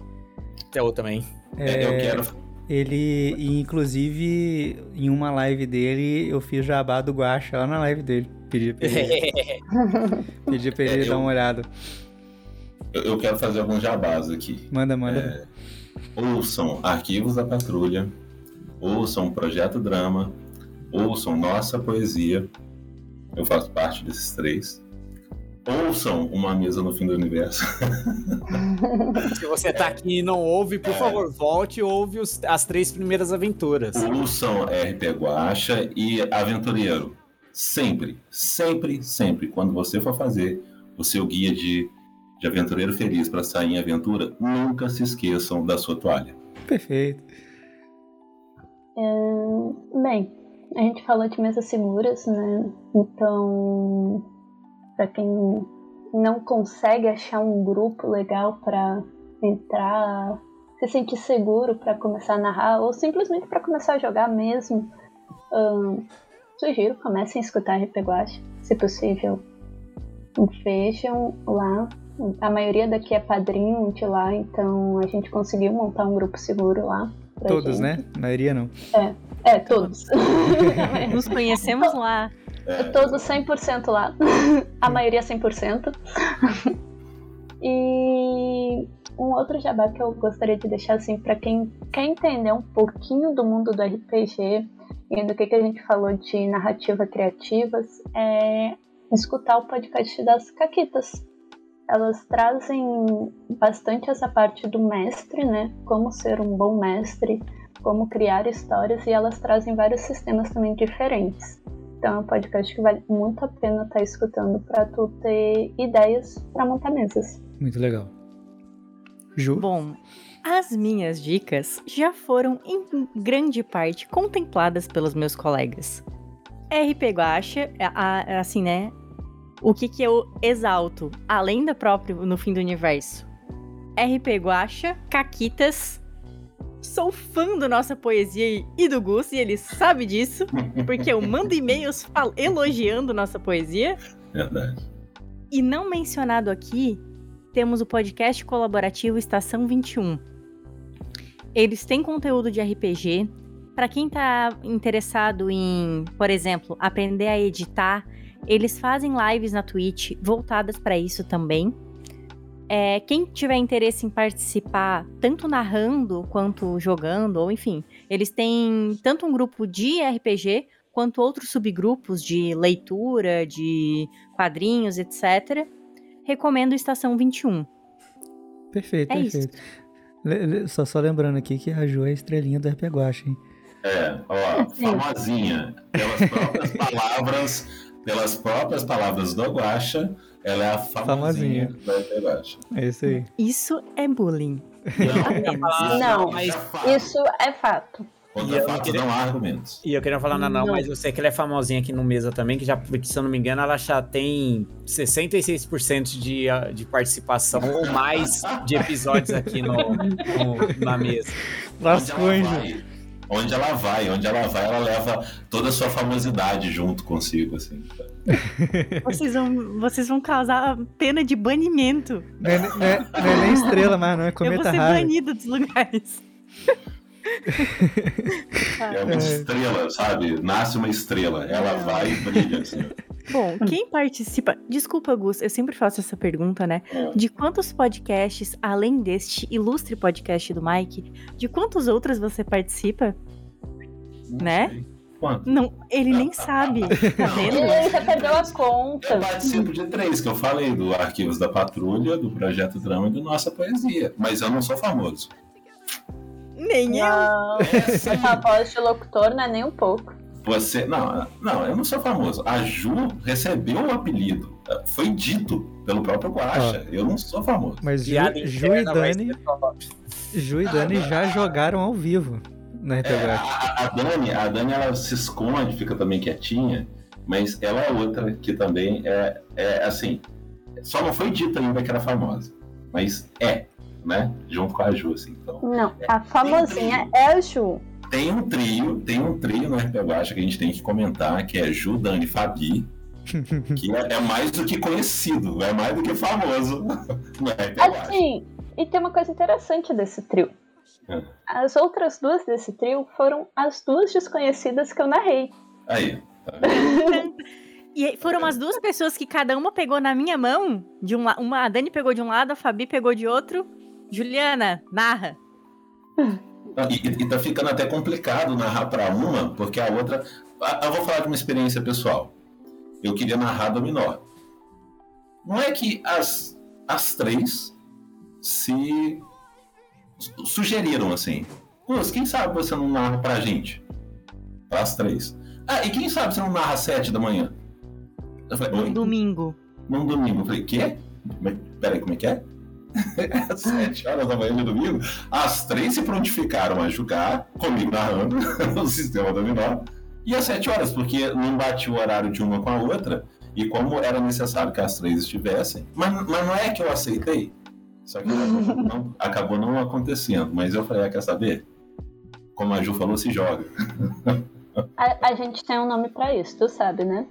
Eu também. É, eu quero. Ele, inclusive, em uma live dele, eu fiz jabá do Guacha lá na live dele. Pedi pra ele, Pedi pra ele é, dar eu, uma olhada. Eu, eu, quero fazer alguns jabás aqui. Manda, manda. É, ouçam Arquivos da Patrulha, ouçam Projeto Drama, ouçam Nossa Poesia, eu faço parte desses três. Ouçam Uma Mesa no Fim do Universo. Se você tá aqui e não ouve, por é. favor, volte e ouve os, as três primeiras aventuras. Ouçam RP Guacha e Aventureiro. Sempre, sempre, sempre, quando você for fazer o seu guia de, de aventureiro feliz para sair em aventura, nunca se esqueçam da sua toalha. Perfeito. É, bem, a gente falou de mesas seguras, né? Então, para quem não consegue achar um grupo legal para entrar, se sentir seguro para começar a narrar ou simplesmente para começar a jogar mesmo, sugiro comecem a escutar RP Guache, se possível. Vejam lá. A maioria daqui é padrinho de lá, então a gente conseguiu montar um grupo seguro lá. Todos, gente. né? A maioria não. É, é todos. Nos conhecemos lá. É. Todos 100% lá. A maioria 100%. e um outro jabá que eu gostaria de deixar assim para quem quer entender um pouquinho do mundo do RPG e do que, que a gente falou de narrativa criativas é escutar o podcast das Caquitas. Elas trazem bastante essa parte do mestre, né? Como ser um bom mestre, como criar histórias, e elas trazem vários sistemas também diferentes. Então é um podcast que vale muito a pena estar tá escutando para tu ter ideias para montar mesas. Muito legal. Ju? Bom, as minhas dicas já foram em grande parte contempladas pelos meus colegas. RP Guacha, assim, né? O que que eu exalto, além da própria No Fim do Universo? RP Guacha, Caquitas. Sou fã da nossa poesia e do Gus, e ele sabe disso, porque eu mando e-mails elogiando nossa poesia. Verdade. E não mencionado aqui, temos o podcast colaborativo Estação 21. Eles têm conteúdo de RPG. Para quem está interessado em, por exemplo, aprender a editar, eles fazem lives na Twitch voltadas para isso também. É, quem tiver interesse em participar, tanto narrando quanto jogando, ou enfim, eles têm tanto um grupo de RPG quanto outros subgrupos de leitura, de quadrinhos, etc recomendo Estação 21. Perfeito, é perfeito. Só, só lembrando aqui que a Ju é a estrelinha do RP Guacha, hein? É, ó, famosinha. Pelas próprias palavras, pelas próprias palavras do Guacha, ela é a famosinha, famosinha. do RP Guacha. É isso aí. Isso é bullying. Não, não, mas isso é fato. Contra fatos queria... não há argumentos. E eu queria falar na não, não, mas eu sei que ela é famosinha aqui no Mesa também, que já, se eu não me engano, ela já tem 66% de, de participação ou mais de episódios aqui no, no na mesa. Lascou, hein, Onde ela vai, onde ela vai, ela leva toda a sua famosidade junto consigo, assim. Vocês vão, vocês vão causar pena de banimento. Não é, não é, não é nem estrela mais, não é cometa raro. Eu vou ser banida dos lugares. É uma estrela, sabe? Nasce uma estrela, ela é. vai e brilha. Assim. Bom, quem participa. Desculpa, Gus, eu sempre faço essa pergunta, né? É. De quantos podcasts, além deste ilustre podcast do Mike, de quantos outros você participa? Não né? Sei. Quanto? Não, ele nem sabe. Tá vendo? Ele já perdeu a conta. Eu participo de três, que eu falei, do Arquivos da Patrulha, do Projeto Drama e do Nossa Poesia. Mas eu não sou famoso. Nem não, eu. Essa voz de locutor não é nem um pouco. Você. Não, não, eu não sou famoso. A Ju recebeu o apelido. Foi dito pelo próprio Guacha. Ah. Eu não sou famoso. Mas Ju, e, Ju e Dani. Ju e Dani ah, já jogaram ao vivo na RPG. É, a, a, Dani, a Dani ela se esconde, fica também quietinha. Mas ela é outra que também é, é assim. Só não foi dito ainda que era famosa. Mas é né? Junto com a Ju, assim. Então, Não, é, a famosinha é a Ju. Tem um trio, tem um trio no RP Baixa que a gente tem que comentar, que é Ju, Dani e Fabi. que é, é, mais do que conhecido, é mais do que famoso no RP Assim, e tem uma coisa interessante desse trio. É. As outras duas desse trio foram as duas desconhecidas que eu narrei. Aí. Tá E foram as duas pessoas que cada uma pegou na minha mão. De uma, uma, a Dani pegou de um lado, a Fabi pegou de outro. Juliana, narra. E, e tá ficando até complicado narrar para uma, porque a outra. Eu vou falar de uma experiência pessoal. Eu queria narrar Dominó. Não é que as, as três se sugeriram assim. Luz, quem sabe você não narra pra gente? As três. Ah, e quem sabe você não narra às sete da manhã? Eu falei, Num domingo. Num domingo. Eu falei, quê? Peraí, como é que é? Às sete horas da manhã de domingo, as três se prontificaram a jogar, comigo narrando, o sistema dominó, e às sete horas, porque não batia o horário de uma com a outra, e como era necessário que as três estivessem, mas, mas não é que eu aceitei, só que acabou não, acabou não acontecendo, mas eu falei, ah, quer saber? Como a Ju falou, se joga. A, a gente tem um nome para isso, tu sabe, né?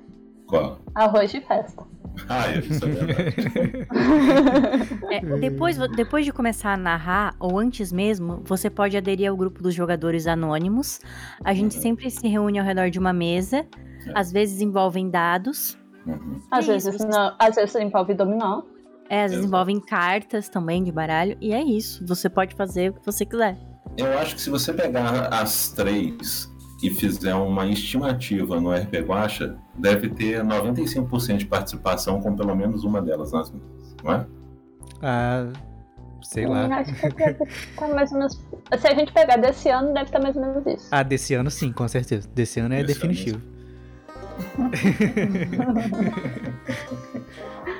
Qual? Arroz de festa. Ah, isso é verdade. é, depois, depois de começar a narrar, ou antes mesmo, você pode aderir ao grupo dos jogadores anônimos. A gente uhum. sempre se reúne ao redor de uma mesa. É. Às vezes envolvem dados. Uhum. Às, vezes, não, às vezes envolve dominó. É, às vezes envolvem cartas também de baralho. E é isso. Você pode fazer o que você quiser. Eu acho que se você pegar as três e fizer uma estimativa no RP Guacha, deve ter 95% de participação com pelo menos uma delas nas mesas, não é? Ah, sei Hum, lá. Acho que tá mais ou menos. Se a gente pegar desse ano, deve estar mais ou menos isso. Ah, desse ano sim, com certeza. Desse ano é Desse ano, definitivo.